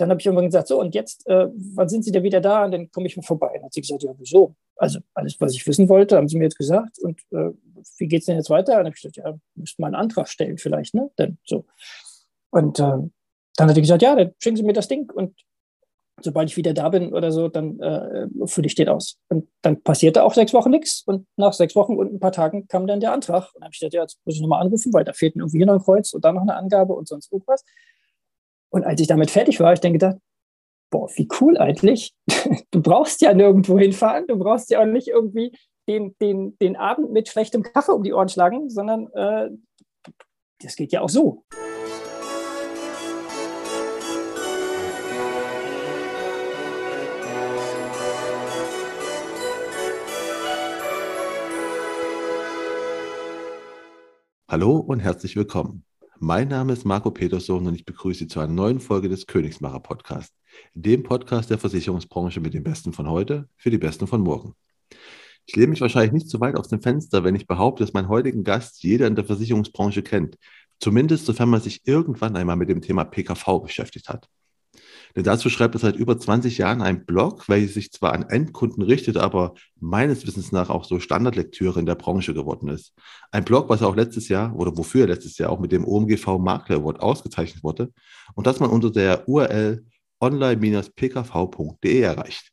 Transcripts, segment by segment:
dann habe ich irgendwann gesagt, so und jetzt, äh, wann sind Sie denn wieder da? Und dann komme ich mal vorbei. Und hat sie gesagt, ja, wieso? Also alles, was ich wissen wollte, haben Sie mir jetzt gesagt. Und äh, wie geht es denn jetzt weiter? Und dann habe ich gesagt, ja, müsste mal einen Antrag stellen vielleicht, ne? Dann so. Und äh, dann hat sie gesagt, ja, dann schicken Sie mir das Ding und sobald ich wieder da bin oder so, dann äh, fülle ich den aus. Und dann passierte auch sechs Wochen nichts. Und nach sechs Wochen und ein paar Tagen kam dann der Antrag. Und dann habe ich gesagt, ja, jetzt muss ich nochmal anrufen, weil da fehlt irgendwie hier noch ein Kreuz und da noch eine Angabe und sonst irgendwas. Und als ich damit fertig war, habe ich dann gedacht, boah, wie cool eigentlich. Du brauchst ja nirgendwo hinfahren, du brauchst ja auch nicht irgendwie den, den, den Abend mit schlechtem Kaffee um die Ohren schlagen, sondern äh, das geht ja auch so. Hallo und herzlich willkommen. Mein Name ist Marco Peterson und ich begrüße Sie zu einer neuen Folge des Königsmacher Podcast, dem Podcast der Versicherungsbranche mit den Besten von heute für die Besten von morgen. Ich lehne mich wahrscheinlich nicht zu weit aus dem Fenster, wenn ich behaupte, dass meinen heutigen Gast jeder in der Versicherungsbranche kennt. Zumindest sofern man sich irgendwann einmal mit dem Thema PKV beschäftigt hat. Denn dazu schreibt er seit über 20 Jahren einen Blog, welcher sich zwar an Endkunden richtet, aber meines Wissens nach auch so Standardlektüre in der Branche geworden ist. Ein Blog, was auch letztes Jahr oder wofür er letztes Jahr auch mit dem OMGV Makler Award ausgezeichnet wurde und das man unter der URL online-pkv.de erreicht.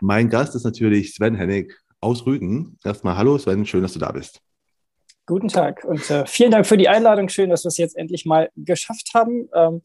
Mein Gast ist natürlich Sven Hennig aus Rügen. Erstmal hallo Sven, schön, dass du da bist. Guten Tag und äh, vielen Dank für die Einladung. Schön, dass wir es jetzt endlich mal geschafft haben. Ähm,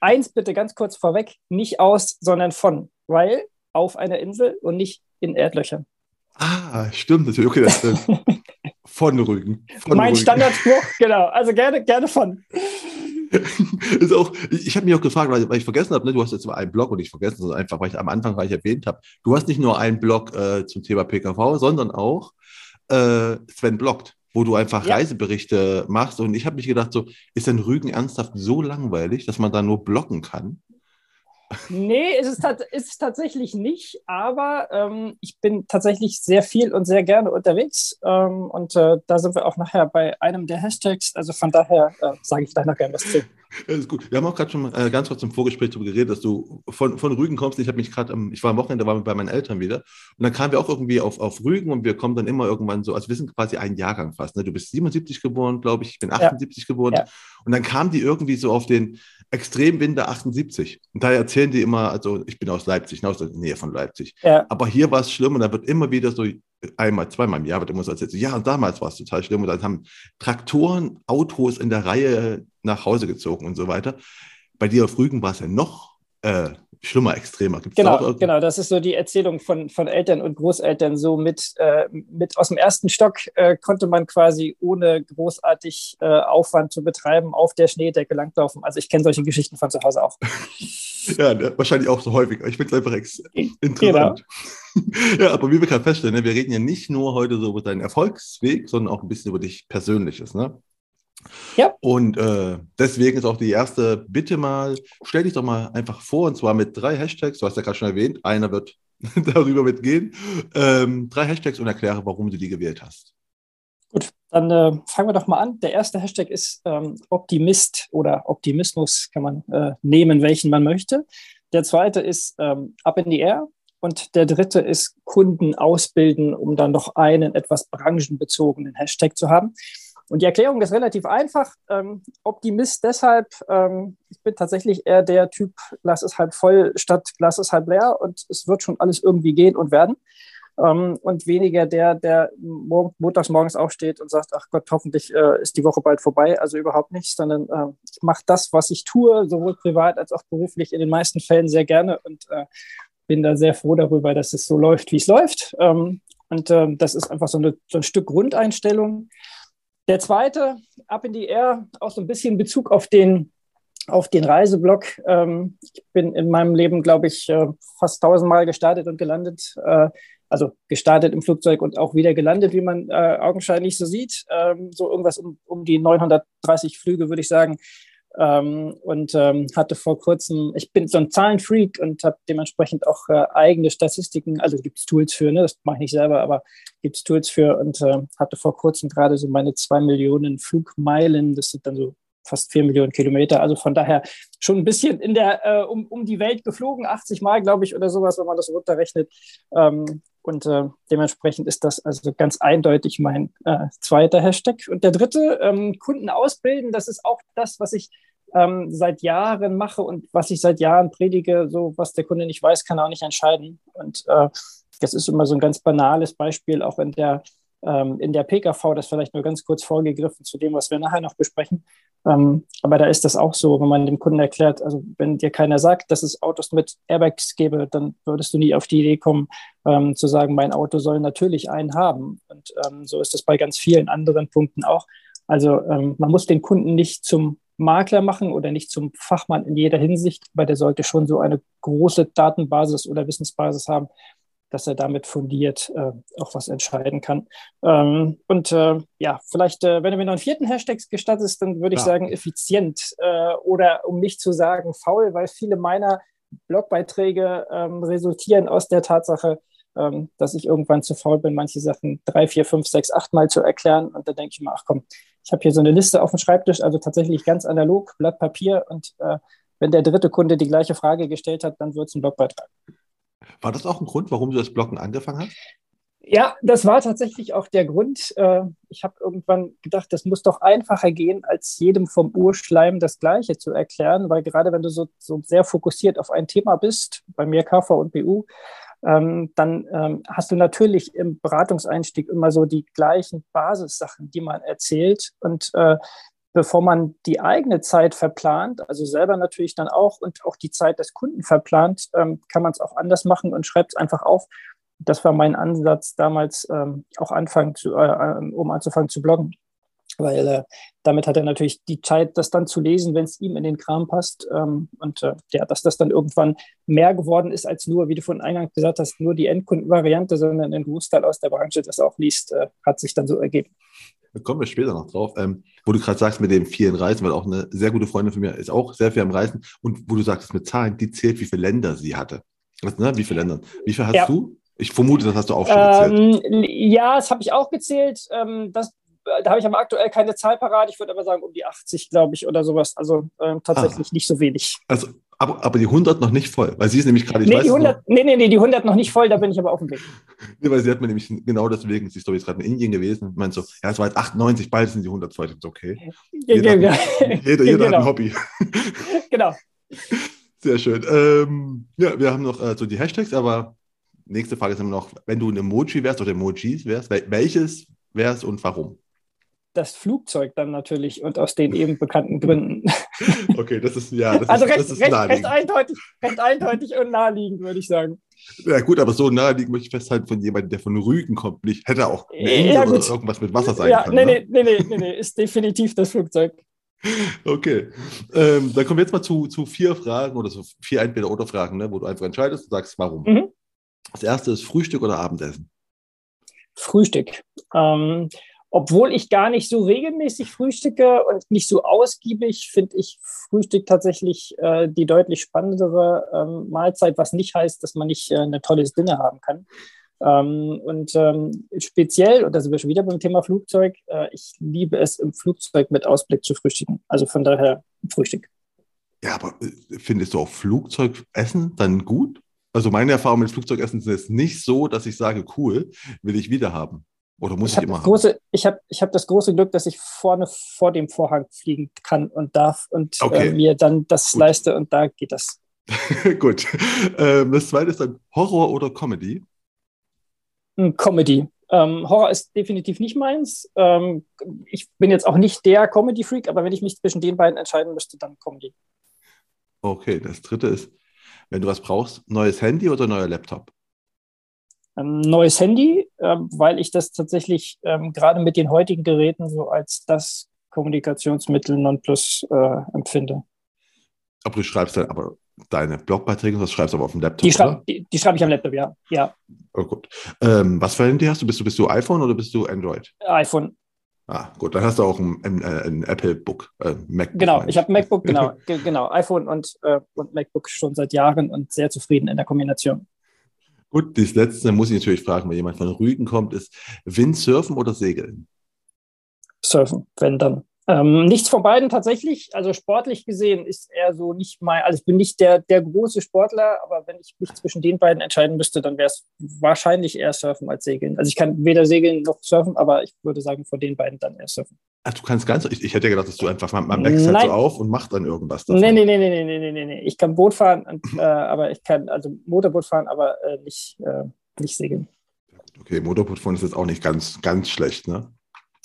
eins bitte ganz kurz vorweg, nicht aus, sondern von, weil auf einer Insel und nicht in Erdlöchern. Ah, stimmt natürlich. Okay, das ist von Rügen. Von mein Rügen. Standardspruch, genau. Also gerne, gerne von. ist auch, ich habe mich auch gefragt, weil, weil ich vergessen habe, ne, du hast jetzt einen Blog und ich vergessen, sondern einfach, weil ich am Anfang gleich erwähnt habe. Du hast nicht nur einen Blog äh, zum Thema PKV, sondern auch äh, Sven bloggt wo du einfach ja. Reiseberichte machst. Und ich habe mich gedacht, so, ist denn Rügen ernsthaft so langweilig, dass man da nur blocken kann? Nee, ist es, ist es tatsächlich nicht, aber ähm, ich bin tatsächlich sehr viel und sehr gerne unterwegs. Ähm, und äh, da sind wir auch nachher bei einem der Hashtags. Also von daher äh, sage ich da noch gerne was zu. Das ist gut. Wir haben auch gerade schon äh, ganz kurz im Vorgespräch darüber geredet, dass du von, von Rügen kommst. Ich habe mich gerade, ich war am Wochenende, war bei meinen Eltern wieder. Und dann kamen wir auch irgendwie auf, auf Rügen und wir kommen dann immer irgendwann so, also wir sind quasi ein Jahrgang fast. Ne? Du bist 77 geboren, glaube ich, ich bin 78 ja. geboren. Ja. Und dann kamen die irgendwie so auf den Extremwinter 78. Und da erzählen die immer, also ich bin aus Leipzig, ne, aus der Nähe von Leipzig. Ja. Aber hier war es schlimm und da wird immer wieder so einmal, zweimal im Jahr wird immer so erzählt, ja, und damals war es total schlimm und dann haben Traktoren, Autos in der Reihe nach Hause gezogen und so weiter. Bei dir auf Rügen war es ja noch äh, schlimmer, extremer. Gibt's genau, genau, das ist so die Erzählung von, von Eltern und Großeltern. So mit, äh, mit aus dem ersten Stock äh, konnte man quasi ohne großartig äh, Aufwand zu betreiben auf der Schneedecke langlaufen. Also ich kenne solche Geschichten von zu Hause auch. ja, ne, wahrscheinlich auch so häufig. Ich finde es einfach interessant. Genau. ja, aber wie wir gerade feststellen, ne, wir reden ja nicht nur heute so über deinen Erfolgsweg, sondern auch ein bisschen über dich Persönliches. Ne? Ja. Und äh, deswegen ist auch die erste Bitte mal, stell dich doch mal einfach vor, und zwar mit drei Hashtags, du hast ja gerade schon erwähnt, einer wird darüber mitgehen, ähm, drei Hashtags und erkläre, warum du die gewählt hast. Gut, dann äh, fangen wir doch mal an. Der erste Hashtag ist ähm, Optimist oder Optimismus, kann man äh, nehmen, welchen man möchte. Der zweite ist ähm, Up in the Air. Und der dritte ist Kunden ausbilden, um dann noch einen etwas branchenbezogenen Hashtag zu haben. Und die Erklärung ist relativ einfach. Ähm, Optimist deshalb, ähm, ich bin tatsächlich eher der Typ, Glas ist halb voll statt Glas ist halb leer und es wird schon alles irgendwie gehen und werden. Ähm, und weniger der, der morgen, montags morgens aufsteht und sagt, ach Gott, hoffentlich äh, ist die Woche bald vorbei. Also überhaupt nicht, sondern äh, ich mache das, was ich tue, sowohl privat als auch beruflich in den meisten Fällen sehr gerne und äh, bin da sehr froh darüber, dass es so läuft, wie es läuft. Ähm, und ähm, das ist einfach so, eine, so ein Stück Grundeinstellung. Der zweite, Up in the Air, auch so ein bisschen Bezug auf den, auf den Reiseblock. Ähm, ich bin in meinem Leben, glaube ich, äh, fast tausendmal gestartet und gelandet. Äh, also gestartet im Flugzeug und auch wieder gelandet, wie man äh, augenscheinlich so sieht. Ähm, so irgendwas um, um die 930 Flüge, würde ich sagen. Ähm, und ähm, hatte vor kurzem, ich bin so ein Zahlenfreak und habe dementsprechend auch äh, eigene Statistiken, also gibt es Tools für, ne, das mache ich nicht selber, aber gibt es Tools für und äh, hatte vor kurzem gerade so meine zwei Millionen Flugmeilen, das sind dann so fast vier Millionen Kilometer. Also von daher schon ein bisschen in der, äh, um, um die Welt geflogen, 80 Mal, glaube ich, oder sowas, wenn man das runterrechnet. Ähm, und äh, dementsprechend ist das also ganz eindeutig mein äh, zweiter Hashtag. Und der dritte, ähm, Kunden ausbilden, das ist auch das, was ich ähm, seit Jahren mache und was ich seit Jahren predige. So, was der Kunde nicht weiß, kann er auch nicht entscheiden. Und äh, das ist immer so ein ganz banales Beispiel, auch in der ähm, in der PKV, das vielleicht nur ganz kurz vorgegriffen zu dem, was wir nachher noch besprechen. Ähm, aber da ist das auch so, wenn man dem Kunden erklärt, also wenn dir keiner sagt, dass es Autos mit Airbags gäbe, dann würdest du nie auf die Idee kommen, ähm, zu sagen, mein Auto soll natürlich einen haben. Und ähm, so ist das bei ganz vielen anderen Punkten auch. Also ähm, man muss den Kunden nicht zum Makler machen oder nicht zum Fachmann in jeder Hinsicht, aber der sollte schon so eine große Datenbasis oder Wissensbasis haben, dass er damit fundiert äh, auch was entscheiden kann. Ähm, und äh, ja, vielleicht, äh, wenn du mir noch einen vierten Hashtag gestattest, dann würde ich ja. sagen effizient äh, oder um nicht zu sagen faul, weil viele meiner Blogbeiträge ähm, resultieren aus der Tatsache, ähm, dass ich irgendwann zu faul bin, manche Sachen drei, vier, fünf, sechs, acht Mal zu erklären. Und da denke ich mir, ach komm, ich habe hier so eine Liste auf dem Schreibtisch, also tatsächlich ganz analog, Blatt Papier. Und äh, wenn der dritte Kunde die gleiche Frage gestellt hat, dann wird es ein Blogbeitrag. War das auch ein Grund, warum du das Bloggen angefangen hast? Ja, das war tatsächlich auch der Grund. Äh, ich habe irgendwann gedacht, das muss doch einfacher gehen, als jedem vom Urschleim das Gleiche zu erklären, weil gerade wenn du so, so sehr fokussiert auf ein Thema bist, bei mir KV und BU, ähm, dann ähm, hast du natürlich im Beratungseinstieg immer so die gleichen Basissachen, die man erzählt. Und äh, bevor man die eigene Zeit verplant, also selber natürlich dann auch und auch die Zeit des Kunden verplant, ähm, kann man es auch anders machen und schreibt es einfach auf. Das war mein Ansatz damals, ähm, auch anfangen zu, äh, äh um anzufangen zu bloggen. Weil äh, damit hat er natürlich die Zeit, das dann zu lesen, wenn es ihm in den Kram passt. Ähm, und äh, ja, dass das dann irgendwann mehr geworden ist als nur, wie du von Eingang gesagt hast, nur die Endkundenvariante, sondern ein Großteil aus der Branche das auch liest, äh, hat sich dann so ergeben. Da kommen wir später noch drauf. Ähm, wo du gerade sagst, mit den vielen Reisen, weil auch eine sehr gute Freundin von mir ist auch sehr viel am Reisen. Und wo du sagst, mit Zahlen, die zählt, wie viele Länder sie hatte. Also, ne, wie viele Länder? Wie viel hast ja. du? Ich vermute, das hast du auch schon gezählt. Ähm, ja, das habe ich auch gezählt. Ähm, das, da habe ich aber aktuell keine Zahl parat. Ich würde aber sagen, um die 80, glaube ich, oder sowas. Also ähm, tatsächlich ah. nicht so wenig. Also aber, aber die 100 noch nicht voll, weil sie ist nämlich gerade, nee, weiß die 100, nee, nee, nee, die 100 noch nicht voll, da bin ich aber auf dem Weg. nee, weil sie hat mir nämlich genau deswegen, sie ist doch jetzt gerade in Indien gewesen, meint so, ja, es war jetzt 98, bald sind die 100 voll. Ich so, okay. Jeder, ja, ja. jeder, jeder genau. hat ein Hobby. genau. Sehr schön. Ähm, ja, wir haben noch äh, so die Hashtags, aber nächste Frage ist immer noch, wenn du ein Emoji wärst oder Emojis wärst, welches wärst und warum? Das Flugzeug dann natürlich und aus den eben bekannten Gründen. Okay, das ist ja. Das also ist, recht, das ist recht, recht, eindeutig, recht eindeutig und naheliegend, würde ich sagen. Ja, gut, aber so naheliegend möchte ich festhalten von jemandem, der von Rügen kommt, nicht. Hätte auch eine Insel ja, oder irgendwas mit Wasser sein ja, können. Nee, ne? nee, nee, nee, nee, ist definitiv das Flugzeug. Okay, ähm, dann kommen wir jetzt mal zu, zu vier Fragen oder so vier Entweder-Oder-Fragen, ne, wo du einfach entscheidest und sagst, warum. Mhm. Das erste ist Frühstück oder Abendessen? Frühstück. Ähm, obwohl ich gar nicht so regelmäßig frühstücke und nicht so ausgiebig, finde ich Frühstück tatsächlich äh, die deutlich spannendere ähm, Mahlzeit, was nicht heißt, dass man nicht äh, ein tolles Dinner haben kann. Ähm, und ähm, speziell, und da sind wir schon wieder beim Thema Flugzeug, äh, ich liebe es im Flugzeug mit Ausblick zu frühstücken. Also von daher Frühstück. Ja, aber äh, findest du auch Flugzeugessen dann gut? Also meine Erfahrung mit Flugzeugessen ist nicht so, dass ich sage, cool, will ich wieder haben. Oder muss ich, ich immer große, Ich habe ich hab das große Glück, dass ich vorne vor dem Vorhang fliegen kann und darf und okay. äh, mir dann das Gut. leiste und da geht das. Gut. Ähm, das zweite ist dann Horror oder Comedy? Hm, Comedy. Ähm, Horror ist definitiv nicht meins. Ähm, ich bin jetzt auch nicht der Comedy-Freak, aber wenn ich mich zwischen den beiden entscheiden müsste, dann Comedy. Okay, das dritte ist, wenn du was brauchst, neues Handy oder neuer Laptop? Ein neues Handy, äh, weil ich das tatsächlich ähm, gerade mit den heutigen Geräten so als das Kommunikationsmittel nonplus äh, empfinde. Aber du schreibst dann aber deine Blogbeiträge, das schreibst du aber auf dem Laptop, Die, schreib, die, die schreibe ich am Laptop, ja. ja. Oh, gut. Ähm, was für ein Handy hast du? Bist, du? bist du iPhone oder bist du Android? iPhone. Ah, gut, dann hast du auch ein, ein, ein Apple Book, äh, MacBook. Genau, ich habe MacBook, genau, genau, iPhone und, äh, und MacBook schon seit Jahren und sehr zufrieden in der Kombination. Gut, das letzte muss ich natürlich fragen, wenn jemand von Rügen kommt, ist Windsurfen oder Segeln? Surfen, wenn dann. Ähm, nichts von beiden tatsächlich. Also sportlich gesehen ist er so nicht mein, also ich bin nicht der, der große Sportler, aber wenn ich mich zwischen den beiden entscheiden müsste, dann wäre es wahrscheinlich eher Surfen als Segeln. Also ich kann weder segeln noch surfen, aber ich würde sagen, von den beiden dann eher surfen. Ach, du kannst ganz, ich, ich hätte gedacht, dass du einfach, man, man wächst halt so auf und macht dann irgendwas davon. Nee, nee, nee, nee, nee, nee, nee, nee. Ich kann Boot fahren, und, äh, aber ich kann, also Motorboot fahren, aber äh, nicht, äh, nicht segeln. Okay, Motorboot fahren ist jetzt auch nicht ganz, ganz schlecht, ne?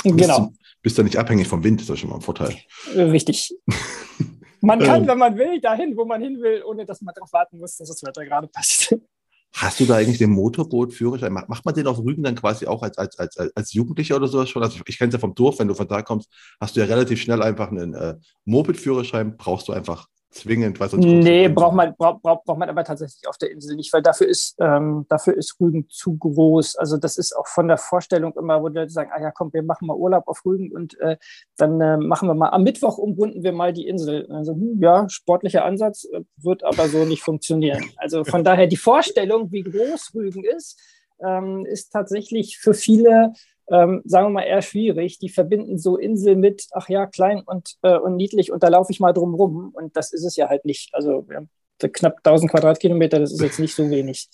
Genau. Bist du nicht abhängig vom Wind, ist das schon mal ein Vorteil. Richtig. Man kann, ähm. wenn man will, dahin, wo man hin will, ohne dass man darauf warten muss, dass das Wetter gerade passt. Hast du da eigentlich den Motorbootführerschein? Macht man den auf Rügen dann quasi auch als, als, als, als Jugendlicher oder sowas schon? Also ich, ich kenne es ja vom Dorf, wenn du von da kommst, hast du ja relativ schnell einfach einen äh, Moped-Führerschein, brauchst du einfach zwingend, weil sonst Nee, braucht man, braucht, braucht, braucht man aber tatsächlich auf der Insel nicht, weil dafür ist, ähm, dafür ist Rügen zu groß. Also das ist auch von der Vorstellung immer, wo die Leute sagen, ah ja, komm, wir machen mal Urlaub auf Rügen und äh, dann äh, machen wir mal, am Mittwoch umrunden wir mal die Insel. Also, hm, ja, sportlicher Ansatz, äh, wird aber so nicht funktionieren. Also von daher die Vorstellung, wie groß Rügen ist, ähm, ist tatsächlich für viele ähm, sagen wir mal, eher schwierig. Die verbinden so Insel mit, ach ja, klein und, äh, und niedlich und da laufe ich mal drum rum. Und das ist es ja halt nicht. Also haben knapp 1000 Quadratkilometer, das ist jetzt nicht so wenig.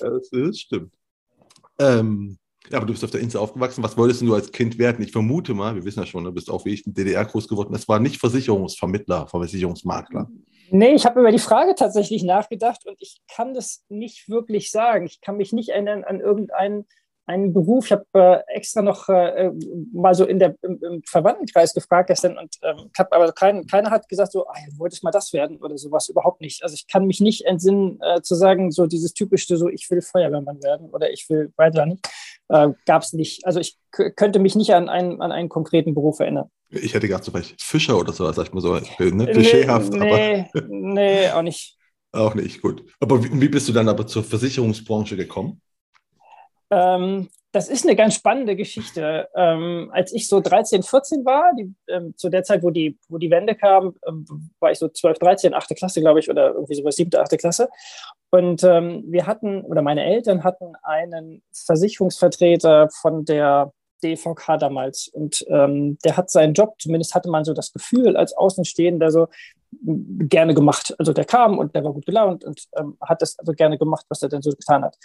das, das stimmt. Ähm, ja, aber du bist auf der Insel aufgewachsen. Was wolltest du als Kind werden? Ich vermute mal, wir wissen ja schon, du bist auch wie ich in DDR groß geworden. Es war nicht Versicherungsvermittler, Versicherungsmakler. Nee, ich habe über die Frage tatsächlich nachgedacht und ich kann das nicht wirklich sagen. Ich kann mich nicht erinnern an irgendeinen einen Beruf. Ich habe äh, extra noch äh, mal so in der, im, im Verwandtenkreis gefragt gestern und ähm, hab, aber kein, keiner hat gesagt, so, ah, wolltest mal das werden oder sowas, überhaupt nicht. Also ich kann mich nicht entsinnen äh, zu sagen, so dieses typische, so ich will Feuerwehrmann werden oder ich will weiter nicht. Äh, Gab es nicht. Also ich könnte mich nicht an einen, an einen konkreten Beruf erinnern. Ich hätte gerade so vielleicht Fischer oder sowas, sag ich mal so, ne? klischeehaft. Nee, aber nee, auch nicht. Auch nicht, gut. Aber wie, wie bist du dann aber zur Versicherungsbranche gekommen? Ähm, das ist eine ganz spannende Geschichte. Ähm, als ich so 13, 14 war, die, ähm, zu der Zeit, wo die, wo die Wende kam, ähm, war ich so 12, 13, 8. Klasse, glaube ich, oder irgendwie sowas, 7., 8. Klasse. Und ähm, wir hatten, oder meine Eltern hatten einen Versicherungsvertreter von der DVK damals. Und ähm, der hat seinen Job, zumindest hatte man so das Gefühl als Außenstehender, so gerne gemacht. Also der kam und der war gut gelaunt und ähm, hat das also gerne gemacht, was er denn so getan hat.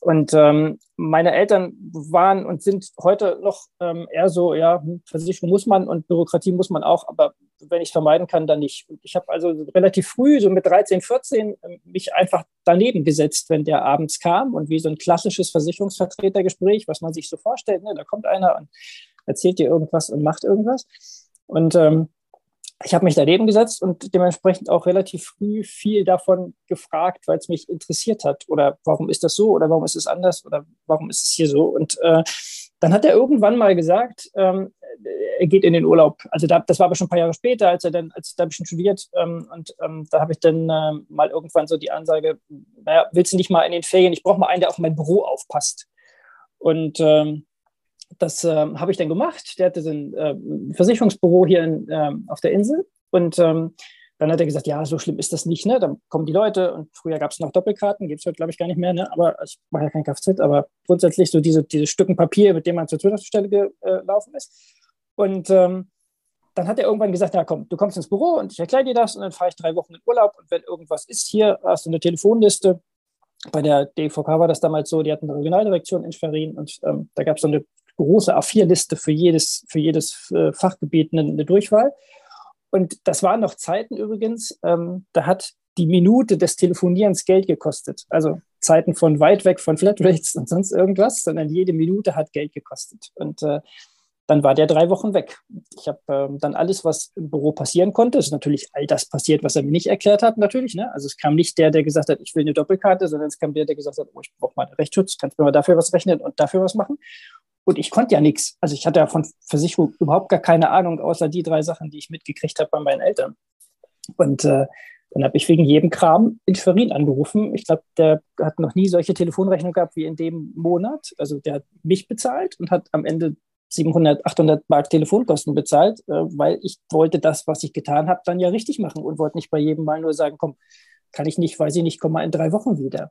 Und ähm, meine Eltern waren und sind heute noch ähm, eher so, ja, hm, Versicherung muss man und Bürokratie muss man auch, aber wenn ich vermeiden kann, dann nicht. Und ich habe also relativ früh, so mit 13, 14, ähm, mich einfach daneben gesetzt, wenn der abends kam und wie so ein klassisches Versicherungsvertretergespräch, was man sich so vorstellt, ne, da kommt einer und erzählt dir irgendwas und macht irgendwas. Und ähm, ich habe mich daneben gesetzt und dementsprechend auch relativ früh viel davon gefragt, weil es mich interessiert hat. Oder warum ist das so? Oder warum ist es anders? Oder warum ist es hier so? Und äh, dann hat er irgendwann mal gesagt, ähm, er geht in den Urlaub. Also da, das war aber schon ein paar Jahre später, als er dann, als da ich schon studiert. Ähm, und ähm, da habe ich dann äh, mal irgendwann so die Ansage, naja, willst du nicht mal in den Ferien? Ich brauche mal einen, der auf mein Büro aufpasst. Und ähm, das äh, habe ich dann gemacht. Der hatte ein äh, Versicherungsbüro hier in, äh, auf der Insel. Und ähm, dann hat er gesagt, ja, so schlimm ist das nicht. Ne? Dann kommen die Leute und früher gab es noch Doppelkarten, gibt es heute, glaube ich, gar nicht mehr. Ne? Aber ich mache ja kein Kfz, aber grundsätzlich so diese, diese Stücken Papier, mit denen man zur Zulassungsstelle gelaufen ist. Und ähm, dann hat er irgendwann gesagt, ja komm, du kommst ins Büro und ich erkläre dir das und dann fahre ich drei Wochen in Urlaub und wenn irgendwas ist, hier hast du eine Telefonliste. Bei der DVK war das damals so, die hatten eine Regionaldirektion in Schwerin und ähm, da gab es so eine große A4-Liste für jedes, für jedes äh, Fachgebiet eine, eine, Durchwahl. Und das waren noch Zeiten übrigens, ähm, da hat die Minute des Telefonierens Geld gekostet. Also Zeiten von weit weg von Flatrates und sonst irgendwas, sondern jede Minute hat Geld gekostet. Und äh, dann war der drei Wochen weg. Ich habe ähm, dann alles, was im Büro passieren konnte, ist natürlich all das passiert, was er mir nicht erklärt hat, natürlich. Ne? Also es kam nicht der, der gesagt hat, ich will eine Doppelkarte, sondern es kam der, der gesagt hat, oh, ich brauche mal einen Rechtsschutz, kannst du mir mal dafür was rechnen und dafür was machen. Und ich konnte ja nichts. Also ich hatte ja von Versicherung überhaupt gar keine Ahnung, außer die drei Sachen, die ich mitgekriegt habe bei meinen Eltern. Und äh, dann habe ich wegen jedem Kram in Schwerin angerufen. Ich glaube, der hat noch nie solche Telefonrechnung gehabt wie in dem Monat. Also der hat mich bezahlt und hat am Ende 700, 800 Mark Telefonkosten bezahlt, äh, weil ich wollte das, was ich getan habe, dann ja richtig machen und wollte nicht bei jedem Mal nur sagen, komm, kann ich nicht, weiß ich nicht, komm mal in drei Wochen wieder.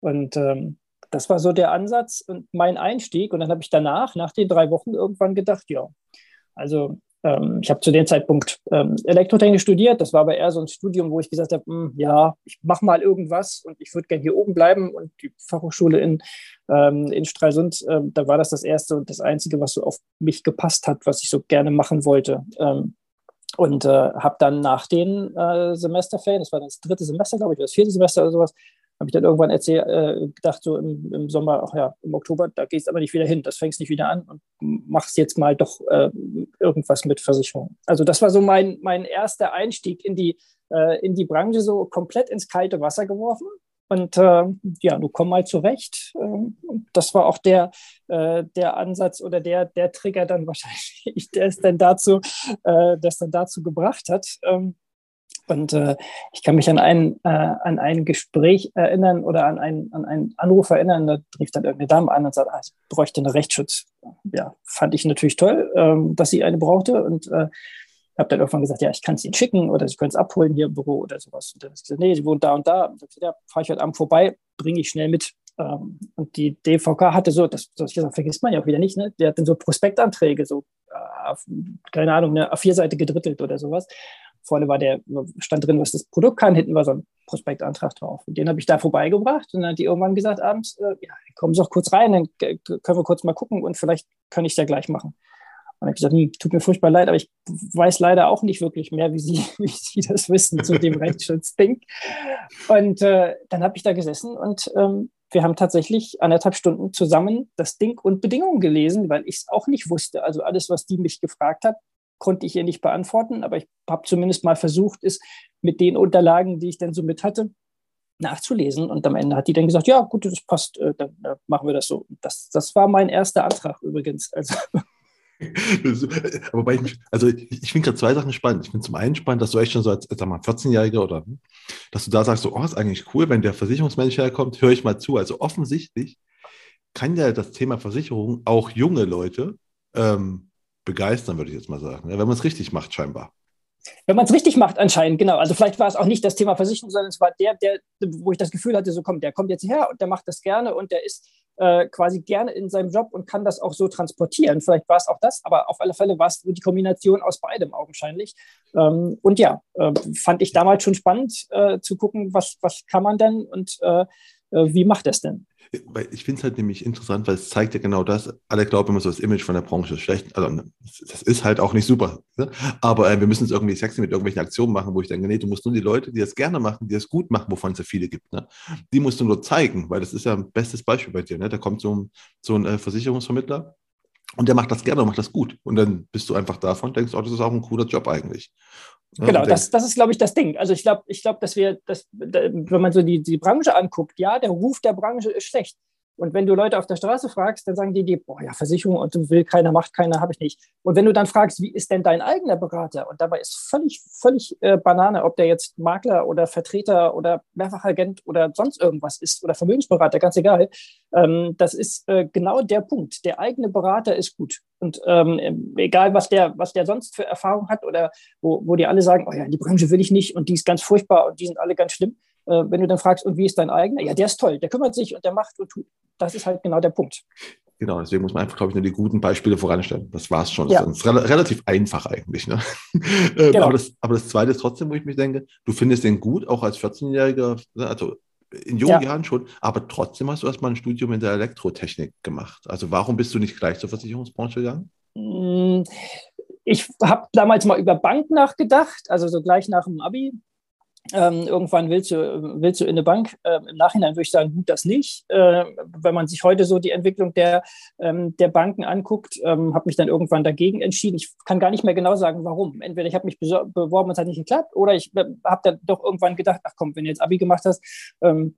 Und ähm, das war so der Ansatz und mein Einstieg. Und dann habe ich danach, nach den drei Wochen, irgendwann gedacht, ja, also ähm, ich habe zu dem Zeitpunkt ähm, Elektrotechnik studiert. Das war aber eher so ein Studium, wo ich gesagt habe, hm, ja, ich mache mal irgendwas und ich würde gerne hier oben bleiben. Und die Fachhochschule in, ähm, in Stralsund, ähm, da war das das erste und das einzige, was so auf mich gepasst hat, was ich so gerne machen wollte. Ähm, und äh, habe dann nach den äh, Semesterferien, das war das dritte Semester, glaube ich, oder das vierte Semester oder sowas, habe ich dann irgendwann erzählt, äh, gedacht, so im, im, Sommer, ach ja, im Oktober, da gehst du aber nicht wieder hin, das fängst nicht wieder an und machst jetzt mal doch äh, irgendwas mit Versicherung. Also das war so mein, mein erster Einstieg in die, äh, in die Branche, so komplett ins kalte Wasser geworfen. Und äh, ja, du komm mal zurecht. Ähm, das war auch der, äh, der Ansatz oder der, der Trigger dann wahrscheinlich, der es dann dazu, äh, das dann dazu gebracht hat. Ähm, und äh, ich kann mich an ein, äh, an ein Gespräch erinnern oder an, ein, an einen Anruf erinnern, da rief dann irgendeine Dame an und sagte, ah, ich bräuchte einen Rechtsschutz. Ja, fand ich natürlich toll, ähm, dass sie eine brauchte und äh, habe dann irgendwann gesagt, ja, ich kann es Ihnen schicken oder Sie können es abholen hier im Büro oder sowas. Und dann habe ich gesagt, nee, Sie wohnt da und da. Und dann ja, fahre ich heute Abend vorbei, bringe ich schnell mit. Ähm, und die DVK hatte so, das, das vergisst man ja auch wieder nicht, ne? Der hat dann so Prospektanträge, so, äh, keine Ahnung, eine A4-Seite gedrittelt oder sowas. Vorne war der, stand drin, was das Produkt kann, hinten war so ein Prospektantrag drauf. Und den habe ich da vorbeigebracht und dann hat die irgendwann gesagt abends, äh, ja, kommen Sie doch kurz rein, dann können wir kurz mal gucken und vielleicht kann ich es ja gleich machen. Und dann habe ich gesagt, hm, tut mir furchtbar leid, aber ich weiß leider auch nicht wirklich mehr, wie Sie, wie Sie das wissen zu dem Rechtsschutzding. Und äh, dann habe ich da gesessen und ähm, wir haben tatsächlich anderthalb Stunden zusammen das Ding und Bedingungen gelesen, weil ich es auch nicht wusste. Also alles, was die mich gefragt hat, konnte ich ihr nicht beantworten, aber ich habe zumindest mal versucht, es mit den Unterlagen, die ich dann so mit hatte, nachzulesen. Und am Ende hat die dann gesagt, ja, gut, das passt, äh, dann äh, machen wir das so. Das, das war mein erster Antrag übrigens. Also. Aber ich, also ich, finde gerade zwei Sachen spannend. Ich finde zum einen spannend, dass du echt schon so als, sag mal, 14-Jähriger oder, hm, dass du da sagst, so, oh, ist eigentlich cool, wenn der Versicherungsmensch herkommt, höre ich mal zu. Also offensichtlich kann ja das Thema Versicherung auch junge Leute ähm, begeistern, würde ich jetzt mal sagen. Ja, wenn man es richtig macht, scheinbar. Wenn man es richtig macht, anscheinend, genau. Also vielleicht war es auch nicht das Thema Versicherung, sondern es war der, der, wo ich das Gefühl hatte, so kommt, der kommt jetzt her und der macht das gerne und der ist äh, quasi gerne in seinem Job und kann das auch so transportieren. Vielleicht war es auch das, aber auf alle Fälle war es die Kombination aus beidem augenscheinlich. Ähm, und ja, äh, fand ich damals schon spannend äh, zu gucken, was, was kann man denn und äh, wie macht es denn? Ich finde es halt nämlich interessant, weil es zeigt ja genau das. Alle glauben immer so, das Image von der Branche ist schlecht. Also, das ist halt auch nicht super. Ne? Aber äh, wir müssen es irgendwie sexy mit irgendwelchen Aktionen machen, wo ich denke, nee, du musst nur die Leute, die das gerne machen, die das gut machen, wovon es ja viele gibt, ne? die musst du nur zeigen, weil das ist ja ein bestes Beispiel bei dir. Ne? Da kommt so ein, so ein äh, Versicherungsvermittler und der macht das gerne und macht das gut. Und dann bist du einfach davon, denkst, oh, das ist auch ein cooler Job eigentlich. Genau, das, das ist, glaube ich, das Ding. Also ich glaube, ich glaube, dass wir, dass, wenn man so die, die Branche anguckt, ja, der Ruf der Branche ist schlecht. Und wenn du Leute auf der Straße fragst, dann sagen die dir, boah, ja, Versicherung und will keiner, macht keiner, habe ich nicht. Und wenn du dann fragst, wie ist denn dein eigener Berater? Und dabei ist völlig, völlig äh, Banane, ob der jetzt Makler oder Vertreter oder Mehrfachagent oder sonst irgendwas ist oder Vermögensberater, ganz egal. Ähm, das ist äh, genau der Punkt. Der eigene Berater ist gut. Und ähm, egal, was der, was der sonst für Erfahrung hat oder wo, wo die alle sagen, oh ja, die Branche will ich nicht und die ist ganz furchtbar und die sind alle ganz schlimm äh, wenn du dann fragst, und wie ist dein eigener? Ja, der ist toll, der kümmert sich und der macht und tut. Das ist halt genau der Punkt. Genau, deswegen muss man einfach, glaube ich, nur die guten Beispiele voranstellen. Das war es schon. Ja. Das ist re relativ einfach eigentlich. Ne? Ähm, genau. aber, das, aber das Zweite ist trotzdem, wo ich mich denke, du findest den gut, auch als 14-Jähriger, ne, also in jungen ja. Jahren schon, aber trotzdem hast du erstmal ein Studium in der Elektrotechnik gemacht. Also warum bist du nicht gleich zur Versicherungsbranche gegangen? Hm, ich habe damals mal über Bank nachgedacht, also so gleich nach dem Abi ähm, irgendwann willst du, willst du in eine Bank. Ähm, Im Nachhinein würde ich sagen, gut, das nicht. Äh, wenn man sich heute so die Entwicklung der, ähm, der Banken anguckt, ähm, habe mich dann irgendwann dagegen entschieden. Ich kann gar nicht mehr genau sagen, warum. Entweder ich habe mich beworben und es hat nicht geklappt, oder ich äh, habe dann doch irgendwann gedacht, ach komm, wenn du jetzt Abi gemacht hast, ähm,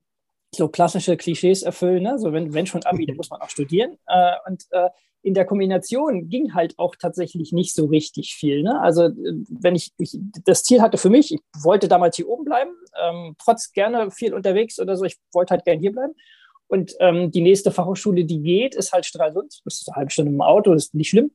so klassische Klischees erfüllen. Ne? So wenn, wenn schon Abi, dann muss man auch studieren. Äh, und äh, in der Kombination ging halt auch tatsächlich nicht so richtig viel. Ne? Also äh, wenn ich, ich, das Ziel hatte für mich, ich wollte damals hier oben bleiben, ähm, trotz gerne viel unterwegs oder so, ich wollte halt gerne hier bleiben. Und ähm, die nächste Fachhochschule, die geht, ist halt Stralsund. Das ist eine halbe Stunde im Auto, ist nicht schlimm.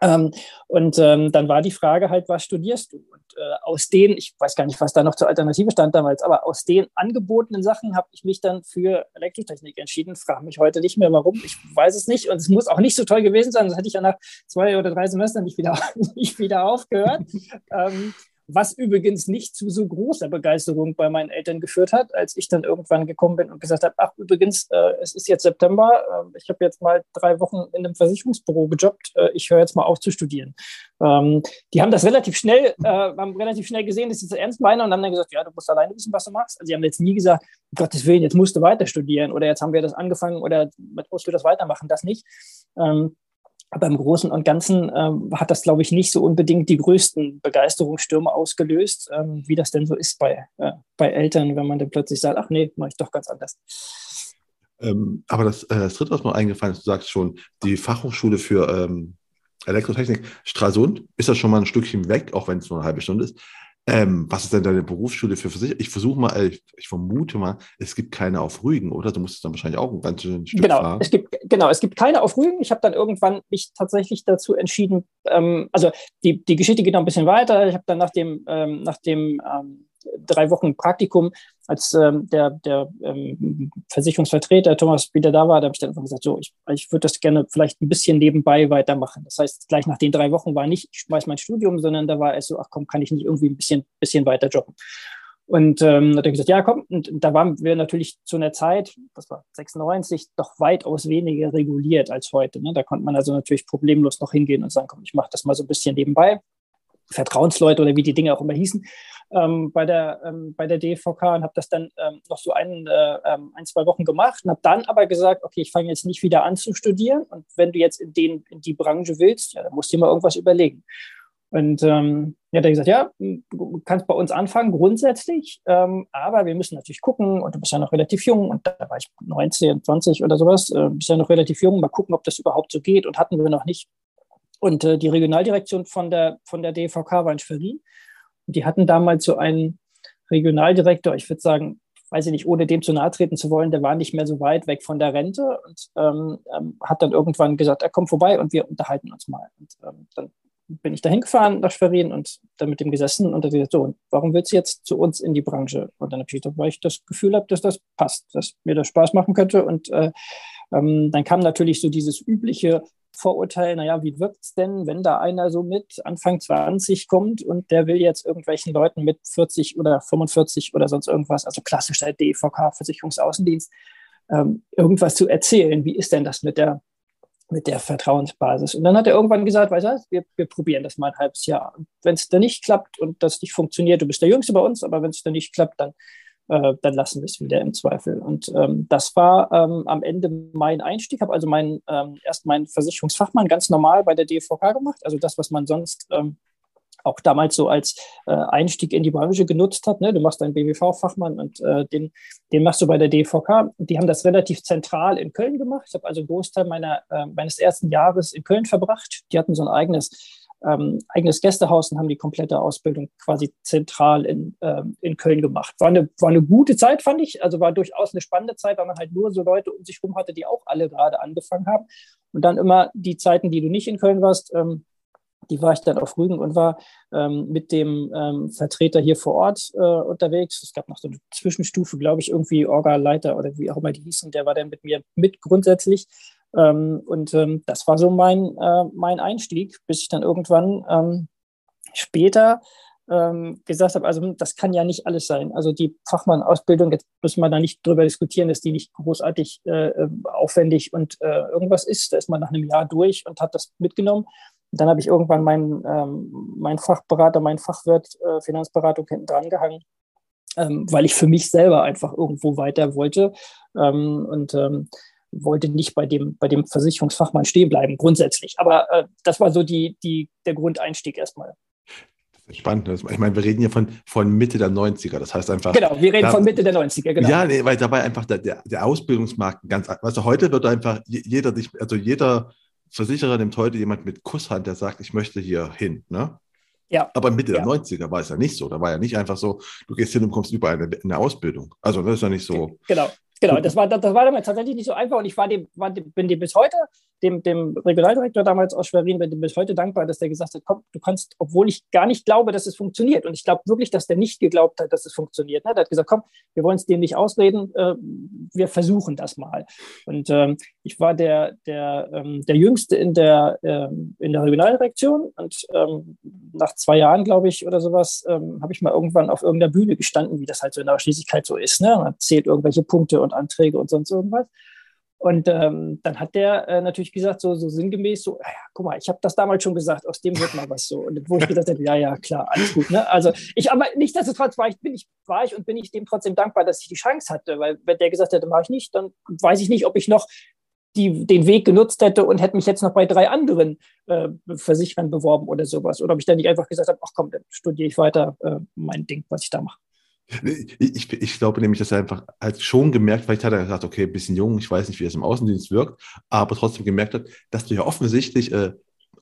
Ähm, und ähm, dann war die Frage halt, was studierst du? Und äh, aus den, ich weiß gar nicht, was da noch zur Alternative stand damals, aber aus den angebotenen Sachen habe ich mich dann für Elektrotechnik entschieden. Frage mich heute nicht mehr, warum. Ich weiß es nicht. Und es muss auch nicht so toll gewesen sein, sonst hätte ich ja nach zwei oder drei Semestern nicht wieder, nicht wieder aufgehört. ähm, was übrigens nicht zu so großer Begeisterung bei meinen Eltern geführt hat, als ich dann irgendwann gekommen bin und gesagt habe, ach übrigens, äh, es ist jetzt September, äh, ich habe jetzt mal drei Wochen in einem Versicherungsbüro gejobbt, äh, ich höre jetzt mal auf zu studieren. Ähm, die haben das relativ schnell, äh, haben relativ schnell gesehen, dass ich das ernst meine und haben dann gesagt, ja, du musst alleine wissen, was du machst. Also sie haben jetzt nie gesagt, um Gottes Willen, jetzt musst du weiter studieren oder jetzt haben wir das angefangen oder musst du das weitermachen, das nicht. Ähm, aber im Großen und Ganzen ähm, hat das, glaube ich, nicht so unbedingt die größten Begeisterungsstürme ausgelöst, ähm, wie das denn so ist bei, äh, bei Eltern, wenn man dann plötzlich sagt, ach nee, mache ich doch ganz anders. Ähm, aber das, äh, das dritte, was mir eingefallen ist, du sagst schon, die Fachhochschule für ähm, Elektrotechnik Stralsund, ist das schon mal ein Stückchen weg, auch wenn es nur eine halbe Stunde ist. Ähm, was ist denn deine Berufsschule für Versicherung? Ich versuche mal, äh, ich, ich, vermute mal, es gibt keine auf Rügen, oder? Du musst dann wahrscheinlich auch ein ganz schön Stück genau, fahren. Es gibt, genau, es gibt keine auf Rügen. Ich habe dann irgendwann mich tatsächlich dazu entschieden, ähm, also die, die Geschichte geht noch ein bisschen weiter. Ich habe dann nach dem, ähm, nach dem ähm, drei Wochen Praktikum, als ähm, der, der ähm, Versicherungsvertreter Thomas wieder da war, da habe ich dann einfach gesagt, so, ich, ich würde das gerne vielleicht ein bisschen nebenbei weitermachen. Das heißt, gleich nach den drei Wochen war nicht, ich schmeiß mein Studium, sondern da war es so, ach komm, kann ich nicht irgendwie ein bisschen, bisschen weiter jobben. Und ähm, hat er gesagt, ja, komm, und, und da waren wir natürlich zu einer Zeit, das war 96, doch weitaus weniger reguliert als heute. Ne? Da konnte man also natürlich problemlos noch hingehen und sagen, komm, ich mache das mal so ein bisschen nebenbei. Vertrauensleute oder wie die Dinge auch immer hießen, ähm, bei, der, ähm, bei der DVK und habe das dann ähm, noch so ein, äh, ähm, ein, zwei Wochen gemacht und habe dann aber gesagt, okay, ich fange jetzt nicht wieder an zu studieren und wenn du jetzt in, den, in die Branche willst, ja, dann musst du dir mal irgendwas überlegen. Und ähm, ja, hat er gesagt, ja, du kannst bei uns anfangen, grundsätzlich, ähm, aber wir müssen natürlich gucken, und du bist ja noch relativ jung, und da war ich 19, 20 oder sowas, äh, bist ja noch relativ jung, mal gucken, ob das überhaupt so geht, und hatten wir noch nicht. Und äh, die Regionaldirektion von der, von der DVK war in Schwerin. Und die hatten damals so einen Regionaldirektor, ich würde sagen, weiß ich nicht, ohne dem zu nahe treten zu wollen, der war nicht mehr so weit weg von der Rente und ähm, ähm, hat dann irgendwann gesagt, er kommt vorbei und wir unterhalten uns mal. Und ähm, dann bin ich da hingefahren nach Schwerin und dann mit dem gesessen und er gesagt, so, warum willst du jetzt zu uns in die Branche? Und dann habe ich gesagt, weil ich das Gefühl habe, dass das passt, dass mir das Spaß machen könnte. Und äh, ähm, dann kam natürlich so dieses übliche, Vorurteil, naja, wie wirkt es denn, wenn da einer so mit Anfang 20 kommt und der will jetzt irgendwelchen Leuten mit 40 oder 45 oder sonst irgendwas, also klassischer DVK, Versicherungsaußendienst, ähm, irgendwas zu erzählen. Wie ist denn das mit der, mit der Vertrauensbasis? Und dann hat er irgendwann gesagt, weißt du, wir, wir probieren das mal ein halbes Jahr. Wenn es dann nicht klappt und das nicht funktioniert, du bist der Jüngste bei uns, aber wenn es dann nicht klappt, dann äh, dann lassen wir es wieder im Zweifel. Und ähm, das war ähm, am Ende mein Einstieg. Ich habe also mein, ähm, erst meinen Versicherungsfachmann ganz normal bei der DVK gemacht, also das, was man sonst ähm, auch damals so als äh, Einstieg in die Branche genutzt hat. Ne? Du machst einen BWV-Fachmann und äh, den, den machst du bei der DVK. Die haben das relativ zentral in Köln gemacht. Ich habe also einen Großteil meiner, äh, meines ersten Jahres in Köln verbracht. Die hatten so ein eigenes ähm, eigenes Gästehaus und haben die komplette Ausbildung quasi zentral in, ähm, in Köln gemacht. War eine, war eine gute Zeit, fand ich. Also war durchaus eine spannende Zeit, weil man halt nur so Leute um sich herum hatte, die auch alle gerade angefangen haben. Und dann immer die Zeiten, die du nicht in Köln warst, ähm, die war ich dann auf Rügen und war ähm, mit dem ähm, Vertreter hier vor Ort äh, unterwegs. Es gab noch so eine Zwischenstufe, glaube ich, irgendwie Orga-Leiter oder wie auch immer die hießen. Der war dann mit mir mit grundsätzlich. Ähm, und ähm, das war so mein, äh, mein Einstieg, bis ich dann irgendwann ähm, später ähm, gesagt habe, also das kann ja nicht alles sein. Also die Fachmann-Ausbildung, jetzt müssen wir da nicht drüber diskutieren, dass die nicht großartig äh, äh, aufwendig und äh, irgendwas ist. Da ist man nach einem Jahr durch und hat das mitgenommen. dann habe ich irgendwann meinen ähm, mein Fachberater, meinen Fachwirt äh, Finanzberatung hinten dran gehangen, ähm, weil ich für mich selber einfach irgendwo weiter wollte. Ähm, und ähm, wollte nicht bei dem, bei dem Versicherungsfachmann stehen bleiben, grundsätzlich. Aber äh, das war so die, die, der Grundeinstieg erstmal. Spannend. Ich meine, wir reden ja von, von Mitte der 90er. Das heißt einfach. Genau, wir reden da, von Mitte der 90er, genau. Ja, nee, weil dabei einfach der, der, der Ausbildungsmarkt ganz, du, heute wird einfach jeder, also jeder Versicherer nimmt heute jemand mit Kusshand, der sagt, ich möchte hier hin. Ne? Ja. Aber Mitte ja. der 90er war es ja nicht so. Da war ja nicht einfach so, du gehst hin und kommst überall in eine Ausbildung. Also das ist ja nicht so. Genau. Genau, das war, das war damals tatsächlich nicht so einfach und ich war dem, war dem, bin dem bis heute dem, dem Regionaldirektor damals aus Schwerin, bin bis heute dankbar, dass der gesagt hat, komm, du kannst, obwohl ich gar nicht glaube, dass es funktioniert. Und ich glaube wirklich, dass der nicht geglaubt hat, dass es funktioniert. Ne? Der hat gesagt, komm, wir wollen es dem nicht ausreden, äh, wir versuchen das mal. Und ähm, ich war der, der, ähm, der Jüngste in der, ähm, in der Regionaldirektion und ähm, nach zwei Jahren, glaube ich, oder sowas, ähm, habe ich mal irgendwann auf irgendeiner Bühne gestanden, wie das halt so in der Schließlichkeit so ist. Ne? Man zählt irgendwelche Punkte und Anträge und sonst irgendwas. Und ähm, dann hat der äh, natürlich gesagt, so, so sinngemäß, so, ja, guck mal, ich habe das damals schon gesagt, aus dem wird mal was so. Und wo ich gesagt habe, ja, ja, klar, alles gut. Ne? Also ich, aber nichtsdestotrotz war ich, bin ich, war ich und bin ich dem trotzdem dankbar, dass ich die Chance hatte, weil wenn der gesagt hätte, mache ich nicht, dann weiß ich nicht, ob ich noch die, den Weg genutzt hätte und hätte mich jetzt noch bei drei anderen äh, Versicherern beworben oder sowas. Oder ob ich dann nicht einfach gesagt habe, ach komm, dann studiere ich weiter äh, mein Ding, was ich da mache. Ich, ich, glaube nämlich, dass er einfach halt schon gemerkt, vielleicht hat er gesagt, okay, ein bisschen jung, ich weiß nicht, wie es im Außendienst wirkt, aber trotzdem gemerkt hat, dass du ja offensichtlich äh,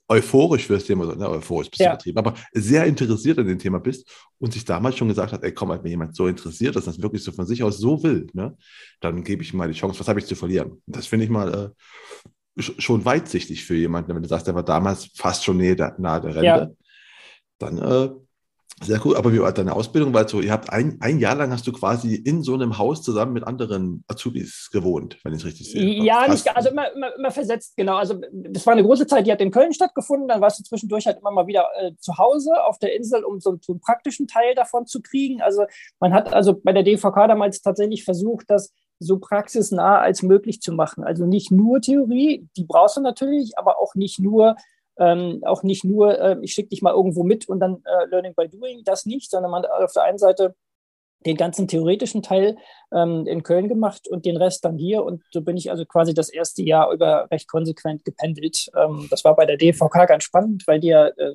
euphorisch für das Thema, ne, euphorisch bist ja. du aber sehr interessiert an dem Thema bist und sich damals schon gesagt hat, ey, komm, wenn jemand so interessiert, dass das wirklich so von sich aus so will, ne, dann gebe ich ihm mal die Chance, was habe ich zu verlieren? Das finde ich mal äh, schon weitsichtig für jemanden, wenn du sagst, der war damals fast schon nahe der, nahe der Rente, ja. dann äh, sehr cool. Aber wie war deine Ausbildung? Weil so, ihr habt ein, ein Jahr lang hast du quasi in so einem Haus zusammen mit anderen Azubis gewohnt, wenn ich es richtig sehe. Ja, nicht, also immer, immer, immer, versetzt, genau. Also das war eine große Zeit, die hat in Köln stattgefunden. Dann warst du zwischendurch halt immer mal wieder äh, zu Hause auf der Insel, um so, so einen praktischen Teil davon zu kriegen. Also man hat also bei der DVK damals tatsächlich versucht, das so praxisnah als möglich zu machen. Also nicht nur Theorie, die brauchst du natürlich, aber auch nicht nur ähm, auch nicht nur, äh, ich schicke dich mal irgendwo mit und dann äh, Learning by Doing, das nicht, sondern man hat auf der einen Seite den ganzen theoretischen Teil ähm, in Köln gemacht und den Rest dann hier. Und so bin ich also quasi das erste Jahr über recht konsequent gependelt. Ähm, das war bei der DVK ganz spannend, weil die ja äh,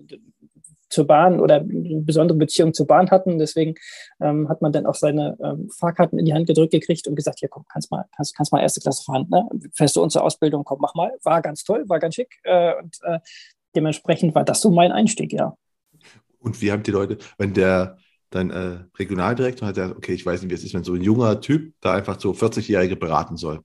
zur Bahn oder eine besondere Beziehung zur Bahn hatten. Deswegen ähm, hat man dann auch seine ähm, Fahrkarten in die Hand gedrückt gekriegt und gesagt, ja komm, kannst mal, kannst, kannst mal erste Klasse fahren, ne? Fährst du unsere Ausbildung, komm, mach mal. War ganz toll, war ganz schick. Äh, und äh, dementsprechend war das so mein Einstieg, ja. Und wie haben die Leute, wenn der dein äh, Regionaldirektor hat gesagt, okay, ich weiß nicht, wie es ist, wenn so ein junger Typ da einfach so 40-Jährige beraten soll.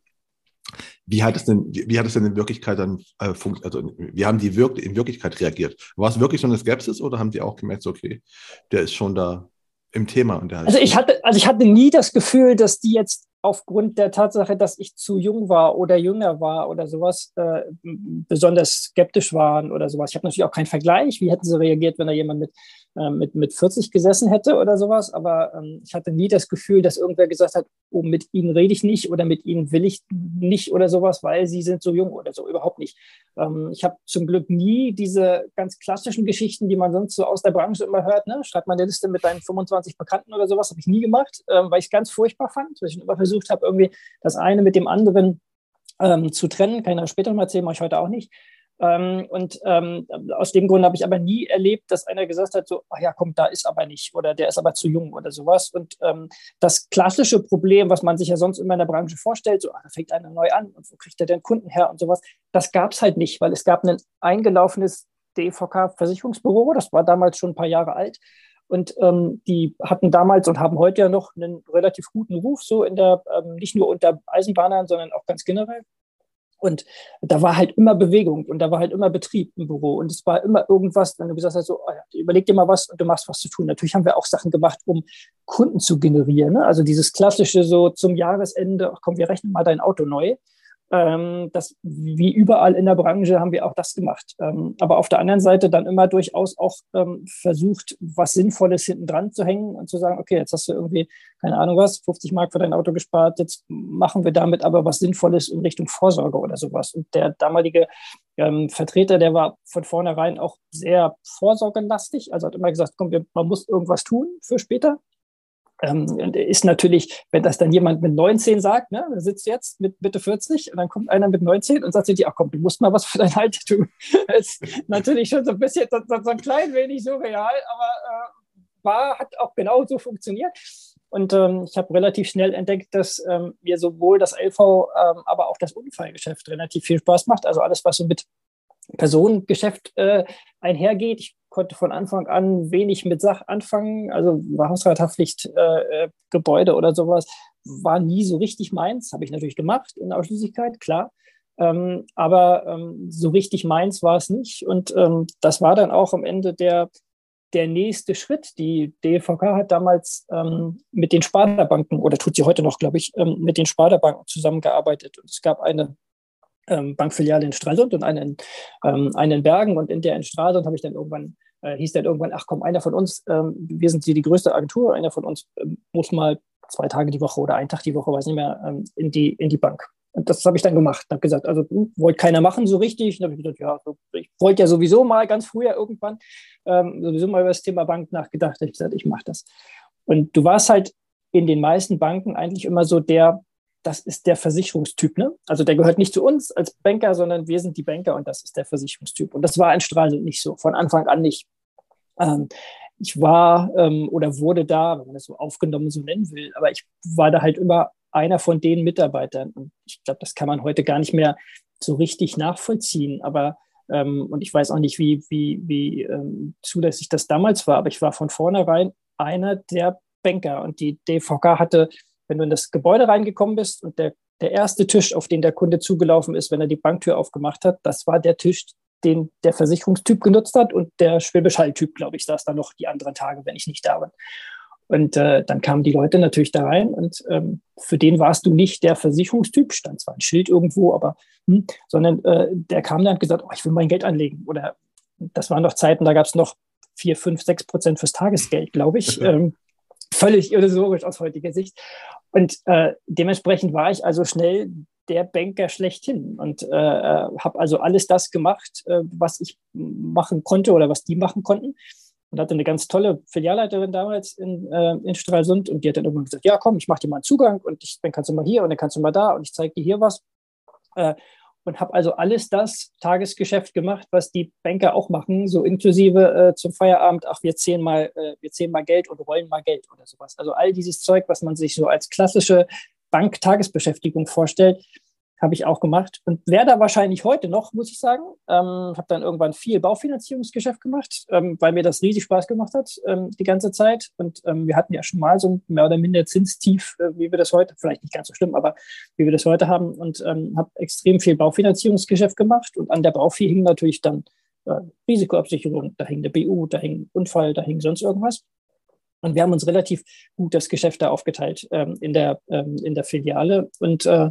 Wie hat es denn, wie, hat es denn in Wirklichkeit dann äh, also wie haben die wirk in Wirklichkeit reagiert? War es wirklich so eine Skepsis oder haben die auch gemerkt, okay, der ist schon da im Thema und der Also ich hatte, also ich hatte nie das Gefühl, dass die jetzt aufgrund der Tatsache, dass ich zu jung war oder jünger war oder sowas, äh, besonders skeptisch waren oder sowas. Ich habe natürlich auch keinen Vergleich. Wie hätten sie reagiert, wenn da jemand mit, mit, mit 40 gesessen hätte oder sowas? Aber ähm, ich hatte nie das Gefühl, dass irgendwer gesagt hat, oh, mit ihnen rede ich nicht oder mit ihnen will ich nicht oder sowas, weil sie sind so jung oder so. Überhaupt nicht. Ähm, ich habe zum Glück nie diese ganz klassischen Geschichten, die man sonst so aus der Branche immer hört. Ne? Schreib mal eine Liste mit deinen 25 Bekannten oder sowas. Habe ich nie gemacht, äh, weil ich es ganz furchtbar fand. Weil ich immer versucht versucht habe, irgendwie das eine mit dem anderen ähm, zu trennen. Kann ich später noch mal erzählen, mache ich heute auch nicht. Ähm, und ähm, aus dem Grund habe ich aber nie erlebt, dass einer gesagt hat, so, ach ja, komm, da ist aber nicht oder der ist aber zu jung oder sowas. Und ähm, das klassische Problem, was man sich ja sonst immer in der Branche vorstellt, so, ach, da fängt einer neu an und wo kriegt er denn Kunden her und sowas, das gab es halt nicht, weil es gab ein eingelaufenes DVK-Versicherungsbüro, das war damals schon ein paar Jahre alt. Und ähm, die hatten damals und haben heute ja noch einen relativ guten Ruf, so in der, ähm, nicht nur unter Eisenbahnern, sondern auch ganz generell. Und da war halt immer Bewegung und da war halt immer Betrieb im Büro. Und es war immer irgendwas, wenn du gesagt hast, so, oh überleg dir mal was und du machst was zu tun. Natürlich haben wir auch Sachen gemacht, um Kunden zu generieren. Ne? Also dieses klassische so zum Jahresende, komm, wir rechnen mal dein Auto neu. Ähm, das, wie überall in der Branche haben wir auch das gemacht. Ähm, aber auf der anderen Seite dann immer durchaus auch ähm, versucht, was Sinnvolles hinten dran zu hängen und zu sagen, okay, jetzt hast du irgendwie, keine Ahnung was, 50 Mark für dein Auto gespart, jetzt machen wir damit aber was Sinnvolles in Richtung Vorsorge oder sowas. Und der damalige ähm, Vertreter, der war von vornherein auch sehr vorsorgelastig, also hat immer gesagt, komm, wir, man muss irgendwas tun für später ähm, ist natürlich, wenn das dann jemand mit 19 sagt, ne, sitzt jetzt mit Mitte 40 und dann kommt einer mit 19 und sagt dir, ach komm, du musst mal was für dein Alter tun. Das ist natürlich schon so ein bisschen, so, so ein klein wenig surreal, aber äh, war, hat auch genau so funktioniert. Und ähm, ich habe relativ schnell entdeckt, dass ähm, mir sowohl das LV, ähm, aber auch das Unfallgeschäft relativ viel Spaß macht. Also alles, was so mit Personengeschäft äh, einhergeht. Ich konnte von Anfang an wenig mit Sach anfangen. Also Hausrathaftpflicht, äh, äh, Gebäude oder sowas war nie so richtig meins. Habe ich natürlich gemacht in Ausschließlichkeit, klar. Ähm, aber ähm, so richtig meins war es nicht. Und ähm, das war dann auch am Ende der, der nächste Schritt. Die DVK hat damals ähm, mit den Sparda-Banken, oder tut sie heute noch, glaube ich, ähm, mit den Sparda-Banken zusammengearbeitet. Und es gab eine ähm, Bankfiliale in Stralsund und eine in, eine in Bergen. Und in der in Stralsund habe ich dann irgendwann, äh, hieß dann irgendwann, ach komm, einer von uns, wir sind hier die größte Agentur, einer von uns muss mal zwei Tage die Woche oder einen Tag die Woche, weiß nicht mehr, in, die, in die Bank. Und das habe ich dann gemacht. Habe gesagt, also hm, wollte keiner machen so richtig. Und habe ich gesagt, ja, ich wollte ja sowieso mal ganz früher irgendwann ähm, sowieso mal über das Thema Bank nachgedacht. Da habe ich gesagt, ich mache das. Und du warst halt in den meisten Banken eigentlich immer so der, das ist der Versicherungstyp. Ne? Also der gehört nicht zu uns als Banker, sondern wir sind die Banker und das ist der Versicherungstyp. Und das war in Stralsund nicht so, von Anfang an nicht. Ähm, ich war ähm, oder wurde da, wenn man das so aufgenommen so nennen will, aber ich war da halt immer einer von den Mitarbeitern. Und ich glaube, das kann man heute gar nicht mehr so richtig nachvollziehen. Aber ähm, und ich weiß auch nicht, wie, wie, wie ähm, zulässig das damals war, aber ich war von vornherein einer der Banker. Und die DVK hatte, wenn du in das Gebäude reingekommen bist und der, der erste Tisch, auf den der Kunde zugelaufen ist, wenn er die Banktür aufgemacht hat, das war der Tisch, den der Versicherungstyp genutzt hat und der Schwäbisch Hall-Typ, glaube ich, saß da noch die anderen Tage, wenn ich nicht da war. Und äh, dann kamen die Leute natürlich da rein und ähm, für den warst du nicht der Versicherungstyp, stand zwar ein Schild irgendwo, aber hm, sondern äh, der kam dann und gesagt, oh, ich will mein Geld anlegen. Oder das waren noch Zeiten, da gab es noch vier, fünf, sechs Prozent fürs Tagesgeld, glaube ich. Ähm, völlig illusorisch aus heutiger Sicht. Und äh, dementsprechend war ich also schnell der Banker schlechthin und äh, äh habe also alles das gemacht, äh, was ich machen konnte oder was die machen konnten und hatte eine ganz tolle Filialleiterin damals in, äh, in Stralsund und die hat dann irgendwann gesagt, ja komm, ich mache dir mal einen Zugang und ich, dann kannst du mal hier und dann kannst du mal da und ich zeige dir hier was. Und habe also alles das Tagesgeschäft gemacht, was die Banker auch machen, so inklusive äh, zum Feierabend, ach, wir zählen, mal, äh, wir zählen mal Geld und rollen mal Geld oder sowas. Also all dieses Zeug, was man sich so als klassische Bank-Tagesbeschäftigung vorstellt, habe ich auch gemacht und wäre da wahrscheinlich heute noch, muss ich sagen. Ähm, habe dann irgendwann viel Baufinanzierungsgeschäft gemacht, ähm, weil mir das riesig Spaß gemacht hat ähm, die ganze Zeit. Und ähm, wir hatten ja schon mal so ein mehr oder minder Zinstief, äh, wie wir das heute, vielleicht nicht ganz so schlimm, aber wie wir das heute haben. Und ähm, habe extrem viel Baufinanzierungsgeschäft gemacht. Und an der Baufi hing natürlich dann äh, Risikoabsicherung, da hing eine BU, da hing Unfall, da hing sonst irgendwas. Und wir haben uns relativ gut das Geschäft da aufgeteilt ähm, in, der, in der Filiale. Und äh,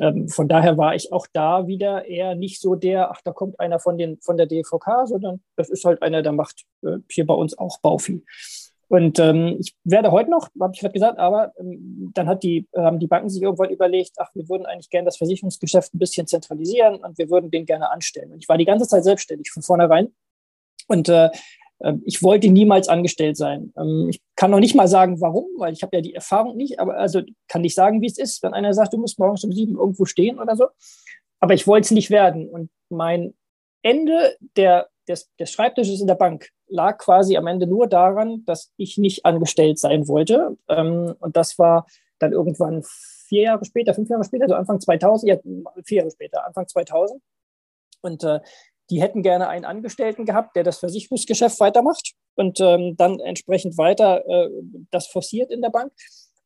ähm, von daher war ich auch da wieder eher nicht so der, ach, da kommt einer von, den, von der DVK, sondern das ist halt einer, der macht äh, hier bei uns auch Bauvieh. Und ähm, ich werde heute noch, habe ich gerade gesagt, aber ähm, dann hat die, haben die Banken sich irgendwann überlegt, ach, wir würden eigentlich gerne das Versicherungsgeschäft ein bisschen zentralisieren und wir würden den gerne anstellen. Und ich war die ganze Zeit selbstständig von vornherein. Und äh, ich wollte niemals angestellt sein. Ähm, ich kann noch nicht mal sagen, warum, weil ich habe ja die Erfahrung nicht, aber also kann nicht sagen, wie es ist, wenn einer sagt, du musst morgens um sieben irgendwo stehen oder so. Aber ich wollte es nicht werden. Und mein Ende der, des, des Schreibtisches in der Bank lag quasi am Ende nur daran, dass ich nicht angestellt sein wollte. Ähm, und das war dann irgendwann vier Jahre später, fünf Jahre später, so Anfang 2000, ja, vier Jahre später, Anfang 2000. Und äh, die hätten gerne einen Angestellten gehabt, der das Versicherungsgeschäft weitermacht und ähm, dann entsprechend weiter äh, das forciert in der Bank.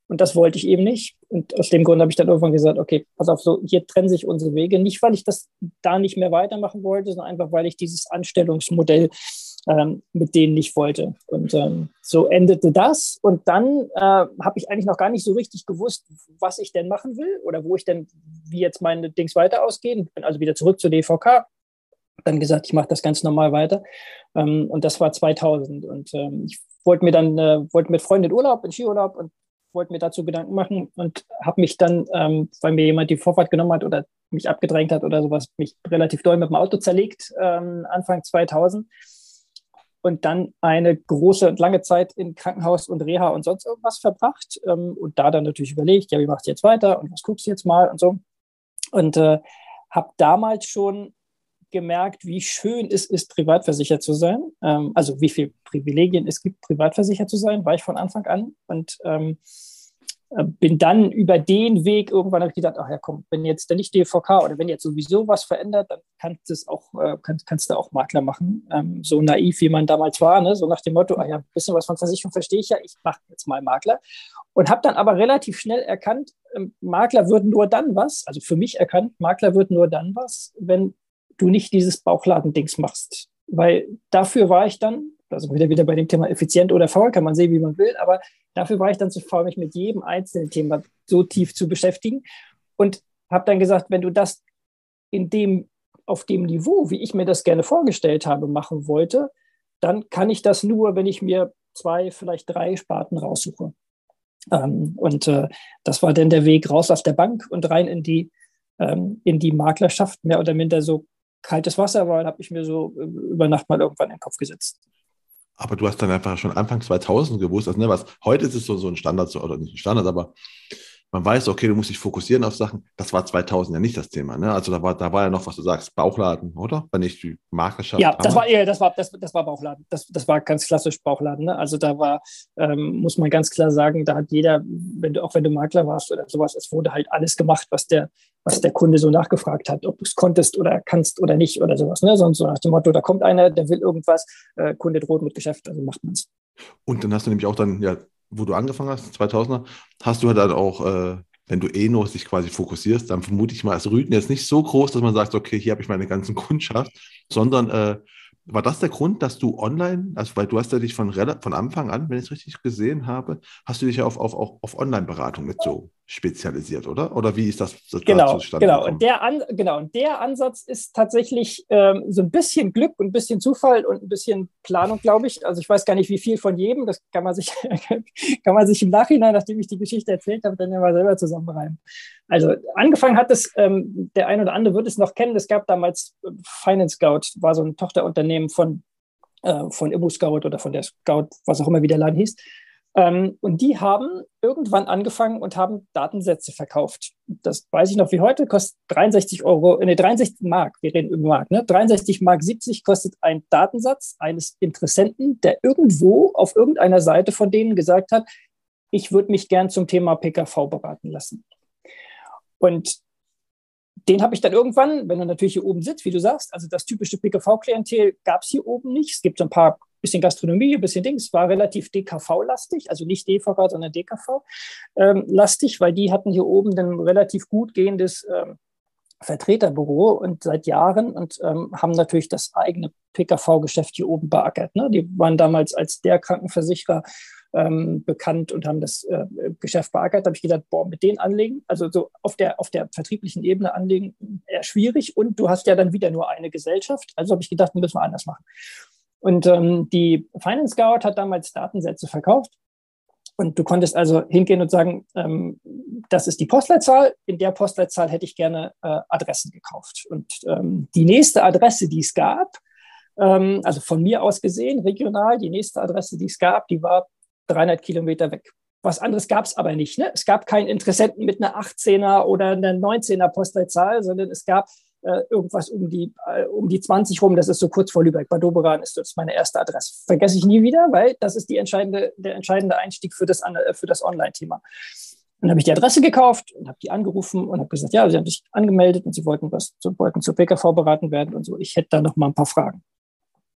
Und das wollte ich eben nicht. Und aus dem Grund habe ich dann irgendwann gesagt, okay, pass auf, so hier trennen sich unsere Wege. Nicht, weil ich das da nicht mehr weitermachen wollte, sondern einfach, weil ich dieses Anstellungsmodell ähm, mit denen nicht wollte. Und ähm, so endete das. Und dann äh, habe ich eigentlich noch gar nicht so richtig gewusst, was ich denn machen will oder wo ich denn, wie jetzt meine Dings weiter ausgehen. Bin also wieder zurück zur DVK, dann gesagt, ich mache das ganz normal weiter. Ähm, und das war 2000. Und ähm, ich wollte mir dann, äh, wollte mit Freunden in Urlaub, in Skiurlaub und wollte mir dazu Gedanken machen und habe mich dann, ähm, weil mir jemand die Vorfahrt genommen hat oder mich abgedrängt hat oder sowas, mich relativ doll mit dem Auto zerlegt, Anfang 2000. Und dann eine große und lange Zeit in Krankenhaus und Reha und sonst irgendwas verbracht. Und da dann natürlich überlegt, ja, wie machst du jetzt weiter und was guckst du jetzt mal und so. Und äh, habe damals schon gemerkt, wie schön es ist, privatversichert zu sein. Ähm, also wie viele Privilegien es gibt, privatversichert zu sein, war ich von Anfang an. Und ähm, äh, bin dann über den Weg irgendwann habe ich gedacht, ach ja, komm, wenn jetzt nicht DVK oder wenn jetzt sowieso was verändert, dann kannst, es auch, äh, kannst, kannst du auch Makler machen. Ähm, so naiv, wie man damals war, ne? so nach dem Motto, ah ja, ein bisschen was von Versicherung verstehe ich ja, ich mache jetzt mal Makler. Und habe dann aber relativ schnell erkannt, ähm, Makler würden nur dann was, also für mich erkannt, Makler würden nur dann was, wenn du nicht dieses Bauchladendings machst. Weil dafür war ich dann, also wieder wieder bei dem Thema effizient oder faul, kann man sehen, wie man will, aber dafür war ich dann zu faul, mich mit jedem einzelnen Thema so tief zu beschäftigen und habe dann gesagt, wenn du das in dem, auf dem Niveau, wie ich mir das gerne vorgestellt habe, machen wollte, dann kann ich das nur, wenn ich mir zwei, vielleicht drei Sparten raussuche. Ähm, und äh, das war dann der Weg raus aus der Bank und rein in die, ähm, in die Maklerschaft, mehr oder minder so kaltes Wasser war, habe ich mir so äh, über Nacht mal irgendwann in den Kopf gesetzt. Aber du hast dann einfach schon Anfang 2000 gewusst, also ne, was heute ist es so, so ein Standard, oder nicht ein Standard, aber man weiß, okay, du musst dich fokussieren auf Sachen. Das war 2000 ja nicht das Thema. Ne? Also da war, da war ja noch, was du sagst, Bauchladen, oder? Wenn ich die Markerschaft. Ja, das war, ja, das war, das, das war Bauchladen. Das, das war ganz klassisch Bauchladen. Ne? Also da war, ähm, muss man ganz klar sagen, da hat jeder, wenn du, auch wenn du Makler warst oder sowas, es wurde halt alles gemacht, was der, was der Kunde so nachgefragt hat, ob du es konntest oder kannst oder nicht oder sowas. Ne? Sonst so nach dem Motto, da kommt einer, der will irgendwas, äh, Kunde droht mit Geschäft, also macht man es. Und dann hast du nämlich auch dann, ja, wo du angefangen hast, 2000er, hast du halt dann auch, äh, wenn du eh nur dich quasi fokussierst, dann vermute ich mal, ist Rüten jetzt nicht so groß, dass man sagt, okay, hier habe ich meine ganzen Kundschaft, sondern äh, war das der Grund, dass du online, also weil du hast ja dich von, von Anfang an, wenn ich es richtig gesehen habe, hast du dich ja auf, auf, auf Online-Beratung mit so spezialisiert, oder? Oder wie ist das, das genau, genau. Und der An genau, und der Ansatz ist tatsächlich ähm, so ein bisschen Glück und ein bisschen Zufall und ein bisschen Planung, glaube ich. Also ich weiß gar nicht, wie viel von jedem, das kann man sich, kann man sich im Nachhinein, nachdem ich die Geschichte erzählt habe, dann immer selber zusammenreimen. Also angefangen hat es, ähm, der ein oder andere wird es noch kennen, es gab damals äh, Finance Scout, war so ein Tochterunternehmen von, äh, von Immo Scout oder von der Scout, was auch immer wie der Laden hieß. Ähm, und die haben irgendwann angefangen und haben Datensätze verkauft. Das weiß ich noch wie heute, kostet 63 Euro, nee, 63 Mark, wir reden über Mark, ne? 63 Mark 70 kostet ein Datensatz eines Interessenten, der irgendwo auf irgendeiner Seite von denen gesagt hat, ich würde mich gern zum Thema PKV beraten lassen. Und den habe ich dann irgendwann, wenn er natürlich hier oben sitzt, wie du sagst, also das typische PKV-Klientel gab es hier oben nicht. Es gibt so ein paar bisschen Gastronomie, ein bisschen Dings, war relativ DKV-lastig, also nicht DVK, sondern DKV-lastig, ähm, weil die hatten hier oben ein relativ gut gehendes ähm, Vertreterbüro und seit Jahren und ähm, haben natürlich das eigene PKV-Geschäft hier oben beackert. Ne? Die waren damals als der Krankenversicherer ähm, bekannt und haben das äh, Geschäft beackert. Da habe ich gedacht, boah, mit denen anlegen, also so auf der, auf der vertrieblichen Ebene anlegen, eher schwierig. Und du hast ja dann wieder nur eine Gesellschaft. Also habe ich gedacht, müssen wir anders machen. Und ähm, die Finance Scout hat damals Datensätze verkauft. Und du konntest also hingehen und sagen, ähm, das ist die Postleitzahl. In der Postleitzahl hätte ich gerne äh, Adressen gekauft. Und ähm, die nächste Adresse, die es gab, ähm, also von mir aus gesehen, regional, die nächste Adresse, die es gab, die war 300 Kilometer weg. Was anderes gab es aber nicht. Ne? Es gab keinen Interessenten mit einer 18er oder einer 19er Postleitzahl, sondern es gab äh, irgendwas um die, äh, um die 20 rum. Das ist so kurz vor Lübeck. Bei Doberan ist das meine erste Adresse. Vergesse ich nie wieder, weil das ist die entscheidende, der entscheidende Einstieg für das, äh, für das Online-Thema. Dann habe ich die Adresse gekauft und habe die angerufen und habe gesagt, ja, sie haben sich angemeldet und sie wollten was, wollten zur PKV beraten werden und so. Ich hätte da noch mal ein paar Fragen.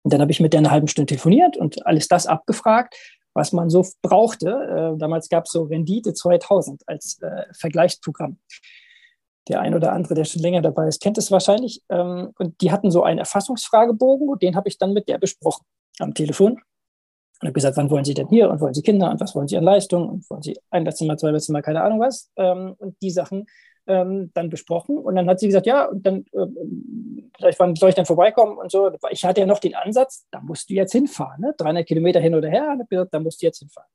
Und dann habe ich mit der eine halbe Stunde telefoniert und alles das abgefragt was man so brauchte. Äh, damals gab es so Rendite 2000 als äh, Vergleichsprogramm. Der ein oder andere, der schon länger dabei ist, kennt es wahrscheinlich. Ähm, und die hatten so einen Erfassungsfragebogen und den habe ich dann mit der besprochen am Telefon. Und habe gesagt, wann wollen Sie denn hier und wollen Sie Kinder und was wollen Sie an Leistung und wollen Sie ein Bettzimmer, zwei Bettzimmer, keine Ahnung was. Ähm, und die Sachen ähm, dann besprochen. Und dann hat sie gesagt, ja, und dann äh, wann soll ich dann vorbeikommen und so. Ich hatte ja noch den Ansatz, da musst du jetzt hinfahren, ne? 300 Kilometer hin oder her. Gesagt, da musst du jetzt hinfahren.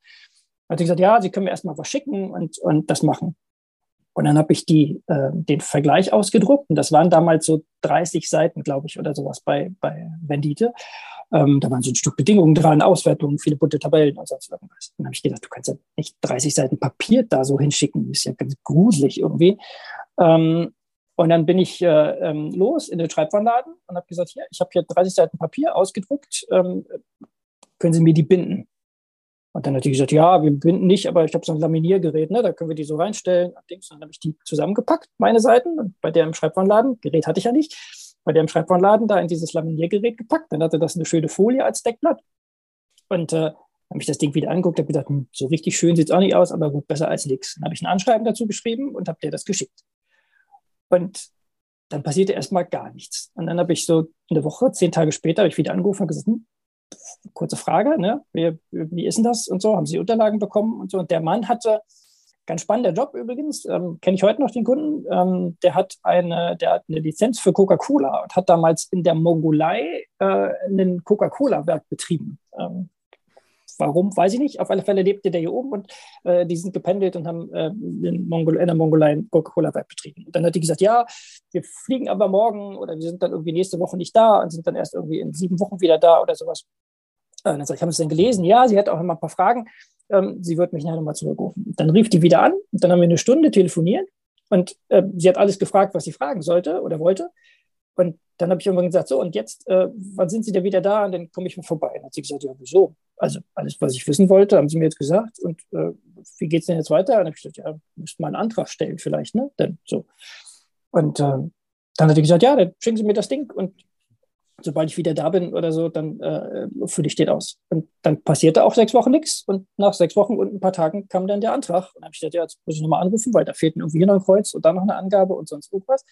Dann hat sie gesagt, ja, Sie können mir erstmal was schicken und, und das machen. Und dann habe ich die, äh, den Vergleich ausgedruckt. Und das waren damals so 30 Seiten, glaube ich, oder sowas bei, bei Vendite. Ähm, da waren so ein Stück Bedingungen dran, Auswertungen, viele bunte Tabellen und sonst irgendwas. Und dann habe ich gedacht, du kannst ja nicht 30 Seiten Papier da so hinschicken. Ist ja ganz gruselig irgendwie. Ähm, und dann bin ich äh, ähm, los in den Schreibwarenladen und habe gesagt, hier, ich habe hier 30 Seiten Papier ausgedruckt, ähm, können Sie mir die binden? Und dann hat die gesagt, ja, wir binden nicht, aber ich habe so ein Laminiergerät, ne? da können wir die so reinstellen. Und dann habe ich die zusammengepackt, meine Seiten, bei der im Schreibwarenladen, Gerät hatte ich ja nicht, bei der im Schreibwarenladen da in dieses Laminiergerät gepackt. Dann hatte das eine schöne Folie als Deckblatt. Und äh, habe ich das Ding wieder angeguckt, habe gedacht, hm, so richtig schön sieht es auch nicht aus, aber gut, besser als nichts. Dann habe ich ein Anschreiben dazu geschrieben und habe dir das geschickt. Und dann passierte erstmal gar nichts. Und dann habe ich so eine Woche, zehn Tage später, ich wieder angerufen und gesagt, hm, kurze Frage, ne? wie, wie ist denn das und so? Haben Sie Unterlagen bekommen und so? Und der Mann hatte, ganz spannender Job übrigens, ähm, kenne ich heute noch den Kunden, ähm, der, hat eine, der hat eine Lizenz für Coca-Cola und hat damals in der Mongolei äh, ein Coca-Cola-Werk betrieben. Ähm, Warum, weiß ich nicht. Auf alle Fälle lebte der hier oben und äh, die sind gependelt und haben äh, in, Mongol in der Mongolei ein Coca-Cola-Werk betrieben. Und dann hat die gesagt, ja, wir fliegen aber morgen oder wir sind dann irgendwie nächste Woche nicht da und sind dann erst irgendwie in sieben Wochen wieder da oder sowas. Äh, dann sag ich, haben Sie es denn gelesen? Ja, sie hat auch immer ein paar Fragen. Ähm, sie wird mich nachher nochmal zurückrufen. Dann rief die wieder an und dann haben wir eine Stunde telefoniert und äh, sie hat alles gefragt, was sie fragen sollte oder wollte. Und dann habe ich irgendwann gesagt, so, und jetzt, äh, wann sind Sie denn wieder da? Und dann komme ich mal vorbei. Und dann hat sie gesagt, ja, wieso? Also alles, was ich wissen wollte, haben Sie mir jetzt gesagt. Und äh, wie geht es denn jetzt weiter? Und dann habe ich gesagt, ja, müsste mal einen Antrag stellen vielleicht, ne? Dann so. Und äh, dann hat sie gesagt, ja, dann schicken Sie mir das Ding und sobald ich wieder da bin oder so, dann äh, fülle ich den aus. Und dann passierte auch sechs Wochen nichts. Und nach sechs Wochen und ein paar Tagen kam dann der Antrag. Und dann habe ich gesagt, ja, jetzt muss ich nochmal anrufen, weil da fehlt irgendwie hier noch ein Kreuz und da noch eine Angabe und sonst irgendwas.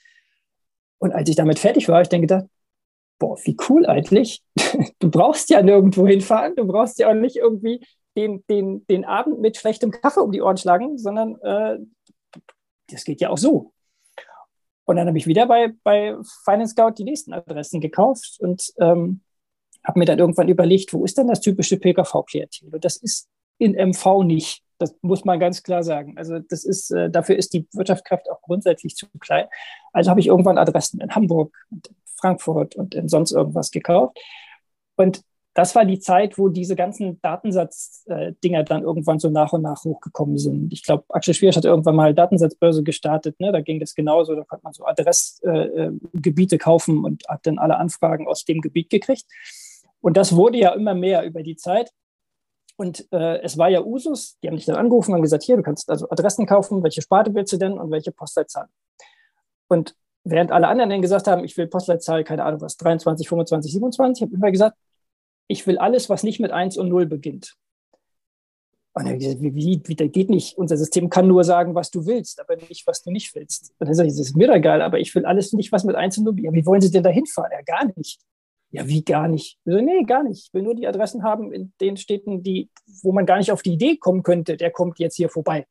Und als ich damit fertig war, ich dann gedacht, boah, wie cool eigentlich. Du brauchst ja nirgendwo hinfahren, du brauchst ja auch nicht irgendwie den, den, den Abend mit schlechtem Kaffee um die Ohren schlagen, sondern äh, das geht ja auch so. Und dann habe ich wieder bei, bei Finance Scout die nächsten Adressen gekauft und ähm, habe mir dann irgendwann überlegt, wo ist denn das typische PKV-Klientel? Und das ist in MV nicht. Das muss man ganz klar sagen. Also das ist, äh, dafür ist die Wirtschaftskraft auch grundsätzlich zu klein. Also habe ich irgendwann Adressen in Hamburg und in Frankfurt und in sonst irgendwas gekauft. Und das war die Zeit, wo diese ganzen Datensatz-Dinger äh, dann irgendwann so nach und nach hochgekommen sind. Ich glaube, Axel Schwierz hat irgendwann mal Datensatzbörse gestartet. Ne? Da ging das genauso. Da konnte man so Adressgebiete äh, kaufen und hat dann alle Anfragen aus dem Gebiet gekriegt. Und das wurde ja immer mehr über die Zeit. Und äh, es war ja Usus, die haben dich dann angerufen und gesagt, hier, du kannst also Adressen kaufen, welche Sparte willst du denn und welche Postleitzahl. Und während alle anderen dann gesagt haben, ich will Postleitzahl, keine Ahnung was, 23, 25, 27, habe ich immer gesagt, ich will alles, was nicht mit 1 und 0 beginnt. Und er hat gesagt, wie, wie, das geht nicht. Unser System kann nur sagen, was du willst, aber nicht, was du nicht willst. Und dann sage ich, das ist mir egal, aber ich will alles nicht, was mit 1 und 0 beginnt. Ja, wie wollen Sie denn da hinfahren? Ja, gar nicht. Ja, wie gar nicht? So, nee, gar nicht. Ich will nur die Adressen haben in den Städten, die, wo man gar nicht auf die Idee kommen könnte, der kommt jetzt hier vorbei.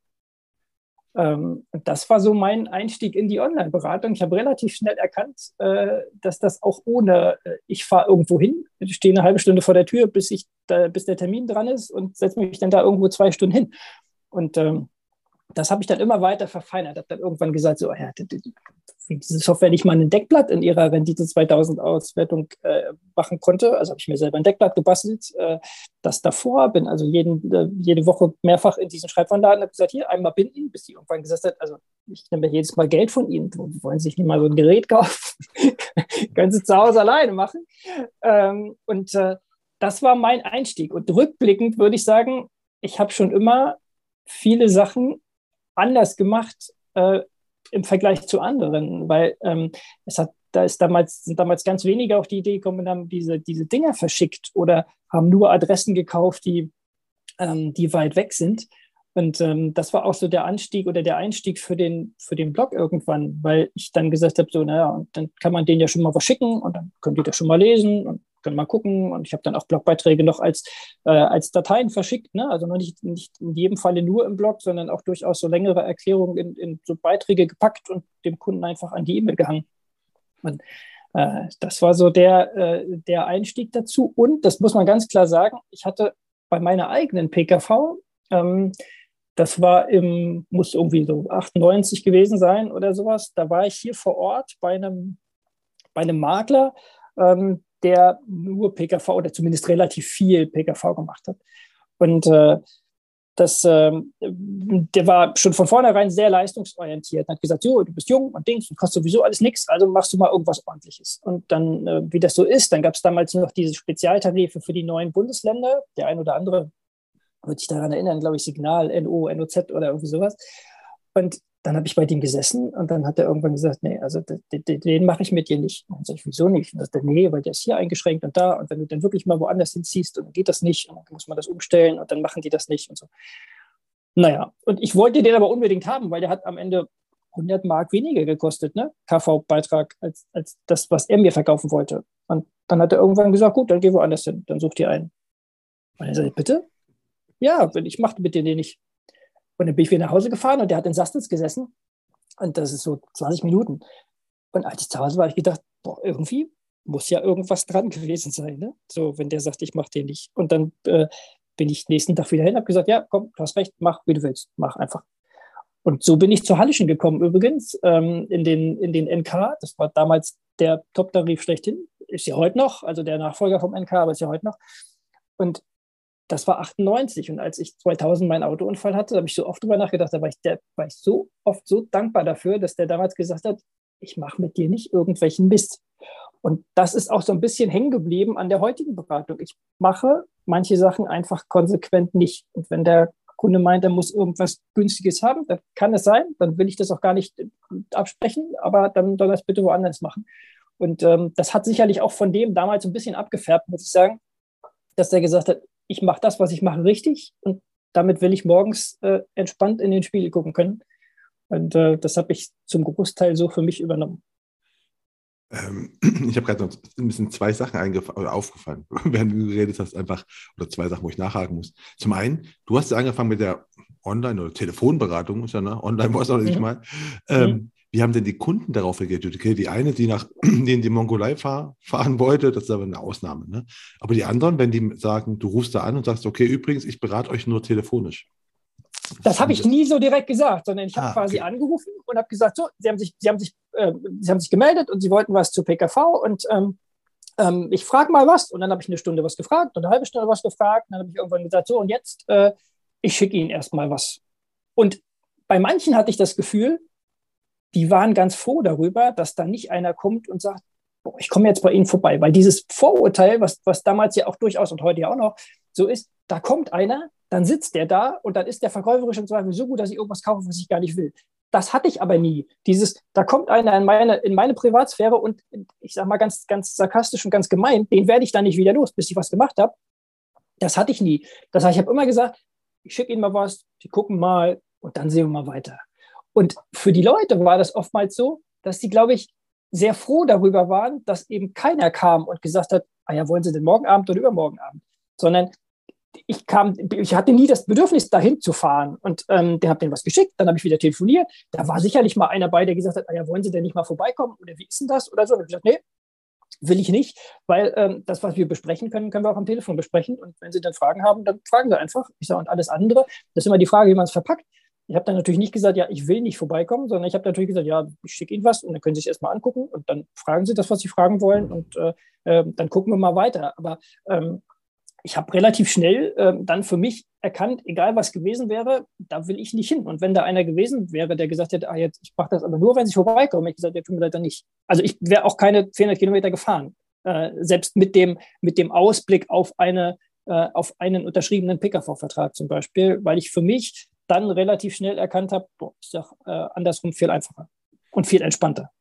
Ähm, das war so mein Einstieg in die Online-Beratung. Ich habe relativ schnell erkannt, äh, dass das auch ohne, äh, ich fahre irgendwo hin, stehe eine halbe Stunde vor der Tür, bis, ich da, bis der Termin dran ist und setze mich dann da irgendwo zwei Stunden hin. Und ähm, das habe ich dann immer weiter verfeinert. Habe dann irgendwann gesagt, so, ja, diese Software nicht mal ein Deckblatt in ihrer Rendite 2000 Auswertung äh, machen konnte. Also habe ich mir selber ein Deckblatt gebastelt, äh, das davor, bin also jeden, äh, jede Woche mehrfach in diesen Schreibwarenladen, habe gesagt, hier einmal binden, bis die irgendwann gesagt hat, also ich nehme jedes Mal Geld von Ihnen, wollen Sie sich nicht mal so ein Gerät kaufen? Können Sie zu Hause alleine machen. Ähm, und äh, das war mein Einstieg. Und rückblickend würde ich sagen, ich habe schon immer viele Sachen anders gemacht äh, im Vergleich zu anderen, weil ähm, es hat, da ist damals, sind damals ganz wenige auf die Idee gekommen und haben diese, diese Dinger verschickt oder haben nur Adressen gekauft, die, ähm, die weit weg sind. Und ähm, das war auch so der Anstieg oder der Einstieg für den, für den Blog irgendwann, weil ich dann gesagt habe, so, naja, und dann kann man denen ja schon mal was schicken und dann könnt ihr das schon mal lesen und können mal gucken. Und ich habe dann auch Blogbeiträge noch als, äh, als Dateien verschickt. Ne? Also noch nicht, nicht in jedem Falle nur im Blog, sondern auch durchaus so längere Erklärungen in, in so Beiträge gepackt und dem Kunden einfach an die E-Mail gehangen. Und äh, das war so der, äh, der Einstieg dazu. Und das muss man ganz klar sagen, ich hatte bei meiner eigenen PKV, ähm, das war im, muss irgendwie so 98 gewesen sein oder sowas, da war ich hier vor Ort bei einem, bei einem Makler, ähm, der nur PKV oder zumindest relativ viel PKV gemacht hat. Und äh, das, äh, der war schon von vornherein sehr leistungsorientiert hat gesagt, jo, du bist jung und Dings und kostet sowieso alles nichts, also machst du mal irgendwas ordentliches. Und dann, äh, wie das so ist, dann gab es damals noch diese Spezialtarife für die neuen Bundesländer. Der ein oder andere würde ich daran erinnern, glaube ich, Signal, NO, NOZ oder irgendwie sowas. Und dann habe ich bei dem gesessen und dann hat er irgendwann gesagt, nee, also den, mache ich mit dir nicht. Und dann sage ich, wieso nicht? Und dann sagt er, nee, weil der ist hier eingeschränkt und da. Und wenn du dann wirklich mal woanders hinziehst, dann geht das nicht. Und dann muss man das umstellen und dann machen die das nicht und so. Naja, und ich wollte den aber unbedingt haben, weil der hat am Ende 100 Mark weniger gekostet, ne? KV-Beitrag, als, als das, was er mir verkaufen wollte. Und dann hat er irgendwann gesagt, gut, dann geh woanders hin, dann such dir einen. Und er sagt, bitte? Ja, ich machte mit dir den nicht. Und dann bin ich wieder nach Hause gefahren und der hat in Sastens gesessen. Und das ist so 20 Minuten. Und als ich zu Hause war, habe ich gedacht, boah, irgendwie muss ja irgendwas dran gewesen sein. Ne? So, wenn der sagt, ich mache den nicht. Und dann äh, bin ich nächsten Tag wieder hin, habe gesagt, ja, komm, du hast recht, mach, wie du willst, mach einfach. Und so bin ich zur Hallischen gekommen übrigens, ähm, in, den, in den NK. Das war damals der Top-Tarif schlechthin. Ist ja heute noch, also der Nachfolger vom NK, aber ist ja heute noch. Und das war 98. Und als ich 2000 meinen Autounfall hatte, habe ich so oft drüber nachgedacht, da war ich, der, war ich so oft so dankbar dafür, dass der damals gesagt hat, ich mache mit dir nicht irgendwelchen Mist. Und das ist auch so ein bisschen hängen geblieben an der heutigen Beratung. Ich mache manche Sachen einfach konsequent nicht. Und wenn der Kunde meint, er muss irgendwas Günstiges haben, dann kann es sein, dann will ich das auch gar nicht absprechen, aber dann soll er es bitte woanders machen. Und ähm, das hat sicherlich auch von dem damals ein bisschen abgefärbt, muss ich sagen, dass der gesagt hat, ich mache das, was ich mache, richtig und damit will ich morgens äh, entspannt in den Spiegel gucken können. Und äh, das habe ich zum Großteil so für mich übernommen. Ähm, ich habe gerade noch ein bisschen zwei Sachen aufgefallen, während du geredet hast, einfach, oder zwei Sachen, wo ich nachhaken muss. Zum einen, du hast ja angefangen mit der Online- oder Telefonberatung, ist ja, ne? Online war es auch nicht mhm. mal. Ähm, mhm. Wie haben denn die Kunden darauf reagiert? Okay, die eine, die nach die in die Mongolei fahr, fahren wollte, das ist aber eine Ausnahme. Ne? Aber die anderen, wenn die sagen, du rufst da an und sagst, okay, übrigens, ich berate euch nur telefonisch. Das habe ich nie so direkt gesagt, sondern ich habe ah, quasi okay. angerufen und habe gesagt, so, sie haben sich, sie haben sich, äh, sie haben sich gemeldet und sie wollten was zu PKV und ähm, ähm, ich frage mal was und dann habe ich eine Stunde was gefragt und eine halbe Stunde was gefragt und dann habe ich irgendwann gesagt, so und jetzt, äh, ich schicke Ihnen erstmal was. Und bei manchen hatte ich das Gefühl, die waren ganz froh darüber, dass da nicht einer kommt und sagt, boah, ich komme jetzt bei Ihnen vorbei, weil dieses Vorurteil, was, was damals ja auch durchaus und heute ja auch noch so ist, da kommt einer, dann sitzt der da und dann ist der verkäuferische Zweifel so gut, dass ich irgendwas kaufe, was ich gar nicht will. Das hatte ich aber nie. Dieses, da kommt einer in meine, in meine Privatsphäre und ich sage mal ganz, ganz sarkastisch und ganz gemein, den werde ich dann nicht wieder los, bis ich was gemacht habe. Das hatte ich nie. Das heißt, ich habe immer gesagt, ich schicke ihnen mal was, die gucken mal und dann sehen wir mal weiter. Und für die Leute war das oftmals so, dass die, glaube ich, sehr froh darüber waren, dass eben keiner kam und gesagt hat, ah ja, wollen Sie denn morgen Abend oder übermorgen Abend? Sondern ich kam, ich hatte nie das Bedürfnis, dahin zu fahren. Und ähm, der hat denen was geschickt, dann habe ich wieder telefoniert. Da war sicherlich mal einer bei, der gesagt hat, ah ja, wollen Sie denn nicht mal vorbeikommen? Oder wie ist denn das? Oder so. Und ich gesagt, nee, will ich nicht, weil ähm, das, was wir besprechen können, können wir auch am Telefon besprechen. Und wenn Sie dann Fragen haben, dann fragen Sie einfach. Ich sage, und alles andere, das ist immer die Frage, wie man es verpackt. Ich habe dann natürlich nicht gesagt, ja, ich will nicht vorbeikommen, sondern ich habe natürlich gesagt, ja, ich schicke Ihnen was und dann können Sie sich erstmal angucken und dann fragen Sie das, was Sie fragen wollen und äh, äh, dann gucken wir mal weiter. Aber ähm, ich habe relativ schnell äh, dann für mich erkannt, egal was gewesen wäre, da will ich nicht hin. Und wenn da einer gewesen wäre, der gesagt hätte, ah, jetzt, ich mache das aber nur, wenn sie vorbeikommen, hätte ich gesagt, ja, tut mir leid, dann nicht. Also ich wäre auch keine 400 Kilometer gefahren, äh, selbst mit dem, mit dem Ausblick auf, eine, äh, auf einen unterschriebenen PKV-Vertrag zum Beispiel, weil ich für mich dann relativ schnell erkannt habe, boah, ist doch äh, andersrum viel einfacher und viel entspannter.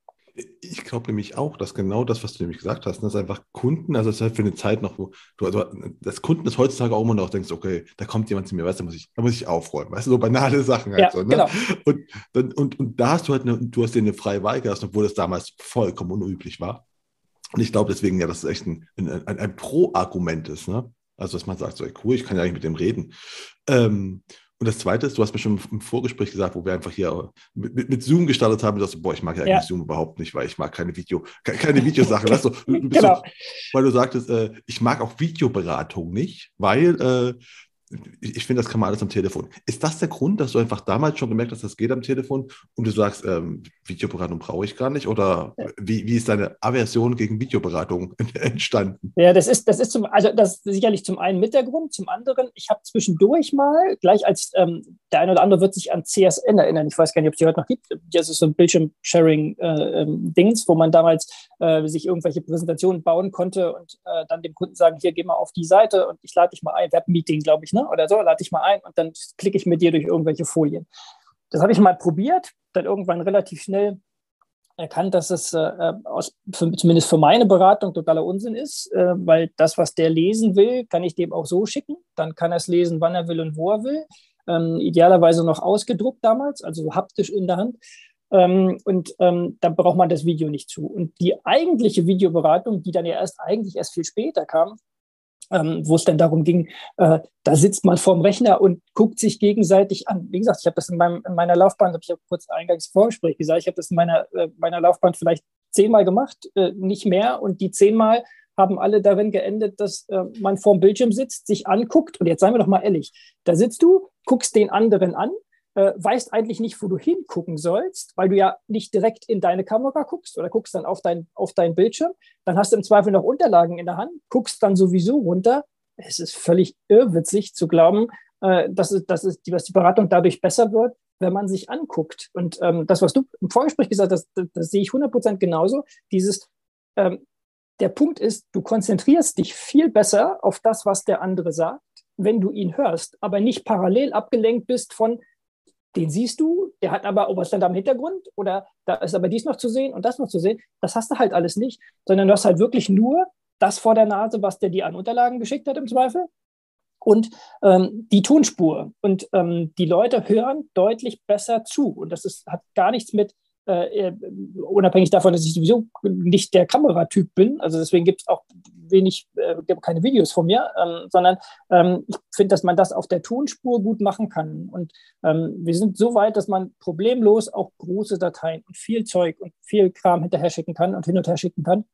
Ich glaube nämlich auch, dass genau das, was du nämlich gesagt hast, dass einfach Kunden, also es ist halt für eine Zeit noch, wo du, also das Kunden ist heutzutage auch immer noch denkst, okay, da kommt jemand zu mir, weißt du, da muss ich, da muss ich aufräumen, weißt du, so banale Sachen halt ja, so. Ne? Genau. Und, und, und, da hast du halt eine, du hast dir eine freie Wahl gehabt, obwohl das damals vollkommen unüblich war. Und ich glaube deswegen ja, dass es echt ein, ein, ein, ein Pro-Argument ist, ne? Also, dass man sagt, so, ey, cool, ich kann ja eigentlich mit dem reden. Ähm, und das Zweite ist, du hast mir schon im Vorgespräch gesagt, wo wir einfach hier mit, mit, Zoom gestartet haben, dass du, boah, ich mag ja eigentlich ja. Zoom überhaupt nicht, weil ich mag keine Video, keine Videosachen. weißt du, du genau. so, weil du sagtest, äh, ich mag auch Videoberatung nicht, weil äh, ich, finde, das kann man alles am Telefon. Ist das der Grund, dass du einfach damals schon gemerkt hast, das geht am Telefon und du sagst, ähm, Videoberatung brauche ich gar nicht? Oder wie, wie ist deine Aversion gegen Videoberatung entstanden? Ja, das ist, das ist zum, also das ist sicherlich zum einen mit der Grund, zum anderen, ich habe zwischendurch mal, gleich als ähm, der eine oder andere wird sich an CSN erinnern, ich weiß gar nicht, ob es die heute noch gibt, das ist so ein Bildschirm-Sharing-Dings, äh, wo man damals äh, sich irgendwelche Präsentationen bauen konnte und äh, dann dem Kunden sagen, hier, geh mal auf die Seite und ich lade dich mal ein, Webmeeting, glaube ich, ne? Oder so, lade dich mal ein und dann klicke ich mit dir durch irgendwelche Folien. Das habe ich mal probiert, dann irgendwann relativ schnell erkannt, dass es äh, aus, für, zumindest für meine Beratung totaler Unsinn ist, äh, weil das, was der lesen will, kann ich dem auch so schicken. Dann kann er es lesen, wann er will und wo er will. Ähm, idealerweise noch ausgedruckt damals, also haptisch in der Hand. Ähm, und ähm, da braucht man das Video nicht zu. Und die eigentliche Videoberatung, die dann ja erst eigentlich erst viel später kam, ähm, wo es dann darum ging, äh, da sitzt man vorm Rechner und guckt sich gegenseitig an. Wie gesagt, ich habe das in, meinem, in meiner Laufbahn, habe ich ja kurz eingangs Vorgespräch gesagt, ich habe das in meiner, äh, meiner Laufbahn vielleicht zehnmal gemacht, äh, nicht mehr. Und die zehnmal haben alle darin geendet, dass äh, man vorm Bildschirm sitzt, sich anguckt. Und jetzt seien wir doch mal ehrlich, da sitzt du, guckst den anderen an äh, weißt eigentlich nicht, wo du hingucken sollst, weil du ja nicht direkt in deine Kamera guckst oder guckst dann auf, dein, auf deinen Bildschirm. Dann hast du im Zweifel noch Unterlagen in der Hand, guckst dann sowieso runter. Es ist völlig irrwitzig zu glauben, äh, dass, dass, es, dass die Beratung dadurch besser wird, wenn man sich anguckt. Und ähm, das, was du im Vorgespräch gesagt hast, das, das sehe ich 100% genauso. Dieses, ähm, der Punkt ist, du konzentrierst dich viel besser auf das, was der andere sagt, wenn du ihn hörst, aber nicht parallel abgelenkt bist von, den siehst du, der hat aber, da im Hintergrund? Oder da ist aber dies noch zu sehen und das noch zu sehen. Das hast du halt alles nicht, sondern du hast halt wirklich nur das vor der Nase, was der dir an Unterlagen geschickt hat im Zweifel und ähm, die Tonspur. Und ähm, die Leute hören deutlich besser zu. Und das ist, hat gar nichts mit äh, äh, unabhängig davon, dass ich sowieso nicht der Kameratyp bin, also deswegen gibt es auch wenig, äh, keine Videos von mir, ähm, sondern ähm, ich finde, dass man das auf der Tonspur gut machen kann. Und ähm, wir sind so weit, dass man problemlos auch große Dateien und viel Zeug und viel Kram hinterher schicken kann und hin und her schicken kann.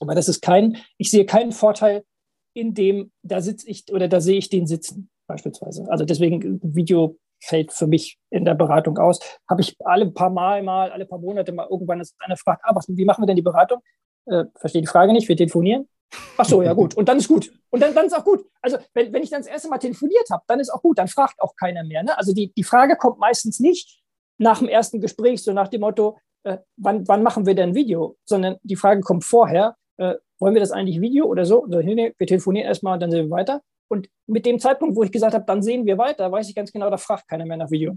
Aber das ist kein, ich sehe keinen Vorteil in dem, da sitze ich oder da sehe ich den sitzen, beispielsweise. Also deswegen Video fällt für mich in der Beratung aus. Habe ich alle paar Mal, mal, alle paar Monate mal irgendwann ist einer fragt, ah, was, wie machen wir denn die Beratung? Äh, verstehe die Frage nicht, wir telefonieren. Ach so, ja gut. Und dann ist gut. Und dann, dann ist auch gut. Also wenn, wenn ich dann das erste Mal telefoniert habe, dann ist auch gut. Dann fragt auch keiner mehr. Ne? Also die, die Frage kommt meistens nicht nach dem ersten Gespräch, so nach dem Motto, äh, wann, wann machen wir denn ein Video? Sondern die Frage kommt vorher, äh, wollen wir das eigentlich Video oder so? so nee, wir telefonieren erstmal und dann sehen wir weiter. Und mit dem Zeitpunkt, wo ich gesagt habe, dann sehen wir weiter, weiß ich ganz genau, da fragt keiner mehr nach Video.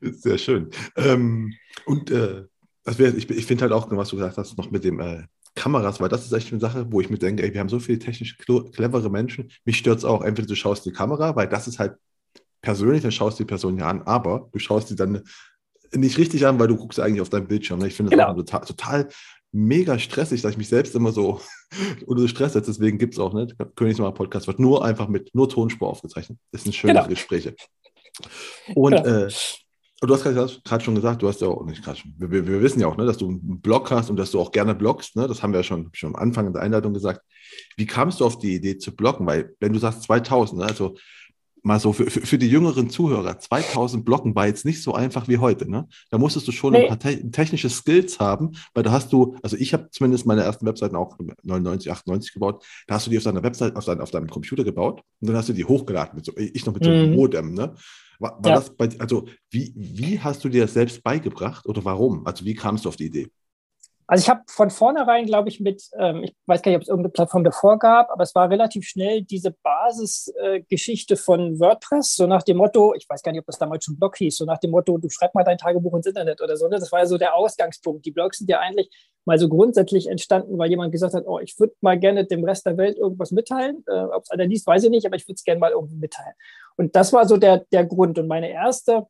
Sehr schön. Ähm, und äh, wär, ich, ich finde halt auch, was du gesagt hast, noch mit dem äh, Kameras, weil das ist echt eine Sache, wo ich mir denke, ey, wir haben so viele technisch clevere Menschen. Mich stört es auch, entweder du schaust die Kamera, weil das ist halt persönlich, dann schaust du die Person ja an, aber du schaust sie dann nicht richtig an, weil du guckst eigentlich auf deinen Bildschirm. Ne? Ich finde das genau. total, total mega stressig, dass ich mich selbst immer so unter Stress setze. Deswegen gibt es auch, ne? Königsmacher Podcast wird nur einfach mit nur Tonspur aufgezeichnet. Das sind schöne genau. Gespräche. Und ja. äh, du hast gerade schon gesagt, du hast ja auch nicht gerade schon, wir, wir, wissen ja auch, ne, dass du einen Blog hast und dass du auch gerne bloggst. Ne? Das haben wir ja schon, schon am Anfang in der Einleitung gesagt. Wie kamst du auf die Idee zu bloggen? Weil, wenn du sagst 2000, ne, also mal so für, für, die jüngeren Zuhörer, 2000 Blocken war jetzt nicht so einfach wie heute. Ne? Da musstest du schon nee. ein paar te technische Skills haben, weil da hast du, also ich habe zumindest meine ersten Webseiten auch 99, 98 gebaut, da hast du die auf deiner Website, auf, dein, auf deinem Computer gebaut und dann hast du die hochgeladen, mit so, ich noch mit so einem mhm. Modem. Ne? War, war ja. das bei, also wie, wie hast du dir das selbst beigebracht oder warum? Also wie kamst du auf die Idee? Also ich habe von vornherein, glaube ich, mit, ähm, ich weiß gar nicht, ob es irgendeine Plattform davor gab, aber es war relativ schnell diese Basisgeschichte äh, von WordPress, so nach dem Motto, ich weiß gar nicht, ob das damals schon Blog hieß, so nach dem Motto, du schreib mal dein Tagebuch ins Internet oder so. Ne? Das war ja so der Ausgangspunkt. Die Blogs sind ja eigentlich mal so grundsätzlich entstanden, weil jemand gesagt hat, oh, ich würde mal gerne dem Rest der Welt irgendwas mitteilen. Äh, ob es einer liest, weiß ich nicht, aber ich würde es gerne mal irgendwie mitteilen. Und das war so der, der Grund. Und meine erste,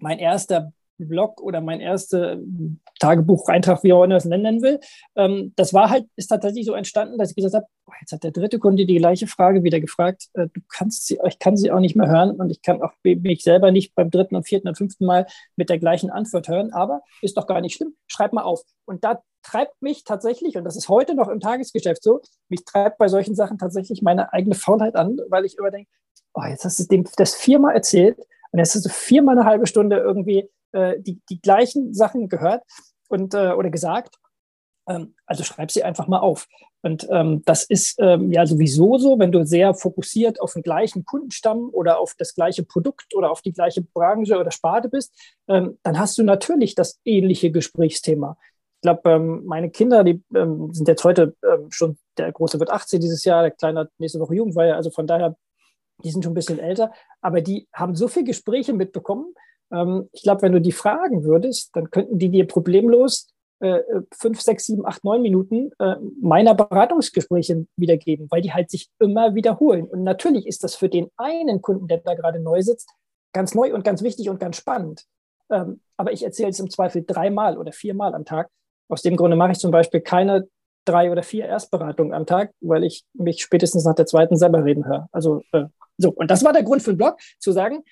mein erster Blog oder mein erster Tagebucheintrag, wie auch immer das nennen will. Ähm, das war halt, ist tatsächlich so entstanden, dass ich gesagt habe, oh, jetzt hat der dritte Kunde die gleiche Frage wieder gefragt. Äh, du kannst sie, ich kann sie auch nicht mehr hören und ich kann auch mich selber nicht beim dritten und vierten und fünften Mal mit der gleichen Antwort hören, aber ist doch gar nicht schlimm. Schreib mal auf. Und da treibt mich tatsächlich, und das ist heute noch im Tagesgeschäft so, mich treibt bei solchen Sachen tatsächlich meine eigene Faulheit an, weil ich überdenke, oh, jetzt hast du dem das viermal erzählt und jetzt hast du viermal eine halbe Stunde irgendwie äh, die, die gleichen Sachen gehört und, äh, oder gesagt. Ähm, also schreib sie einfach mal auf. Und ähm, das ist ähm, ja sowieso so, wenn du sehr fokussiert auf den gleichen Kundenstamm oder auf das gleiche Produkt oder auf die gleiche Branche oder Sparte bist, ähm, dann hast du natürlich das ähnliche Gesprächsthema. Ich glaube, ähm, meine Kinder, die ähm, sind jetzt heute schon, der Große wird 18 dieses Jahr, der Kleine hat nächste Woche Jugendweihe, also von daher, die sind schon ein bisschen älter, aber die haben so viele Gespräche mitbekommen. Ähm, ich glaube, wenn du die fragen würdest, dann könnten die dir problemlos äh, fünf, sechs, sieben, acht, neun Minuten äh, meiner Beratungsgespräche wiedergeben, weil die halt sich immer wiederholen. Und natürlich ist das für den einen Kunden, der da gerade neu sitzt, ganz neu und ganz wichtig und ganz spannend. Ähm, aber ich erzähle es im Zweifel dreimal oder viermal am Tag. Aus dem Grunde mache ich zum Beispiel keine drei oder vier Erstberatungen am Tag, weil ich mich spätestens nach der zweiten selber reden höre. Also äh, so, und das war der Grund für den Blog, zu sagen,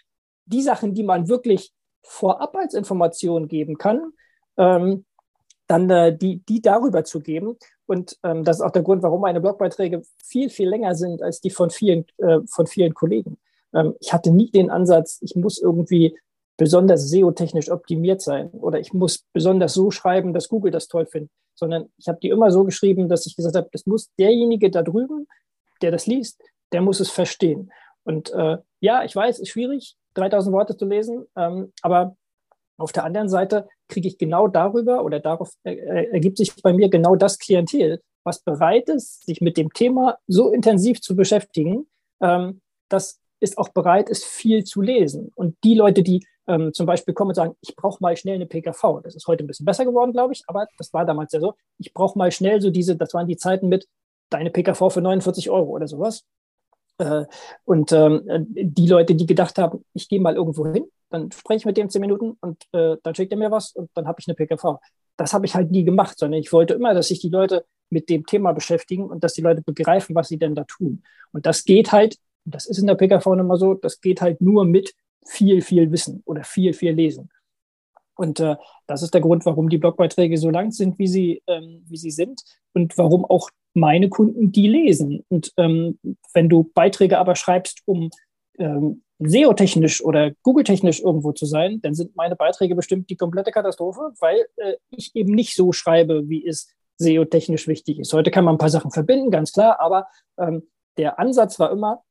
die Sachen, die man wirklich vorab als Information geben kann, ähm, dann äh, die, die darüber zu geben. Und ähm, das ist auch der Grund, warum meine Blogbeiträge viel, viel länger sind als die von vielen, äh, von vielen Kollegen. Ähm, ich hatte nie den Ansatz, ich muss irgendwie besonders SEO-technisch optimiert sein oder ich muss besonders so schreiben, dass Google das toll findet, sondern ich habe die immer so geschrieben, dass ich gesagt habe, das muss derjenige da drüben, der das liest, der muss es verstehen. Und äh, ja, ich weiß, ist schwierig, 3000 Worte zu lesen, ähm, aber auf der anderen Seite kriege ich genau darüber oder darauf äh, ergibt sich bei mir genau das Klientel, was bereit ist, sich mit dem Thema so intensiv zu beschäftigen, ähm, das ist auch bereit ist, viel zu lesen. Und die Leute, die ähm, zum Beispiel kommen und sagen, ich brauche mal schnell eine PKV, das ist heute ein bisschen besser geworden, glaube ich, aber das war damals ja so, ich brauche mal schnell so diese, das waren die Zeiten mit deine PKV für 49 Euro oder sowas. Äh, und ähm, die Leute, die gedacht haben, ich gehe mal irgendwo hin, dann spreche ich mit dem zehn Minuten und äh, dann schickt er mir was und dann habe ich eine PKV. Das habe ich halt nie gemacht, sondern ich wollte immer, dass sich die Leute mit dem Thema beschäftigen und dass die Leute begreifen, was sie denn da tun. Und das geht halt, das ist in der PKV immer so, das geht halt nur mit viel, viel Wissen oder viel, viel Lesen. Und äh, das ist der Grund, warum die Blogbeiträge so lang sind, wie sie, ähm, wie sie sind und warum auch meine Kunden die lesen. Und ähm, wenn du Beiträge aber schreibst, um ähm, SEO-technisch oder Google-technisch irgendwo zu sein, dann sind meine Beiträge bestimmt die komplette Katastrophe, weil äh, ich eben nicht so schreibe, wie es SEO-technisch wichtig ist. Heute kann man ein paar Sachen verbinden, ganz klar, aber ähm, der Ansatz war immer,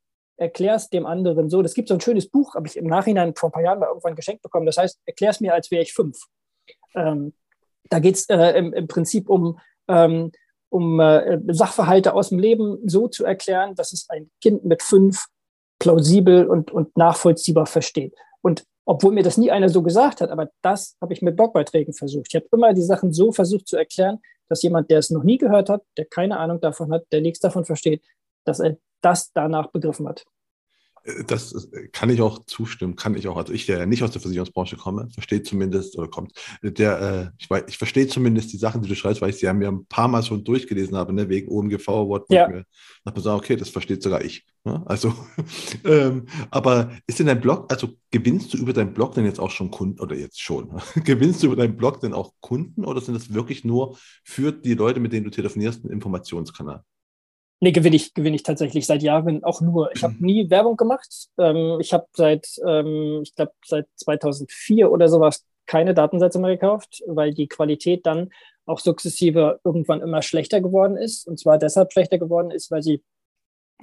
erklär es dem anderen so. Das gibt so ein schönes Buch, habe ich im Nachhinein vor ein paar Jahren mal irgendwann geschenkt bekommen. Das heißt, erklär es mir, als wäre ich fünf. Ähm, da geht es äh, im, im, Prinzip um, ähm, um äh, Sachverhalte aus dem Leben so zu erklären, dass es ein Kind mit fünf plausibel und, und nachvollziehbar versteht. Und obwohl mir das nie einer so gesagt hat, aber das habe ich mit Blogbeiträgen versucht. Ich habe immer die Sachen so versucht zu erklären, dass jemand, der es noch nie gehört hat, der keine Ahnung davon hat, der nichts davon versteht, dass er das danach begriffen hat. Das kann ich auch zustimmen, kann ich auch. Also ich, der ja nicht aus der Versicherungsbranche komme, verstehe zumindest oder kommt, der, äh, ich, weiß, ich verstehe zumindest die Sachen, die du schreibst, weil ich sie ja mir ein paar Mal schon durchgelesen habe, ne, wegen OMGV Award. Ja. Mir dachte so, okay, das versteht sogar ich. Ne? Also, ähm, aber ist in deinem Blog, also gewinnst du über deinen Blog denn jetzt auch schon Kunden oder jetzt schon? gewinnst du über deinen Blog denn auch Kunden oder sind das wirklich nur für die Leute, mit denen du telefonierst, ein Informationskanal? Nee, gewinne ich, gewinne ich tatsächlich seit Jahren auch nur. Ich habe nie Werbung gemacht. Ähm, ich habe seit, ähm, ich glaube, seit 2004 oder sowas keine Datensätze mehr gekauft, weil die Qualität dann auch sukzessive irgendwann immer schlechter geworden ist. Und zwar deshalb schlechter geworden ist, weil sie,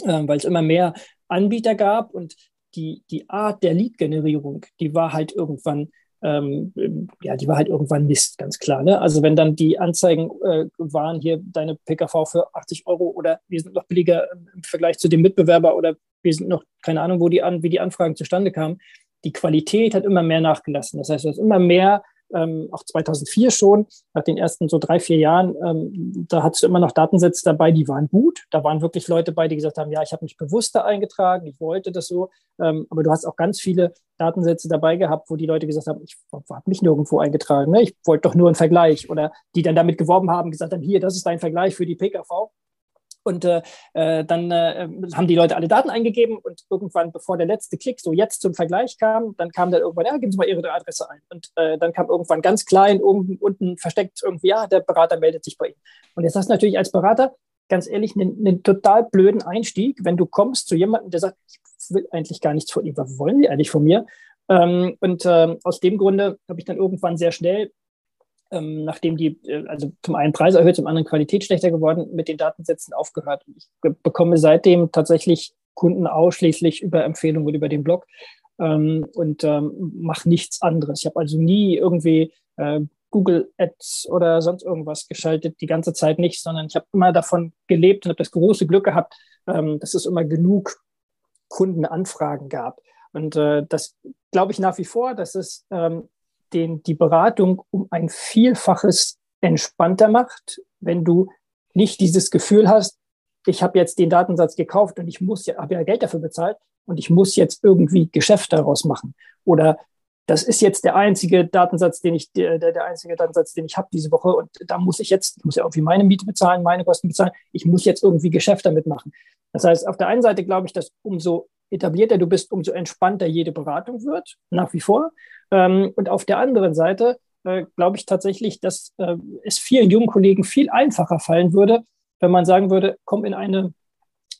äh, weil es immer mehr Anbieter gab und die, die Art der Lead-Generierung, die war halt irgendwann ähm, ja, die war halt irgendwann Mist, ganz klar. Ne? Also wenn dann die Anzeigen äh, waren, hier deine PKV für 80 Euro oder wir sind noch billiger im Vergleich zu dem Mitbewerber oder wir sind noch, keine Ahnung, wo die an, wie die Anfragen zustande kamen, die Qualität hat immer mehr nachgelassen. Das heißt, du hast immer mehr ähm, auch 2004 schon, nach den ersten so drei, vier Jahren, ähm, da hattest du immer noch Datensätze dabei, die waren gut. Da waren wirklich Leute bei, die gesagt haben, ja, ich habe mich bewusster eingetragen, ich wollte das so. Ähm, aber du hast auch ganz viele Datensätze dabei gehabt, wo die Leute gesagt haben, ich habe mich nirgendwo eingetragen, ne? ich wollte doch nur einen Vergleich. Oder die dann damit geworben haben, gesagt haben, hier, das ist dein Vergleich für die PKV. Und äh, äh, dann äh, haben die Leute alle Daten eingegeben und irgendwann, bevor der letzte Klick so jetzt zum Vergleich kam, dann kam dann irgendwann, ja, geben Sie mal Ihre Adresse ein. Und äh, dann kam irgendwann ganz klein, unten, unten versteckt irgendwie, ja, der Berater meldet sich bei Ihnen. Und jetzt hast du natürlich als Berater, ganz ehrlich, einen, einen total blöden Einstieg, wenn du kommst zu jemandem, der sagt, ich will eigentlich gar nichts von Ihnen, was wollen Sie eigentlich von mir? Ähm, und ähm, aus dem Grunde habe ich dann irgendwann sehr schnell, ähm, nachdem die, äh, also zum einen Preis erhöht, zum anderen Qualität schlechter geworden, mit den Datensätzen aufgehört. Ich bekomme seitdem tatsächlich Kunden ausschließlich über Empfehlungen und über den Blog ähm, und ähm, mache nichts anderes. Ich habe also nie irgendwie äh, Google Ads oder sonst irgendwas geschaltet, die ganze Zeit nicht, sondern ich habe immer davon gelebt und habe das große Glück gehabt, ähm, dass es immer genug Kundenanfragen gab. Und äh, das glaube ich nach wie vor, dass es ähm, den, die Beratung um ein Vielfaches entspannter macht, wenn du nicht dieses Gefühl hast, ich habe jetzt den Datensatz gekauft und ich muss ja, habe ja Geld dafür bezahlt und ich muss jetzt irgendwie Geschäft daraus machen. Oder das ist jetzt der einzige Datensatz, den ich, der, der einzige Datensatz, den ich habe diese Woche. Und da muss ich jetzt, ich muss ja irgendwie meine Miete bezahlen, meine Kosten bezahlen. Ich muss jetzt irgendwie Geschäft damit machen. Das heißt, auf der einen Seite glaube ich, dass umso etablierter du bist, umso entspannter jede Beratung wird, nach wie vor. Ähm, und auf der anderen Seite äh, glaube ich tatsächlich, dass äh, es vielen jungen Kollegen viel einfacher fallen würde, wenn man sagen würde, komm in eine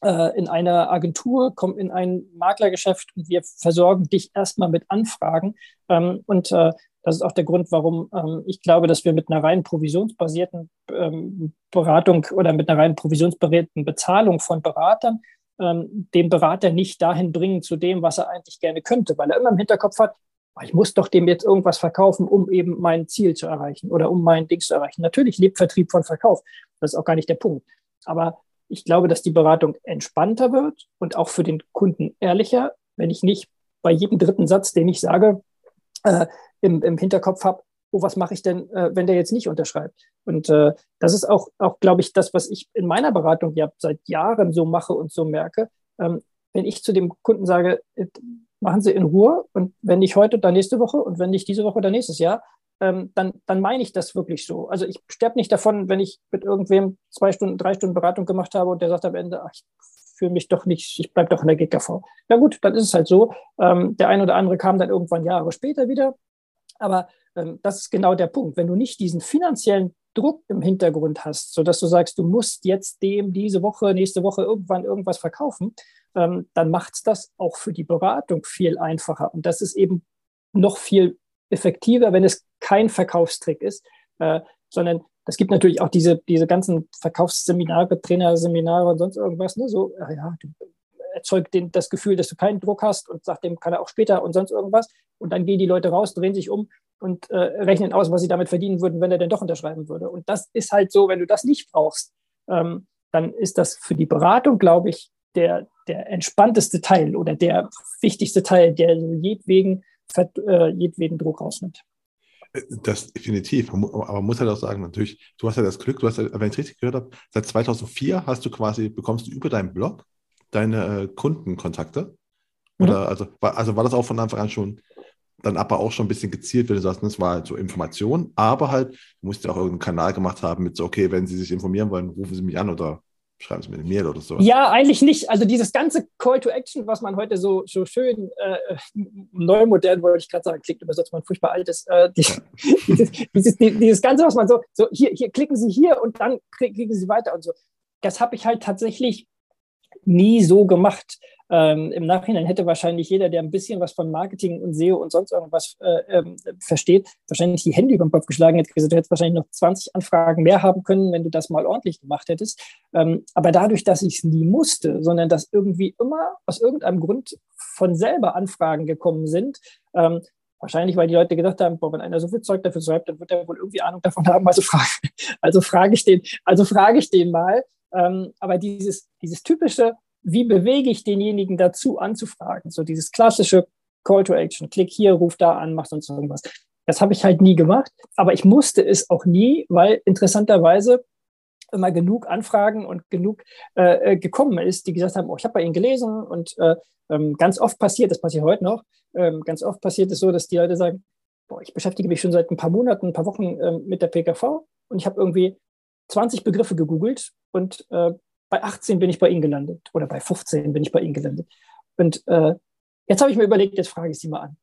äh, in eine Agentur, komm in ein Maklergeschäft und wir versorgen dich erstmal mit Anfragen. Ähm, und äh, das ist auch der Grund, warum ähm, ich glaube, dass wir mit einer rein provisionsbasierten ähm, Beratung oder mit einer rein provisionsbasierten Bezahlung von Beratern ähm, den Berater nicht dahin bringen zu dem, was er eigentlich gerne könnte, weil er immer im Hinterkopf hat, ich muss doch dem jetzt irgendwas verkaufen, um eben mein Ziel zu erreichen oder um mein Ding zu erreichen. Natürlich lebt Vertrieb von Verkauf. Das ist auch gar nicht der Punkt. Aber ich glaube, dass die Beratung entspannter wird und auch für den Kunden ehrlicher, wenn ich nicht bei jedem dritten Satz, den ich sage, äh, im, im Hinterkopf habe, oh, was mache ich denn, äh, wenn der jetzt nicht unterschreibt? Und äh, das ist auch, auch glaube ich, das, was ich in meiner Beratung ja seit Jahren so mache und so merke. Ähm, wenn ich zu dem Kunden sage, äh, machen Sie in Ruhe und wenn nicht heute, dann nächste Woche und wenn nicht diese Woche, dann nächstes Jahr, ähm, dann, dann meine ich das wirklich so. Also ich sterbe nicht davon, wenn ich mit irgendwem zwei Stunden, drei Stunden Beratung gemacht habe und der sagt am Ende, ach, ich fühle mich doch nicht, ich bleibe doch in der GKV. Na gut, dann ist es halt so. Ähm, der ein oder andere kam dann irgendwann Jahre später wieder. Aber ähm, das ist genau der Punkt. Wenn du nicht diesen finanziellen Druck im Hintergrund hast, sodass du sagst, du musst jetzt dem diese Woche, nächste Woche irgendwann irgendwas verkaufen, ähm, dann macht es das auch für die Beratung viel einfacher. Und das ist eben noch viel effektiver, wenn es kein Verkaufstrick ist, äh, sondern es gibt natürlich auch diese, diese ganzen Verkaufsseminare, Trainerseminare und sonst irgendwas, ne? so, ja, du erzeugt den, das Gefühl, dass du keinen Druck hast und sagt dem kann er auch später und sonst irgendwas. Und dann gehen die Leute raus, drehen sich um und äh, rechnen aus, was sie damit verdienen würden, wenn er denn doch unterschreiben würde. Und das ist halt so, wenn du das nicht brauchst, ähm, dann ist das für die Beratung, glaube ich, der, der entspannteste Teil oder der wichtigste Teil, der jedwegen äh, jedweden Druck rausnimmt. Das definitiv. Aber man muss halt auch sagen, natürlich, du hast ja das Glück, du hast ja, wenn ich es richtig gehört habe, seit 2004 hast du quasi, bekommst du über deinen Blog deine äh, Kundenkontakte. Oder mhm. also, war, also war das auch von Anfang an schon dann aber auch schon ein bisschen gezielt, wenn du sagst, das war halt so Information, aber halt, du musst ja auch irgendeinen Kanal gemacht haben mit so, okay, wenn Sie sich informieren wollen, rufen Sie mich an oder Schreiben Sie mir eine Mail oder so. Ja, eigentlich nicht. Also dieses ganze Call to Action, was man heute so, so schön äh, neu modern, wollte ich gerade sagen, klingt übersetzt man furchtbar altes. Äh, die, dieses, dieses, dieses, Ganze, was man so, so hier, hier klicken Sie hier und dann klicken Sie weiter und so. Das habe ich halt tatsächlich nie so gemacht. Ähm, Im Nachhinein hätte wahrscheinlich jeder, der ein bisschen was von Marketing und SEO und sonst irgendwas äh, ähm, versteht, wahrscheinlich die Hände über den Kopf geschlagen hätte gesagt, du hättest wahrscheinlich noch 20 Anfragen mehr haben können, wenn du das mal ordentlich gemacht hättest. Ähm, aber dadurch, dass ich es nie musste, sondern dass irgendwie immer aus irgendeinem Grund von selber Anfragen gekommen sind, ähm, Wahrscheinlich, weil die Leute gedacht haben, boah, wenn einer so viel Zeug dafür schreibt, dann wird er wohl irgendwie Ahnung davon haben. Also frage, also frage ich den, also frage ich den mal. Ähm, aber dieses, dieses typische, wie bewege ich denjenigen dazu anzufragen? So dieses klassische Call to Action, klick hier, ruf da an, mach sonst irgendwas. Das habe ich halt nie gemacht, aber ich musste es auch nie, weil interessanterweise immer genug Anfragen und genug äh, äh gekommen ist, die gesagt haben, oh, ich habe bei Ihnen gelesen und äh, ähm, ganz oft passiert, das passiert heute noch, ähm, ganz oft passiert es so, dass die Leute sagen, boah, ich beschäftige mich schon seit ein paar Monaten, ein paar Wochen ähm, mit der PKV und ich habe irgendwie 20 Begriffe gegoogelt und äh, bei 18 bin ich bei Ihnen gelandet oder bei 15 bin ich bei Ihnen gelandet. Und äh, jetzt habe ich mir überlegt, jetzt frage ich Sie mal an.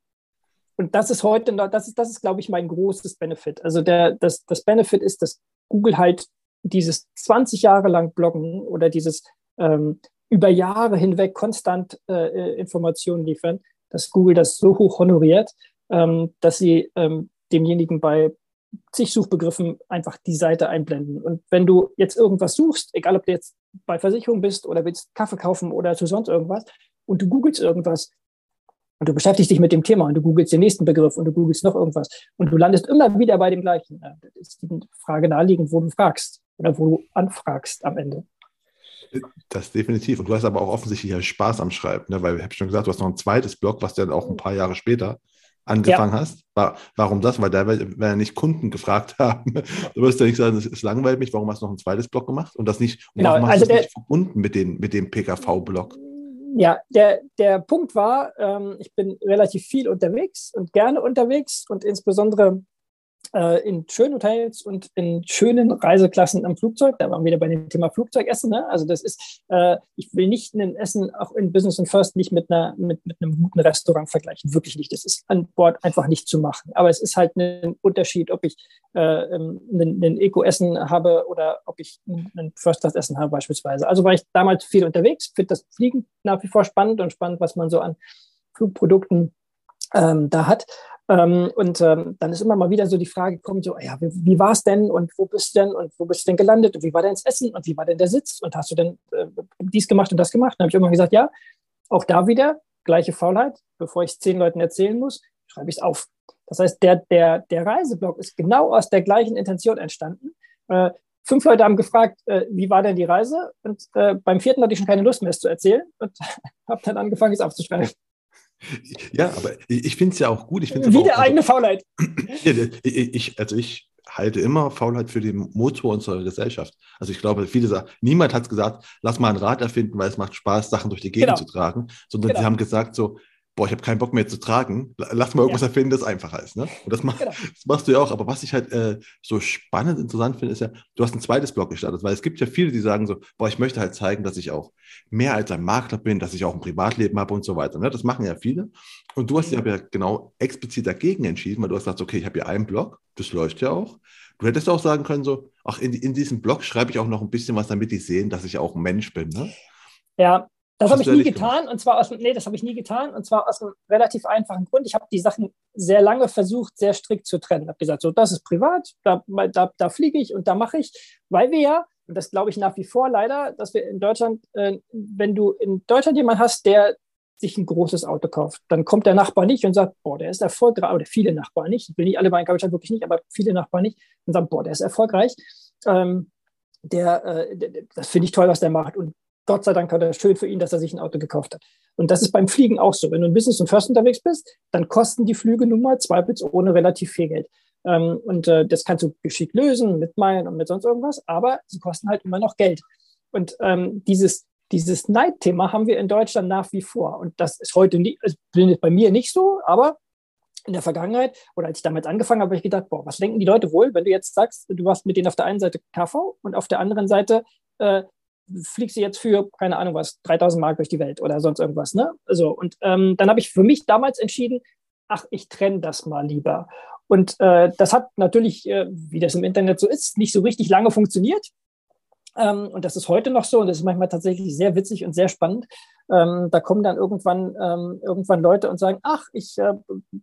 Und das ist heute, das ist, das ist, glaube ich, mein großes Benefit. Also der, das, das Benefit ist, dass Google halt dieses 20 Jahre lang Bloggen oder dieses ähm, über Jahre hinweg konstant äh, Informationen liefern, dass Google das so hoch honoriert, ähm, dass sie ähm, demjenigen bei zig Suchbegriffen einfach die Seite einblenden. Und wenn du jetzt irgendwas suchst, egal ob du jetzt bei Versicherung bist oder willst Kaffee kaufen oder zu sonst irgendwas, und du googelst irgendwas und du beschäftigst dich mit dem Thema und du googelst den nächsten Begriff und du googelst noch irgendwas und du landest immer wieder bei dem gleichen. Das ist die Frage naheliegend, wo du fragst oder wo du anfragst am Ende. Das definitiv. Und du hast aber auch offensichtlich Spaß am Schreiben, ne? weil ich habe schon gesagt, du hast noch ein zweites Blog, was dann auch ein paar Jahre später angefangen ja. hast. Warum das? Weil da werden ja nicht Kunden gefragt haben. Du wirst ja nicht sagen, es langweilt mich, warum hast du noch ein zweites Blog gemacht? Und das nicht, und genau, warum hast also du das nicht verbunden mit, den, mit dem PKV-Blog? Ja, der, der Punkt war, ähm, ich bin relativ viel unterwegs und gerne unterwegs und insbesondere äh, in schönen Hotels und in schönen Reiseklassen am Flugzeug. Da waren wir wieder bei dem Thema Flugzeugessen. Ne? Also das ist, äh, ich will nicht ein Essen auch in Business und First nicht mit, einer, mit, mit einem guten Restaurant vergleichen. Wirklich nicht. Das ist an Bord einfach nicht zu machen. Aber es ist halt ein Unterschied, ob ich äh, ein, ein Eco-Essen habe oder ob ich ein First-Class-Essen habe beispielsweise. Also war ich damals viel unterwegs, finde das Fliegen nach wie vor spannend und spannend, was man so an Flugprodukten ähm, da hat. Ähm, und ähm, dann ist immer mal wieder so die Frage gekommen, so, ja, wie, wie war es denn und wo bist du denn und wo bist du denn gelandet und wie war denn das Essen und wie war denn der Sitz und hast du denn äh, dies gemacht und das gemacht? Dann habe ich immer gesagt, ja, auch da wieder gleiche Faulheit, bevor ich es zehn Leuten erzählen muss, schreibe ich es auf. Das heißt, der, der, der Reiseblog ist genau aus der gleichen Intention entstanden. Äh, fünf Leute haben gefragt, äh, wie war denn die Reise? Und äh, beim vierten hatte ich schon keine Lust mehr, es zu erzählen und habe dann angefangen, es aufzuschreiben. Ja, aber ich finde es ja auch gut. Ich Wie auch, der eigene also, Faulheit. ich, also ich halte immer Faulheit für den Motor unserer Gesellschaft. Also ich glaube, viele sagen, niemand hat gesagt, lass mal ein Rad erfinden, weil es macht Spaß, Sachen durch die Gegend genau. zu tragen, sondern genau. sie haben gesagt so, boah, ich habe keinen Bock mehr zu tragen, lass mal irgendwas ja. erfinden, das einfacher ist. Ne? Und das, mach, genau. das, machst du ja auch. Aber was ich halt äh, so spannend, interessant finde, ist ja, du hast ein zweites Blog gestartet, weil es gibt ja viele, die sagen so, boah, ich möchte halt zeigen, dass ich auch mehr als ein Makler bin, dass ich auch ein Privatleben habe und so weiter. Ne? Das machen ja viele. Und du hast dich aber ja genau explizit dagegen entschieden, weil du hast gesagt, okay, ich habe hier einen Blog, das läuft ja auch. Du hättest auch sagen können, so, ach, in, in diesem Blog schreibe ich auch noch ein bisschen was, damit die sehen, dass ich auch ein Mensch bin. Ne? Ja, das habe ich nie getan gemacht? und zwar aus nee, das habe ich nie getan und zwar aus einem relativ einfachen Grund. Ich habe die Sachen sehr lange versucht, sehr strikt zu trennen. Ich habe gesagt, so das ist privat, da, da, da fliege ich und da mache ich, weil wir ja, und das glaube ich nach wie vor leider, dass wir in Deutschland, äh, wenn du in Deutschland jemanden hast, der sich ein großes Auto kauft, dann kommt der Nachbar nicht und sagt, boah, der ist erfolgreich, oder viele Nachbarn nicht, ich will nicht alle bei Deutschland wirklich nicht, aber viele Nachbarn nicht, und sagen, boah, der ist erfolgreich. Ähm, der, äh, das finde ich toll, was der macht. Und Gott sei Dank hat er schön für ihn, dass er sich ein Auto gekauft hat. Und das ist beim Fliegen auch so. Wenn du in Business und First unterwegs bist, dann kosten die Flüge nun mal zweifelsohne relativ viel Geld. Ähm, und äh, das kannst du geschickt lösen mit Meilen und mit sonst irgendwas, aber sie kosten halt immer noch Geld. Und ähm, dieses, dieses Neidthema haben wir in Deutschland nach wie vor. Und das ist heute nicht, ist bei mir nicht so, aber in der Vergangenheit oder als ich damals angefangen habe, habe ich gedacht, boah, was denken die Leute wohl, wenn du jetzt sagst, du warst mit denen auf der einen Seite KV und auf der anderen Seite äh, fliegst du jetzt für, keine Ahnung was, 3000 Mark durch die Welt oder sonst irgendwas. Ne? So, und ähm, dann habe ich für mich damals entschieden, ach, ich trenne das mal lieber. Und äh, das hat natürlich, äh, wie das im Internet so ist, nicht so richtig lange funktioniert. Ähm, und das ist heute noch so und das ist manchmal tatsächlich sehr witzig und sehr spannend. Ähm, da kommen dann irgendwann, ähm, irgendwann Leute und sagen, ach, ich äh,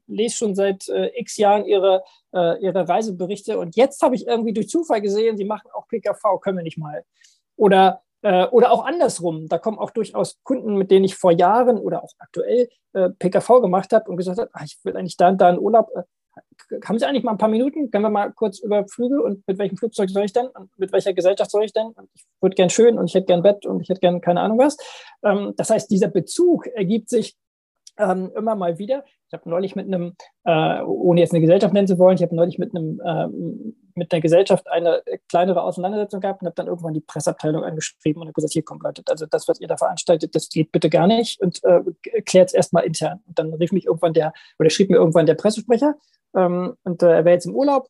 lese schon seit äh, x Jahren ihre, äh, ihre Reiseberichte und jetzt habe ich irgendwie durch Zufall gesehen, sie machen auch PKV, können wir nicht mal. Oder äh, oder auch andersrum. Da kommen auch durchaus Kunden, mit denen ich vor Jahren oder auch aktuell äh, PKV gemacht habe und gesagt habe, ach, ich will eigentlich da und da einen Urlaub. Äh, haben Sie eigentlich mal ein paar Minuten? Können wir mal kurz über Flüge und mit welchem Flugzeug soll ich denn und mit welcher Gesellschaft soll ich denn? Und ich würde gern schön und ich hätte gern Bett und ich hätte gern keine Ahnung was. Ähm, das heißt, dieser Bezug ergibt sich ähm, immer mal wieder. Ich habe neulich mit einem, äh, ohne jetzt eine Gesellschaft nennen zu wollen, ich habe neulich mit einem ähm, mit der Gesellschaft eine kleinere Auseinandersetzung gehabt und habe dann irgendwann die Presseabteilung angeschrieben und habe gesagt, hier kommt Leute, also das, was ihr da veranstaltet, das geht bitte gar nicht und äh, klärt es erstmal intern. Und dann rief mich irgendwann der, oder schrieb mir irgendwann der Pressesprecher ähm, und äh, er wäre jetzt im Urlaub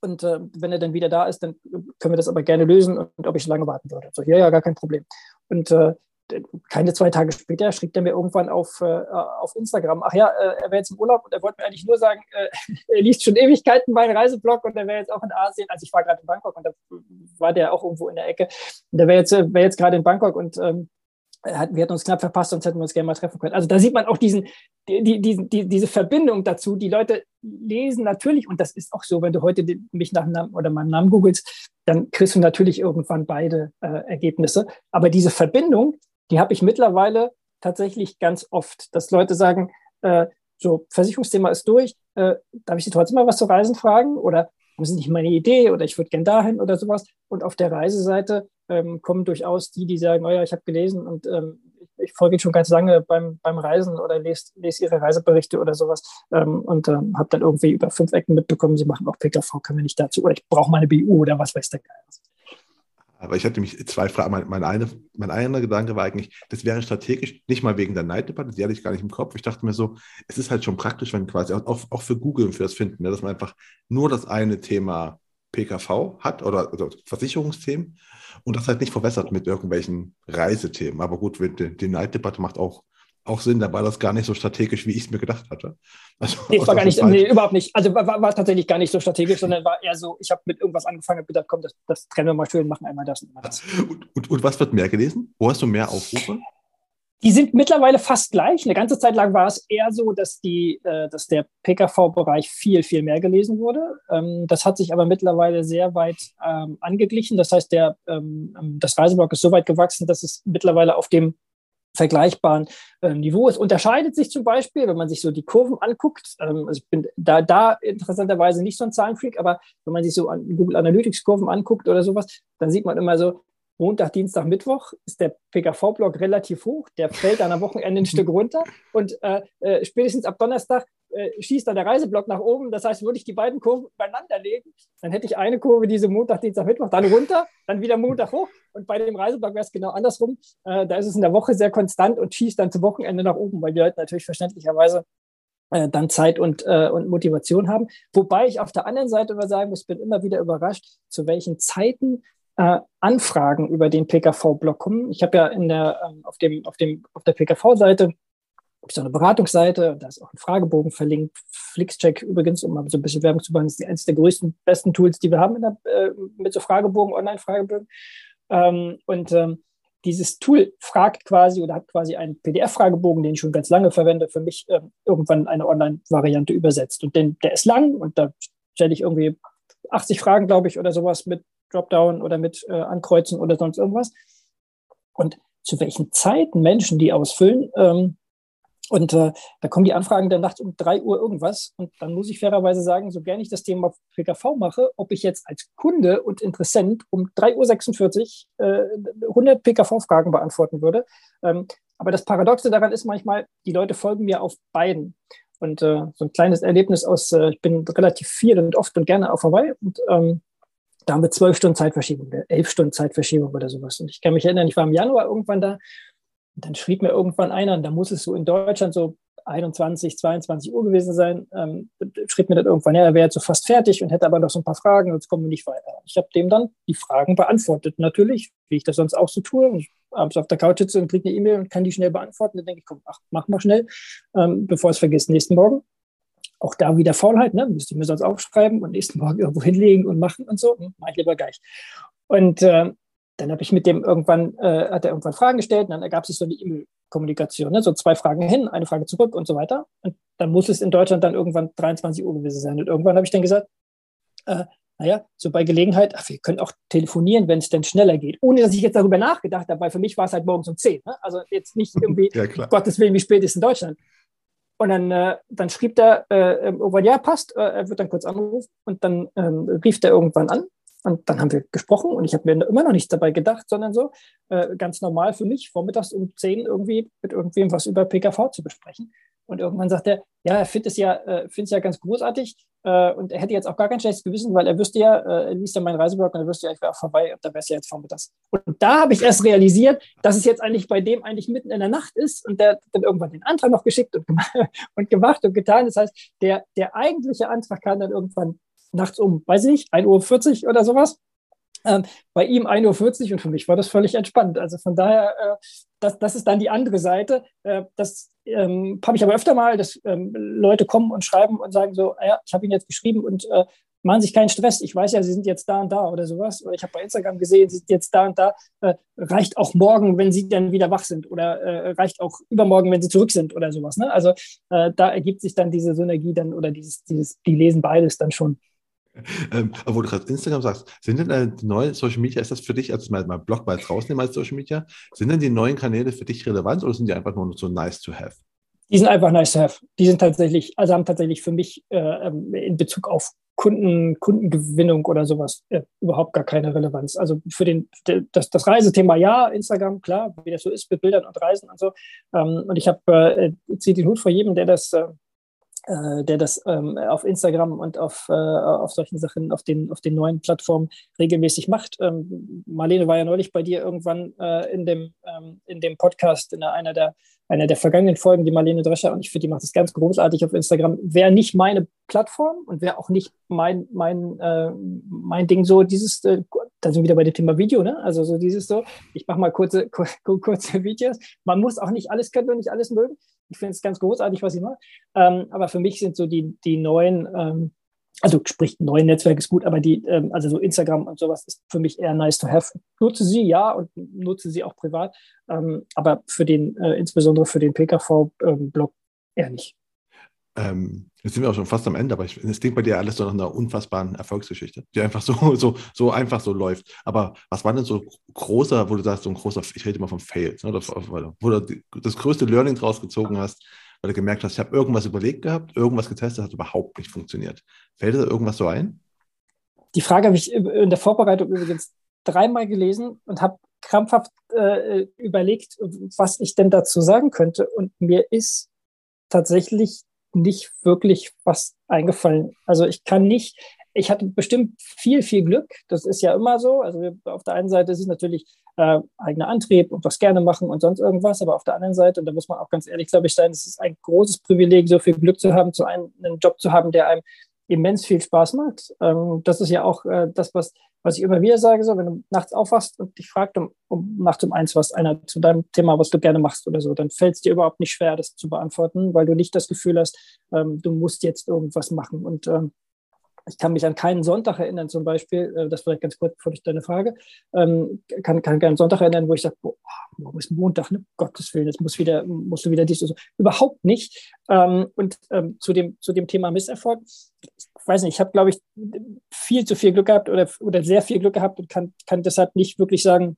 und äh, wenn er dann wieder da ist, dann können wir das aber gerne lösen und, und ob ich lange warten würde. So, ja, ja, gar kein Problem. Und äh, keine zwei Tage später schrieb er mir irgendwann auf, äh, auf Instagram, ach ja, äh, er wäre jetzt im Urlaub und er wollte mir eigentlich nur sagen, äh, er liest schon Ewigkeiten meinen Reiseblog und er wäre jetzt auch in Asien. Also ich war gerade in Bangkok und da war der auch irgendwo in der Ecke. Und der wäre jetzt, äh, wär jetzt gerade in Bangkok und ähm, wir hätten uns knapp verpasst, sonst hätten wir uns gerne mal treffen können. Also da sieht man auch diesen, die, die, die, diese Verbindung dazu. Die Leute lesen natürlich, und das ist auch so, wenn du heute mich nach Namen oder meinem Namen googelst, dann kriegst du natürlich irgendwann beide äh, Ergebnisse. Aber diese Verbindung, die habe ich mittlerweile tatsächlich ganz oft, dass Leute sagen, äh, so, Versicherungsthema ist durch, äh, darf ich Sie trotzdem mal was zu Reisen fragen? Oder haben Sie nicht meine Idee oder ich würde gern dahin oder sowas? Und auf der Reiseseite ähm, kommen durchaus die, die sagen, oh ja, ich habe gelesen und ähm, ich, folge schon ganz lange beim, beim Reisen oder lese, lese ihre Reiseberichte oder sowas ähm, und ähm, habe dann irgendwie über fünf Ecken mitbekommen, sie machen auch PKV, können wir nicht dazu oder ich brauche meine BU oder was weiß der Geil. Aber ich hatte mich zwei Fragen. Mein, mein, eine, mein einer Gedanke war eigentlich, das wäre strategisch, nicht mal wegen der Neiddebatte, die hatte ich gar nicht im Kopf. Ich dachte mir so, es ist halt schon praktisch, wenn quasi auch, auch für Google und für das Finden, ne, dass man einfach nur das eine Thema PKV hat oder, oder Versicherungsthemen und das halt nicht verwässert mit irgendwelchen Reisethemen. Aber gut, die, die Neiddebatte macht auch auch Sinn, da war das gar nicht so strategisch, wie ich es mir gedacht hatte. Also, nee, war gar nicht, nee, überhaupt nicht. Also war, war, tatsächlich gar nicht so strategisch, sondern war eher so, ich habe mit irgendwas angefangen und gedacht, komm, das, das trennen wir mal schön, machen einmal das und einmal das. Und, und, und, was wird mehr gelesen? Wo hast du mehr Aufrufe? Die sind mittlerweile fast gleich. Eine ganze Zeit lang war es eher so, dass, die, äh, dass der PKV-Bereich viel, viel mehr gelesen wurde. Ähm, das hat sich aber mittlerweile sehr weit ähm, angeglichen. Das heißt, der, ähm, das Reiseblock ist so weit gewachsen, dass es mittlerweile auf dem vergleichbaren äh, Niveau. Es unterscheidet sich zum Beispiel, wenn man sich so die Kurven anguckt. Ähm, also ich bin da, da interessanterweise nicht so ein Zahlenfreak, aber wenn man sich so an Google Analytics Kurven anguckt oder sowas, dann sieht man immer so, Montag, Dienstag, Mittwoch ist der PKV-Block relativ hoch, der fällt dann am Wochenende ein Stück runter und äh, äh, spätestens ab Donnerstag äh, schießt dann der Reiseblock nach oben. Das heißt, würde ich die beiden Kurven beieinander legen, dann hätte ich eine Kurve, diese Montag, Dienstag, Mittwoch, dann runter, dann wieder Montag hoch und bei dem Reiseblock wäre es genau andersrum. Äh, da ist es in der Woche sehr konstant und schießt dann zum Wochenende nach oben, weil die Leute natürlich verständlicherweise äh, dann Zeit und, äh, und Motivation haben. Wobei ich auf der anderen Seite immer sagen muss, bin immer wieder überrascht, zu welchen Zeiten äh, Anfragen über den PKV-Blog kommen. Ich habe ja in der, ähm, auf, dem, auf, dem, auf der PKV-Seite so eine Beratungsseite, da ist auch ein Fragebogen verlinkt. Flixcheck übrigens, um mal so ein bisschen Werbung zu machen, ist eines der größten, besten Tools, die wir haben der, äh, mit so Fragebogen, Online-Fragebögen. Ähm, und ähm, dieses Tool fragt quasi oder hat quasi einen PDF-Fragebogen, den ich schon ganz lange verwende, für mich ähm, irgendwann eine Online-Variante übersetzt. Und den, der ist lang und da stelle ich irgendwie 80 Fragen, glaube ich, oder sowas mit Dropdown oder mit äh, Ankreuzen oder sonst irgendwas. Und zu welchen Zeiten Menschen die ausfüllen. Ähm, und äh, da kommen die Anfragen der Nacht um drei Uhr irgendwas. Und dann muss ich fairerweise sagen, so gerne ich das Thema PKV mache, ob ich jetzt als Kunde und Interessent um 3.46 Uhr äh, 100 PKV-Fragen beantworten würde. Ähm, aber das Paradoxe daran ist manchmal, die Leute folgen mir auf beiden. Und äh, so ein kleines Erlebnis aus, äh, ich bin relativ viel und oft und gerne auf Hawaii. Und ähm, da haben wir zwölf Stunden Zeitverschiebung, elf Stunden Zeitverschiebung oder sowas. Und ich kann mich erinnern, ich war im Januar irgendwann da und dann schrieb mir irgendwann einer, und da muss es so in Deutschland so 21, 22 Uhr gewesen sein, ähm, schrieb mir dann irgendwann, ja, er wäre jetzt so fast fertig und hätte aber noch so ein paar Fragen, jetzt kommen wir nicht weiter. Ich habe dem dann die Fragen beantwortet, natürlich, wie ich das sonst auch so tue. Ich abends auf der Couch sitze und kriege eine E-Mail und kann die schnell beantworten. Dann denke ich, komm, ach, mach mal schnell, ähm, bevor es vergisst, nächsten Morgen auch da wieder Faulheit, ne? müsste ich mir sonst aufschreiben und nächsten Morgen irgendwo hinlegen und machen und so. Hm, Mache ich lieber gleich. Und äh, dann habe ich mit dem irgendwann, äh, hat er irgendwann Fragen gestellt und dann ergab sich so eine E-Mail-Kommunikation, ne? so zwei Fragen hin, eine Frage zurück und so weiter. Und dann muss es in Deutschland dann irgendwann 23 Uhr gewesen sein. Und irgendwann habe ich dann gesagt, äh, naja, so bei Gelegenheit, ach, wir können auch telefonieren, wenn es denn schneller geht. Ohne dass ich jetzt darüber nachgedacht habe, weil für mich war es halt morgens um 10. Ne? Also jetzt nicht irgendwie, ja, Gottes Willen, wie spät ist in Deutschland. Und dann, äh, dann schrieb der äh, irgendwann, ja, passt, äh, er wird dann kurz anrufen. Und dann ähm, rief der irgendwann an. Und dann haben wir gesprochen und ich habe mir immer noch nichts dabei gedacht, sondern so äh, ganz normal für mich, vormittags um 10 irgendwie mit irgendwem was über PKV zu besprechen. Und irgendwann sagt er, ja, er findet es ja, äh, ja ganz großartig äh, und er hätte jetzt auch gar kein schlechtes Gewissen, weil er wüsste ja, äh, er liest ja meinen Reiseblog und er wüsste ja, ich wäre auch vorbei und da wäre es ja jetzt vormittags. Und da habe ich erst realisiert, dass es jetzt eigentlich bei dem eigentlich mitten in der Nacht ist und der hat dann irgendwann den Antrag noch geschickt und, und gemacht und getan. Das heißt, der, der eigentliche Antrag kam dann irgendwann nachts um, weiß ich nicht, 1.40 Uhr oder sowas. Ähm, bei ihm 1.40 Uhr und für mich war das völlig entspannt. Also von daher, äh, das, das ist dann die andere Seite. Äh, das ähm, habe ich aber öfter mal, dass ähm, Leute kommen und schreiben und sagen so, ja, ich habe ihn jetzt geschrieben und äh, machen sich keinen Stress. Ich weiß ja, sie sind jetzt da und da oder sowas. Oder ich habe bei Instagram gesehen, sie sind jetzt da und da. Äh, reicht auch morgen, wenn sie dann wieder wach sind. Oder äh, reicht auch übermorgen, wenn sie zurück sind oder sowas. Ne? Also äh, da ergibt sich dann diese Synergie dann oder dieses, dieses, die lesen beides dann schon. Ähm, obwohl du gerade Instagram sagst, sind denn äh, die neuen Social Media, ist das für dich, also mal, mal Blog mal rausnehmen als Social Media, sind denn die neuen Kanäle für dich relevant oder sind die einfach nur so nice to have? Die sind einfach nice to have. Die sind tatsächlich, also haben tatsächlich für mich äh, ähm, in Bezug auf Kunden, Kundengewinnung oder sowas äh, überhaupt gar keine Relevanz. Also für den, das, das Reisethema ja, Instagram, klar, wie das so ist mit Bildern und Reisen und so. Ähm, und ich habe, äh, ziehe den Hut vor jedem, der das äh, der das ähm, auf Instagram und auf, äh, auf solchen Sachen, auf den, auf den neuen Plattformen regelmäßig macht. Ähm, Marlene war ja neulich bei dir irgendwann äh, in, dem, ähm, in dem Podcast, in einer der, einer der vergangenen Folgen, die Marlene Drescher, und ich finde, die macht das ganz großartig auf Instagram. Wäre nicht meine Plattform und wäre auch nicht mein, mein, äh, mein Ding so, dieses, äh, da sind wir wieder bei dem Thema Video, ne? Also so dieses so, ich mache mal kurze, kurze Videos. Man muss auch nicht alles können und nicht alles mögen. Ich finde es ganz großartig, was sie macht. Ähm, aber für mich sind so die, die neuen, ähm, also sprich, neuen Netzwerk ist gut, aber die, ähm, also so Instagram und sowas ist für mich eher nice to have. Nutze sie, ja, und nutze sie auch privat. Ähm, aber für den, äh, insbesondere für den PKV-Blog eher nicht. Ähm, jetzt sind wir auch schon fast am Ende, aber es klingt bei dir alles so nach einer unfassbaren Erfolgsgeschichte, die einfach so, so, so einfach so läuft. Aber was war denn so großer, wo du sagst, so ein großer, ich rede immer von Fails, ne, wo du das größte Learning draus gezogen hast, weil du gemerkt hast, ich habe irgendwas überlegt gehabt, irgendwas getestet, hat überhaupt nicht funktioniert. Fällt dir da irgendwas so ein? Die Frage habe ich in der Vorbereitung übrigens dreimal gelesen und habe krampfhaft äh, überlegt, was ich denn dazu sagen könnte. Und mir ist tatsächlich nicht wirklich was eingefallen. Also ich kann nicht, ich hatte bestimmt viel, viel Glück. Das ist ja immer so. Also auf der einen Seite ist es natürlich äh, eigener Antrieb und was gerne machen und sonst irgendwas, aber auf der anderen Seite, und da muss man auch ganz ehrlich, glaube ich, sein, es ist ein großes Privileg, so viel Glück zu haben, zu einem, einen Job zu haben, der einem immens viel Spaß macht. Ähm, das ist ja auch äh, das, was was ich immer wieder sage, so, wenn du nachts aufwachst und dich fragt um, um nachts um eins was einer zu deinem Thema, was du gerne machst oder so, dann fällt es dir überhaupt nicht schwer, das zu beantworten, weil du nicht das Gefühl hast, ähm, du musst jetzt irgendwas machen. Und ähm, ich kann mich an keinen Sonntag erinnern, zum Beispiel, äh, das vielleicht ganz kurz vor deine Frage, ähm, kann, kann keinen Sonntag erinnern, wo ich sage, boah, ist Montag, ne? Gottes Willen, jetzt muss wieder, musst du wieder dies und so. Überhaupt nicht. Ähm, und ähm, zu, dem, zu dem Thema Misserfolg, ich weiß nicht, ich habe, glaube ich, viel zu viel Glück gehabt oder, oder sehr viel Glück gehabt und kann, kann deshalb nicht wirklich sagen,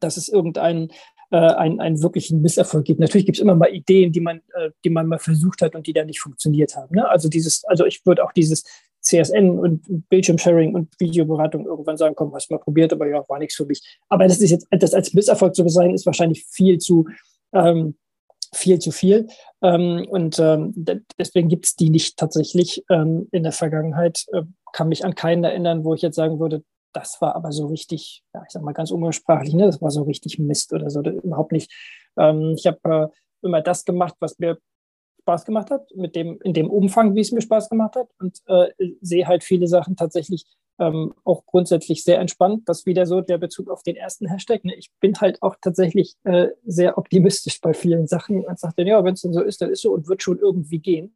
dass es irgendeinen äh, einen, einen wirklichen Misserfolg gibt. Natürlich gibt es immer mal Ideen, die man, äh, die man mal versucht hat und die dann nicht funktioniert haben. Ne? Also dieses, also ich würde auch dieses CSN und Bildschirmsharing und Videoberatung irgendwann sagen, komm, hast mal probiert, aber ja, war nichts für mich. Aber das ist jetzt, das als Misserfolg zu sein, ist wahrscheinlich viel zu, ähm, viel zu viel. Ähm, und ähm, deswegen gibt es die nicht tatsächlich ähm, in der Vergangenheit. Äh, kann mich an keinen erinnern, wo ich jetzt sagen würde, das war aber so richtig, ja, ich sag mal ganz umgangssprachlich, ne, das war so richtig Mist oder so, überhaupt nicht. Ähm, ich habe äh, immer das gemacht, was mir Spaß gemacht hat, mit dem, in dem Umfang, wie es mir Spaß gemacht hat und äh, sehe halt viele Sachen tatsächlich ähm, auch grundsätzlich sehr entspannt. Das wieder so der Bezug auf den ersten Hashtag. Ne? Ich bin halt auch tatsächlich äh, sehr optimistisch bei vielen Sachen und sage dann, ja, wenn es dann so ist, dann ist so und wird schon irgendwie gehen.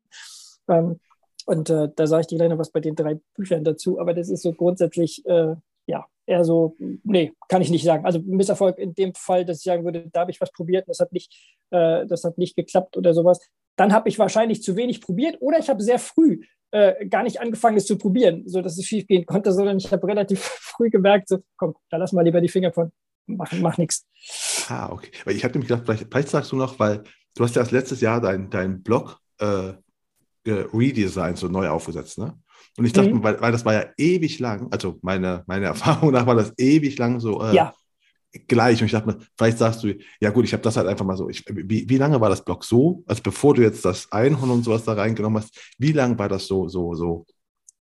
Ähm, und äh, da sage ich dir gleich noch was bei den drei Büchern dazu, aber das ist so grundsätzlich, äh, ja, eher so, nee, kann ich nicht sagen. Also Misserfolg in dem Fall, dass ich sagen würde, da habe ich was probiert und das hat nicht, äh, das hat nicht geklappt oder sowas dann habe ich wahrscheinlich zu wenig probiert oder ich habe sehr früh äh, gar nicht angefangen, es zu probieren, sodass es schief gehen konnte, sondern ich habe relativ früh gemerkt, so, komm, da lass mal lieber die Finger von, mach, mach nichts. Ah, okay. Weil ich hatte nämlich gedacht, vielleicht, vielleicht, sagst du noch, weil du hast ja erst letztes Jahr deinen dein Blog äh, redesigned, so neu aufgesetzt, ne? Und ich dachte, mhm. weil, weil das war ja ewig lang, also meine, meine Erfahrung nach war das ewig lang so äh, ja gleich. Und ich dachte mir, vielleicht sagst du, ja gut, ich habe das halt einfach mal so. Ich, wie, wie lange war das Blog so? Also bevor du jetzt das Einhorn und sowas da reingenommen hast, wie lange war das so, so, so?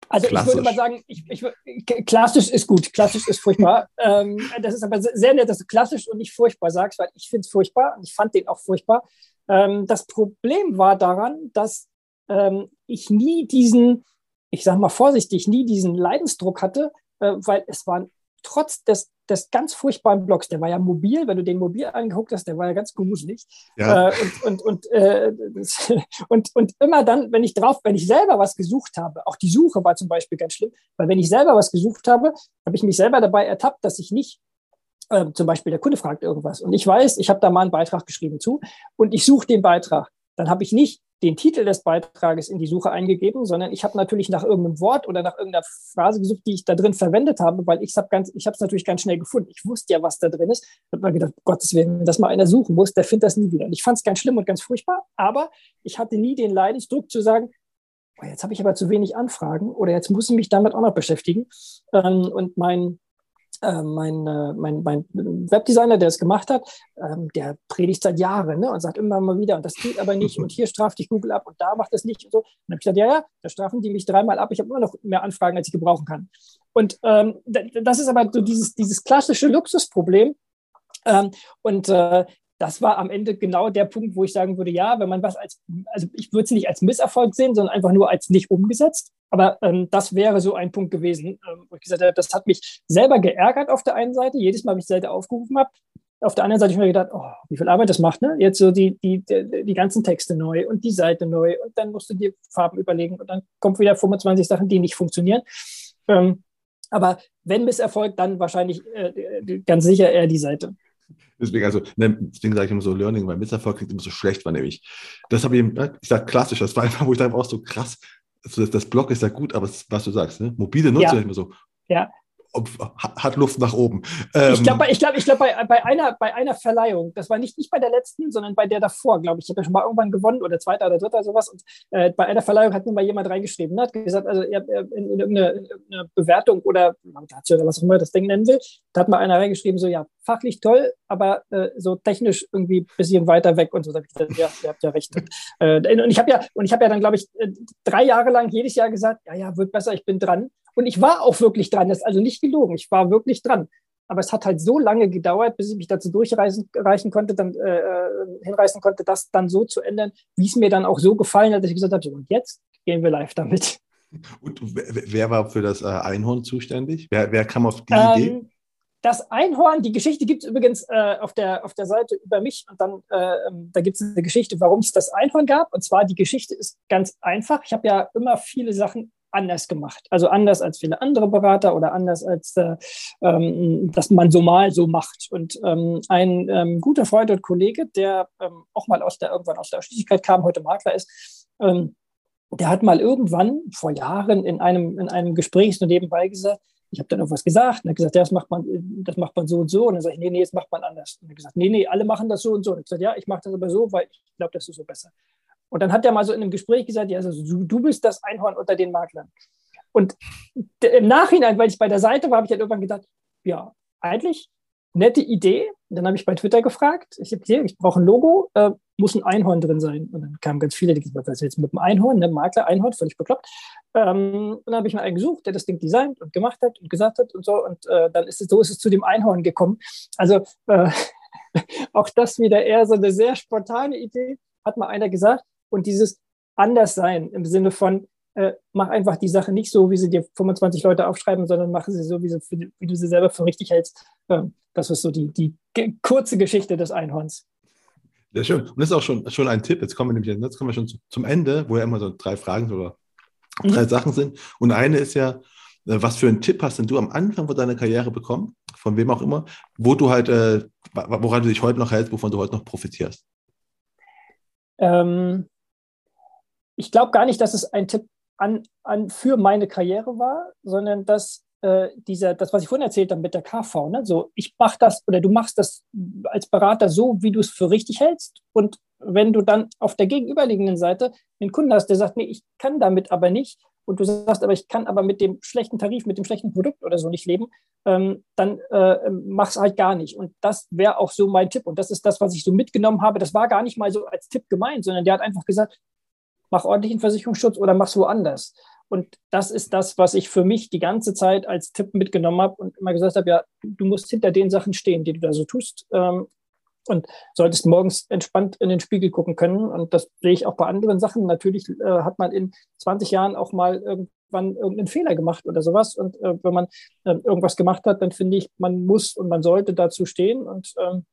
Also klassisch? ich würde mal sagen, ich, ich, klassisch ist gut, klassisch ist furchtbar. ähm, das ist aber sehr nett, dass du klassisch und nicht furchtbar sagst, weil ich finde es furchtbar und ich fand den auch furchtbar. Ähm, das Problem war daran, dass ähm, ich nie diesen, ich sage mal vorsichtig, nie diesen Leidensdruck hatte, äh, weil es waren trotz des des ganz furchtbaren Blogs. Der war ja mobil, wenn du den mobil angeguckt hast, der war ja ganz gruselig. Ja. Äh, und, und, und, äh, und, und immer dann, wenn ich drauf, wenn ich selber was gesucht habe, auch die Suche war zum Beispiel ganz schlimm, weil wenn ich selber was gesucht habe, habe ich mich selber dabei ertappt, dass ich nicht äh, zum Beispiel der Kunde fragt irgendwas und ich weiß, ich habe da mal einen Beitrag geschrieben zu und ich suche den Beitrag. Dann habe ich nicht den Titel des Beitrages in die Suche eingegeben, sondern ich habe natürlich nach irgendeinem Wort oder nach irgendeiner Phrase gesucht, die ich da drin verwendet habe, weil ich habe ganz, ich habe es natürlich ganz schnell gefunden. Ich wusste ja, was da drin ist. Ich habe mir gedacht, Gottes Willen, wenn das mal einer suchen muss, der findet das nie wieder. Und ich fand es ganz schlimm und ganz furchtbar, aber ich hatte nie den Leidensdruck zu sagen, oh, jetzt habe ich aber zu wenig Anfragen oder jetzt muss ich mich damit auch noch beschäftigen. Ähm, und mein äh, mein, äh, mein, mein Webdesigner, der es gemacht hat, ähm, der predigt seit Jahren ne, und sagt immer mal wieder, und das geht aber nicht, und hier straft dich Google ab und da macht das nicht und so. Und dann habe ich gesagt, ja, ja, da strafen die mich dreimal ab, ich habe immer noch mehr Anfragen, als ich gebrauchen kann. Und ähm, das ist aber so dieses, dieses klassische Luxusproblem. Ähm, und äh, das war am Ende genau der Punkt, wo ich sagen würde, ja, wenn man was als, also ich würde es nicht als Misserfolg sehen, sondern einfach nur als nicht umgesetzt. Aber ähm, das wäre so ein Punkt gewesen, ähm, wo ich gesagt habe, das hat mich selber geärgert auf der einen Seite, jedes Mal, wenn ich Seite aufgerufen habe. Auf der anderen Seite habe ich mir gedacht, oh, wie viel Arbeit das macht, ne? Jetzt so die, die, die, die ganzen Texte neu und die Seite neu und dann musst du dir Farben überlegen und dann kommt wieder 25 Sachen, die nicht funktionieren. Ähm, aber wenn Misserfolg, dann wahrscheinlich äh, ganz sicher eher die Seite. Deswegen, also, ne, deswegen sage ich immer so Learning, weil Misserfolg klingt immer so schlecht, war nämlich. Das habe ich, ne, ich sage klassisch, das war einfach, wo ich dann auch so krass, also das, das Blog ist ja gut, aber was du sagst, ne? mobile Nutzung, ja. immer so, ja hat Luft nach oben. Ähm, ich glaube, ich glaube, ich glaube, bei, bei, einer, bei einer Verleihung, das war nicht, nicht bei der letzten, sondern bei der davor, glaube ich. Ich habe ja schon mal irgendwann gewonnen oder zweiter oder dritter sowas. Und äh, bei einer Verleihung hat mir mal jemand reingeschrieben, ne, hat gesagt, also in, in, irgendeine, in irgendeine Bewertung oder oder was auch immer das Ding nennen will, da hat mal einer reingeschrieben, so ja, fachlich toll, aber äh, so technisch irgendwie ein bisschen weiter weg und so. Da ich gesagt, ja, ihr habt ja recht. Und, äh, und ich habe ja, und ich habe ja dann, glaube ich, äh, drei Jahre lang jedes Jahr gesagt, ja, ja, wird besser, ich bin dran. Und ich war auch wirklich dran. Das ist also nicht gelogen. Ich war wirklich dran. Aber es hat halt so lange gedauert, bis ich mich dazu durchreichen konnte, dann äh, äh, hinreißen konnte, das dann so zu ändern, wie es mir dann auch so gefallen hat, dass ich gesagt habe, so, und jetzt gehen wir live damit. Und wer war für das äh, Einhorn zuständig? Wer, wer kam auf die ähm, Idee? Das Einhorn, die Geschichte gibt es übrigens äh, auf, der, auf der Seite über mich und dann äh, ähm, da gibt es eine Geschichte, warum es das Einhorn gab. Und zwar die Geschichte ist ganz einfach. Ich habe ja immer viele Sachen anders gemacht. Also anders als viele andere Berater oder anders als äh, ähm, dass man so mal so macht. Und ähm, ein ähm, guter Freund und Kollege, der ähm, auch mal aus der irgendwann aus der Ausschließlichkeit kam, heute Makler ist, ähm, der hat mal irgendwann vor Jahren in einem, in einem Gespräch so nebenbei gesagt, ich habe dann irgendwas gesagt und er hat gesagt, das macht man, das macht man so und so. Und dann sage ich, nee, nee, das macht man anders. Und er hat gesagt, nee, nee, alle machen das so und so. Und er hat gesagt, ja, ich mache das aber so, weil ich glaube, das ist so besser. Und dann hat er mal so in einem Gespräch gesagt, ja, also du, bist das Einhorn unter den Maklern. Und im Nachhinein, weil ich bei der Seite war, habe ich halt irgendwann gedacht, ja, eigentlich nette Idee. Und dann habe ich bei Twitter gefragt, ich, ich brauche ein Logo, äh, muss ein Einhorn drin sein. Und dann kamen ganz viele, die gesagt, was ist jetzt mit dem Einhorn, ne? Makler, Einhorn, völlig bekloppt. Ähm, und dann habe ich mir einen gesucht, der das Ding designt und gemacht hat und gesagt hat und so. Und äh, dann ist es so ist es zu dem Einhorn gekommen. Also äh, auch das wieder eher so eine sehr spontane Idee, hat mal einer gesagt. Und dieses Anderssein im Sinne von, äh, mach einfach die Sache nicht so, wie sie dir 25 Leute aufschreiben, sondern mach sie so, wie, sie für, wie du sie selber für richtig hältst. Ähm, das ist so die, die kurze Geschichte des Einhorns. Ja, schön. Und das ist auch schon, schon ein Tipp. Jetzt kommen wir nämlich jetzt kommen wir schon zum Ende, wo ja immer so drei Fragen oder mhm. drei Sachen sind. Und eine ist ja, äh, was für einen Tipp hast denn du am Anfang von deiner Karriere bekommen, von wem auch immer, wo du halt, äh, woran du dich heute noch hältst, wovon du heute noch profitierst? Ähm, ich glaube gar nicht, dass es ein Tipp an, an für meine Karriere war, sondern dass äh, dieser, das, was ich vorhin erzählt habe mit der KV, ne? so ich mache das oder du machst das als Berater so, wie du es für richtig hältst. Und wenn du dann auf der gegenüberliegenden Seite einen Kunden hast, der sagt, nee, ich kann damit aber nicht, und du sagst, aber ich kann aber mit dem schlechten Tarif, mit dem schlechten Produkt oder so nicht leben, ähm, dann äh, mach es halt gar nicht. Und das wäre auch so mein Tipp. Und das ist das, was ich so mitgenommen habe. Das war gar nicht mal so als Tipp gemeint, sondern der hat einfach gesagt, mach ordentlichen Versicherungsschutz oder mach's woanders. Und das ist das, was ich für mich die ganze Zeit als Tipp mitgenommen habe und immer gesagt habe, ja, du musst hinter den Sachen stehen, die du da so tust. Ähm, und solltest morgens entspannt in den Spiegel gucken können. Und das sehe ich auch bei anderen Sachen. Natürlich äh, hat man in 20 Jahren auch mal irgendwann irgendeinen Fehler gemacht oder sowas. Und äh, wenn man äh, irgendwas gemacht hat, dann finde ich, man muss und man sollte dazu stehen und ähm,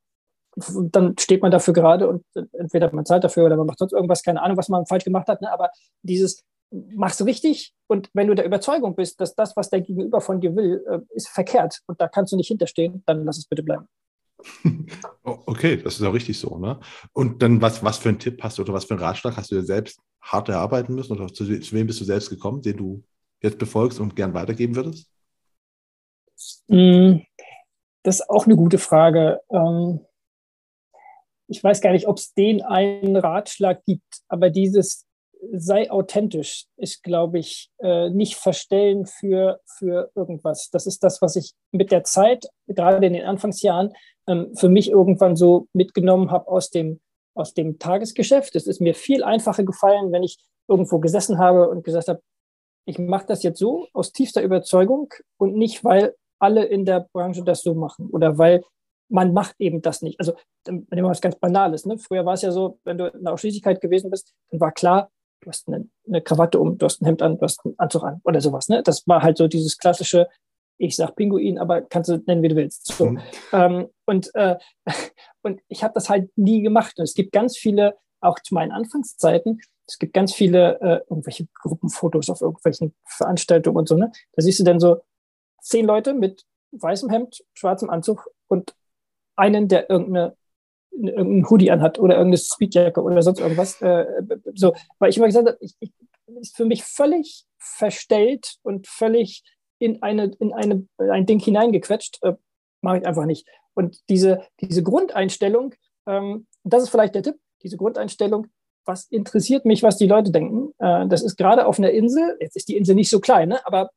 dann steht man dafür gerade und äh, entweder man zahlt dafür oder man macht sonst irgendwas, keine Ahnung, was man falsch gemacht hat. Ne? Aber dieses machst du richtig und wenn du der Überzeugung bist, dass das, was der Gegenüber von dir will, äh, ist verkehrt und da kannst du nicht hinterstehen, dann lass es bitte bleiben. Okay, das ist auch richtig so. Ne? Und dann, was, was für einen Tipp hast du oder was für einen Ratschlag hast du dir selbst hart erarbeiten müssen oder zu, zu wem bist du selbst gekommen, den du jetzt befolgst und gern weitergeben würdest? Mm, das ist auch eine gute Frage. Ähm, ich weiß gar nicht, ob es den einen Ratschlag gibt, aber dieses sei authentisch ist, glaube ich, äh, nicht verstellen für, für irgendwas. Das ist das, was ich mit der Zeit, gerade in den Anfangsjahren, ähm, für mich irgendwann so mitgenommen habe aus dem, aus dem Tagesgeschäft. Es ist mir viel einfacher gefallen, wenn ich irgendwo gesessen habe und gesagt habe, ich mache das jetzt so aus tiefster Überzeugung und nicht, weil alle in der Branche das so machen oder weil man macht eben das nicht. Also, wenn man was ganz Banales. Ne? Früher war es ja so, wenn du in der Ausschließlichkeit gewesen bist, dann war klar, du hast eine, eine, Krawatte um, du hast ein Hemd an, du hast einen Anzug an oder sowas. Ne? Das war halt so dieses klassische, ich sag Pinguin, aber kannst du nennen, wie du willst. So. Mhm. Ähm, und, äh, und ich habe das halt nie gemacht. Und es gibt ganz viele, auch zu meinen Anfangszeiten, es gibt ganz viele äh, irgendwelche Gruppenfotos auf irgendwelchen Veranstaltungen und so. Ne? Da siehst du dann so zehn Leute mit weißem Hemd, schwarzem Anzug und einen, der irgendeine irgendein Hoodie anhat oder irgendeine Speedjacke oder sonst irgendwas. Äh, so, weil ich immer gesagt habe, ich, ich, ist für mich völlig verstellt und völlig in eine, in eine, ein Ding hineingequetscht, äh, mache ich einfach nicht. Und diese, diese Grundeinstellung, ähm, das ist vielleicht der Tipp, diese Grundeinstellung, was interessiert mich, was die Leute denken. Äh, das ist gerade auf einer Insel, jetzt ist die Insel nicht so klein, ne? aber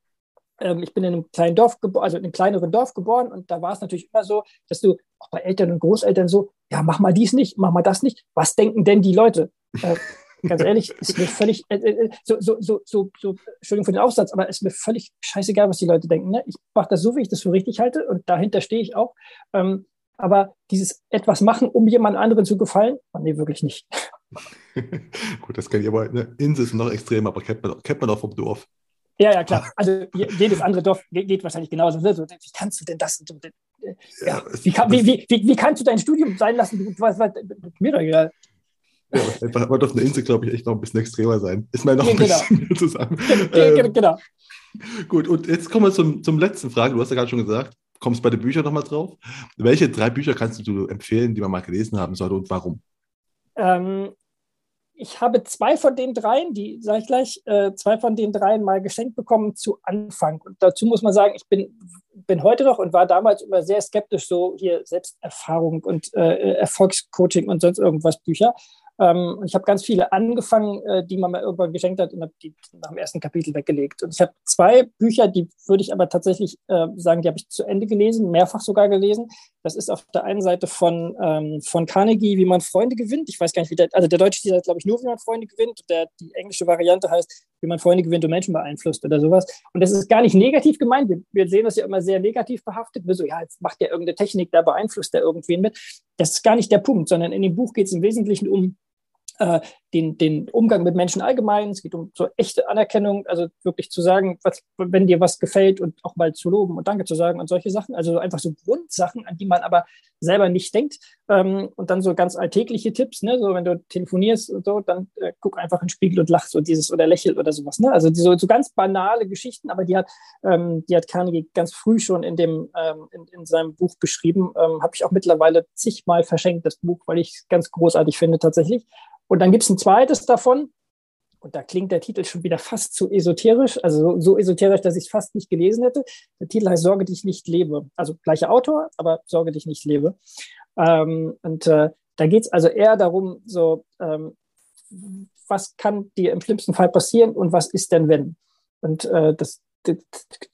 ähm, ich bin in einem kleinen Dorf also in einem kleineren Dorf geboren und da war es natürlich immer so, dass du auch bei Eltern und Großeltern so, ja, mach mal dies nicht, mach mal das nicht. Was denken denn die Leute? Äh, ganz ehrlich, ist mir völlig, äh, äh, so, so, so, so, so, Entschuldigung für den Aufsatz, aber ist mir völlig scheißegal, was die Leute denken. Ne? Ich mache das so, wie ich das für richtig halte und dahinter stehe ich auch. Ähm, aber dieses etwas machen, um jemand anderen zu gefallen, oh, nee, wirklich nicht. Gut, das kenne ich aber, ne? Insel ist noch extrem, aber kennt man, kennt man auch vom Dorf. Ja, ja, klar. Also jedes andere Dorf geht wahrscheinlich genauso. Ne? Wie kannst du denn das? Ja, wie, kann, wie, wie, wie, kannst du dein Studium sein lassen? Du, was, was, mir doch egal. Ja, einfach, aber auf einer Insel, glaube ich, echt noch ein bisschen extremer sein. Ist mir noch ein genau. bisschen zu sagen. Ähm, genau. Gut, und jetzt kommen wir zum, zum letzten Frage. Du hast ja gerade schon gesagt, kommst bei den Büchern nochmal drauf. Welche drei Bücher kannst du empfehlen, die man mal gelesen haben sollte und warum? Ähm, ich habe zwei von den dreien, die sage ich gleich, äh, zwei von den dreien mal geschenkt bekommen zu Anfang. Und dazu muss man sagen, ich bin, bin heute noch und war damals immer sehr skeptisch, so hier Selbsterfahrung und äh, Erfolgscoaching und sonst irgendwas Bücher. Ähm, ich habe ganz viele angefangen, äh, die man mir irgendwann geschenkt hat und habe die nach dem ersten Kapitel weggelegt. Und ich habe zwei Bücher, die würde ich aber tatsächlich äh, sagen, die habe ich zu Ende gelesen, mehrfach sogar gelesen. Das ist auf der einen Seite von, ähm, von Carnegie, wie man Freunde gewinnt. Ich weiß gar nicht, wie der, also der deutsche Titel heißt, glaube ich, nur, wie man Freunde gewinnt. Der, die englische Variante heißt, wie man Freunde gewinnt und Menschen beeinflusst oder sowas. Und das ist gar nicht negativ gemeint. Wir, wir sehen das ja immer sehr negativ behaftet. Wir so, ja, jetzt macht der irgendeine Technik, da beeinflusst der irgendwen mit. Das ist gar nicht der Punkt, sondern in dem Buch geht es im Wesentlichen um äh, den, den Umgang mit Menschen allgemein. Es geht um so echte Anerkennung, also wirklich zu sagen, was, wenn dir was gefällt und auch mal zu loben und Danke zu sagen und solche Sachen. Also einfach so Grundsachen, an die man aber selber nicht denkt. Ähm, und dann so ganz alltägliche Tipps, ne? so wenn du telefonierst und so, dann äh, guck einfach in den Spiegel und lach so dieses oder lächel oder sowas. Ne? Also so, so ganz banale Geschichten, aber die hat, ähm, die hat Carnegie ganz früh schon in, dem, ähm, in, in seinem Buch beschrieben. Ähm, Habe ich auch mittlerweile zigmal verschenkt, das Buch, weil ich es ganz großartig finde tatsächlich. Und dann gibt es ein zweites davon, und da klingt der Titel schon wieder fast zu esoterisch, also so, so esoterisch, dass ich es fast nicht gelesen hätte. Der Titel heißt Sorge dich nicht lebe. Also gleicher Autor, aber Sorge dich nicht lebe. Ähm, und äh, da geht es also eher darum, so, ähm, was kann dir im schlimmsten Fall passieren und was ist denn, wenn? Und äh, das, das,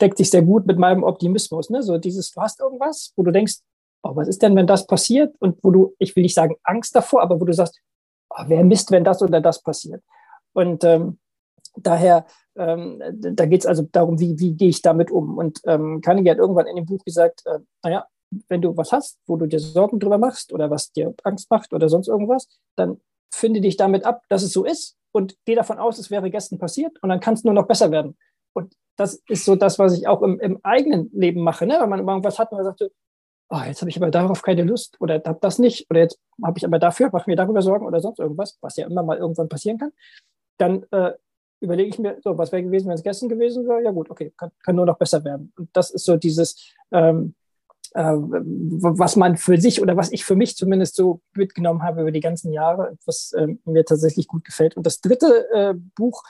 deckt sich sehr gut mit meinem Optimismus. Ne? So dieses, du hast irgendwas, wo du denkst, oh, was ist denn, wenn das passiert? Und wo du, ich will nicht sagen Angst davor, aber wo du sagst, oh, wer misst, wenn das oder das passiert? Und ähm, daher, ähm, da geht es also darum, wie, wie gehe ich damit um? Und ähm, Carnegie hat irgendwann in dem Buch gesagt, äh, naja, wenn du was hast, wo du dir Sorgen drüber machst oder was dir Angst macht oder sonst irgendwas, dann finde dich damit ab, dass es so ist und geh davon aus, es wäre gestern passiert und dann kann es nur noch besser werden. Und das ist so das, was ich auch im, im eigenen Leben mache. Ne? Wenn man irgendwas hat und man sagt, oh, jetzt habe ich aber darauf keine Lust oder habe das nicht oder jetzt habe ich aber dafür, mache mir darüber Sorgen oder sonst irgendwas, was ja immer mal irgendwann passieren kann, dann äh, überlege ich mir, so, was wäre gewesen, wenn es gestern gewesen wäre? Ja gut, okay, kann, kann, nur noch besser werden. Und das ist so dieses, ähm, äh, was man für sich oder was ich für mich zumindest so mitgenommen habe über die ganzen Jahre, was äh, mir tatsächlich gut gefällt. Und das dritte äh, Buch,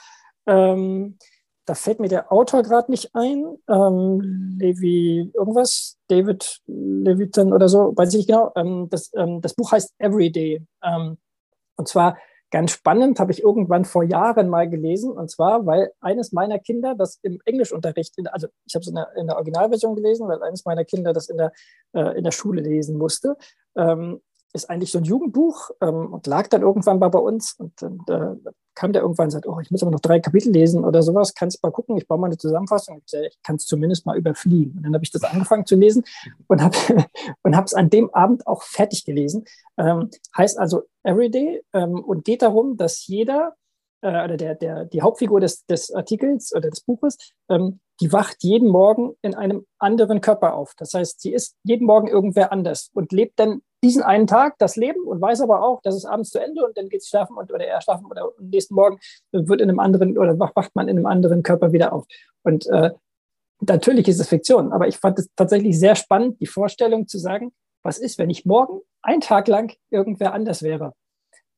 ähm, da fällt mir der Autor gerade nicht ein, ähm, Levi irgendwas, David Leviton oder so, weiß ich nicht genau. Ähm, das, ähm, das Buch heißt Everyday. Ähm, und zwar ganz spannend, habe ich irgendwann vor Jahren mal gelesen. Und zwar, weil eines meiner Kinder das im Englischunterricht, in, also ich habe es in der, in der, Originalversion gelesen, weil eines meiner Kinder das in der, äh, in der Schule lesen musste. Ähm, ist eigentlich so ein Jugendbuch ähm, und lag dann irgendwann mal bei uns. Und dann äh, kam der irgendwann und sagt, oh, ich muss aber noch drei Kapitel lesen oder sowas, kannst mal gucken, ich baue mal eine Zusammenfassung. Ich, kann es zumindest mal überfliegen. Und dann habe ich das angefangen zu lesen und habe und es an dem Abend auch fertig gelesen. Ähm, heißt also Everyday ähm, und geht darum, dass jeder äh, oder der, der, die Hauptfigur des, des Artikels oder des Buches, ähm, die wacht jeden Morgen in einem anderen Körper auf. Das heißt, sie ist jeden Morgen irgendwer anders und lebt dann diesen einen Tag das Leben und weiß aber auch, dass es abends zu Ende und dann geht es schlafen und, oder er schlafen oder am nächsten Morgen wird in einem anderen oder wacht man in einem anderen Körper wieder auf. Und äh, natürlich ist es Fiktion, aber ich fand es tatsächlich sehr spannend, die Vorstellung zu sagen, was ist, wenn ich morgen einen Tag lang irgendwer anders wäre?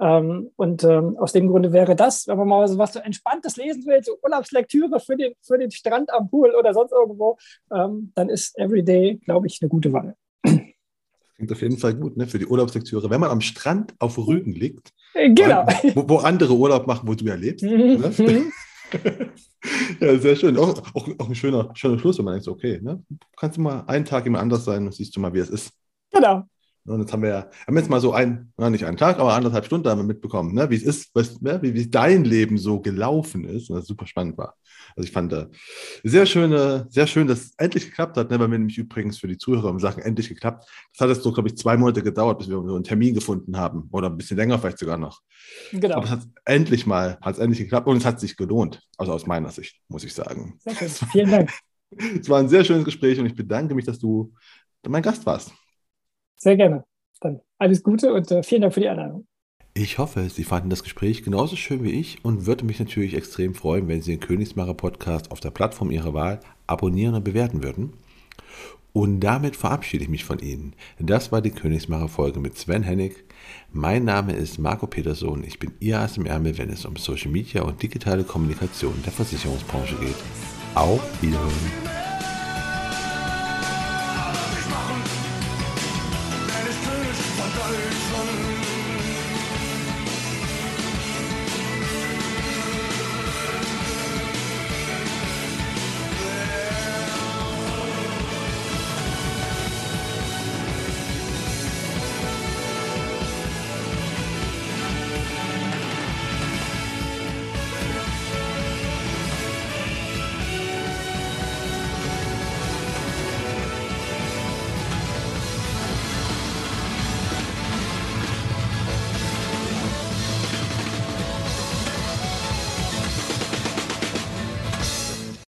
Ähm, und ähm, aus dem Grunde wäre das, wenn man mal was, was so entspanntes lesen will, so Urlaubslektüre für den, für den Strand am Pool oder sonst irgendwo, ähm, dann ist Everyday, glaube ich, eine gute Wahl. Klingt auf jeden Fall gut, ne? Für die Urlaubslektüre. Wenn man am Strand auf Rügen liegt, äh, genau. wo, wo andere Urlaub machen, wo du ja lebst. Mhm. ne? ja, sehr schön. Auch, auch, auch, ein schöner, schöner Schluss, wenn man denkt, okay, ne? kannst du mal einen Tag immer anders sein und siehst du mal, wie es ist. Genau. Und jetzt haben wir ja, haben jetzt mal so ein, na, nicht einen Tag, aber anderthalb Stunden haben wir mitbekommen, ne, wie es ist, was, ne, wie, wie dein Leben so gelaufen ist und das super spannend war. Also ich fand äh, sehr schön, sehr schön, dass es endlich geklappt hat. Ne, bei mir nämlich übrigens für die Zuhörer um Sachen endlich geklappt. Das hat jetzt so, glaube ich, zwei Monate gedauert, bis wir so einen Termin gefunden haben oder ein bisschen länger vielleicht sogar noch. Genau. Aber es hat endlich mal, hat es endlich geklappt und es hat sich gelohnt. Also aus meiner Sicht, muss ich sagen. Sehr schön. Vielen Dank. Es war ein sehr schönes Gespräch und ich bedanke mich, dass du mein Gast warst. Sehr gerne. Dann alles Gute und äh, vielen Dank für die Einladung. Ich hoffe, Sie fanden das Gespräch genauso schön wie ich und würde mich natürlich extrem freuen, wenn Sie den Königsmacher Podcast auf der Plattform Ihrer Wahl abonnieren und bewerten würden. Und damit verabschiede ich mich von Ihnen. Das war die Königsmacher Folge mit Sven Hennig. Mein Name ist Marco Peterson. Ich bin Ihr Ass im Ärmel, wenn es um Social Media und digitale Kommunikation der Versicherungsbranche geht. Auf Wiederhören.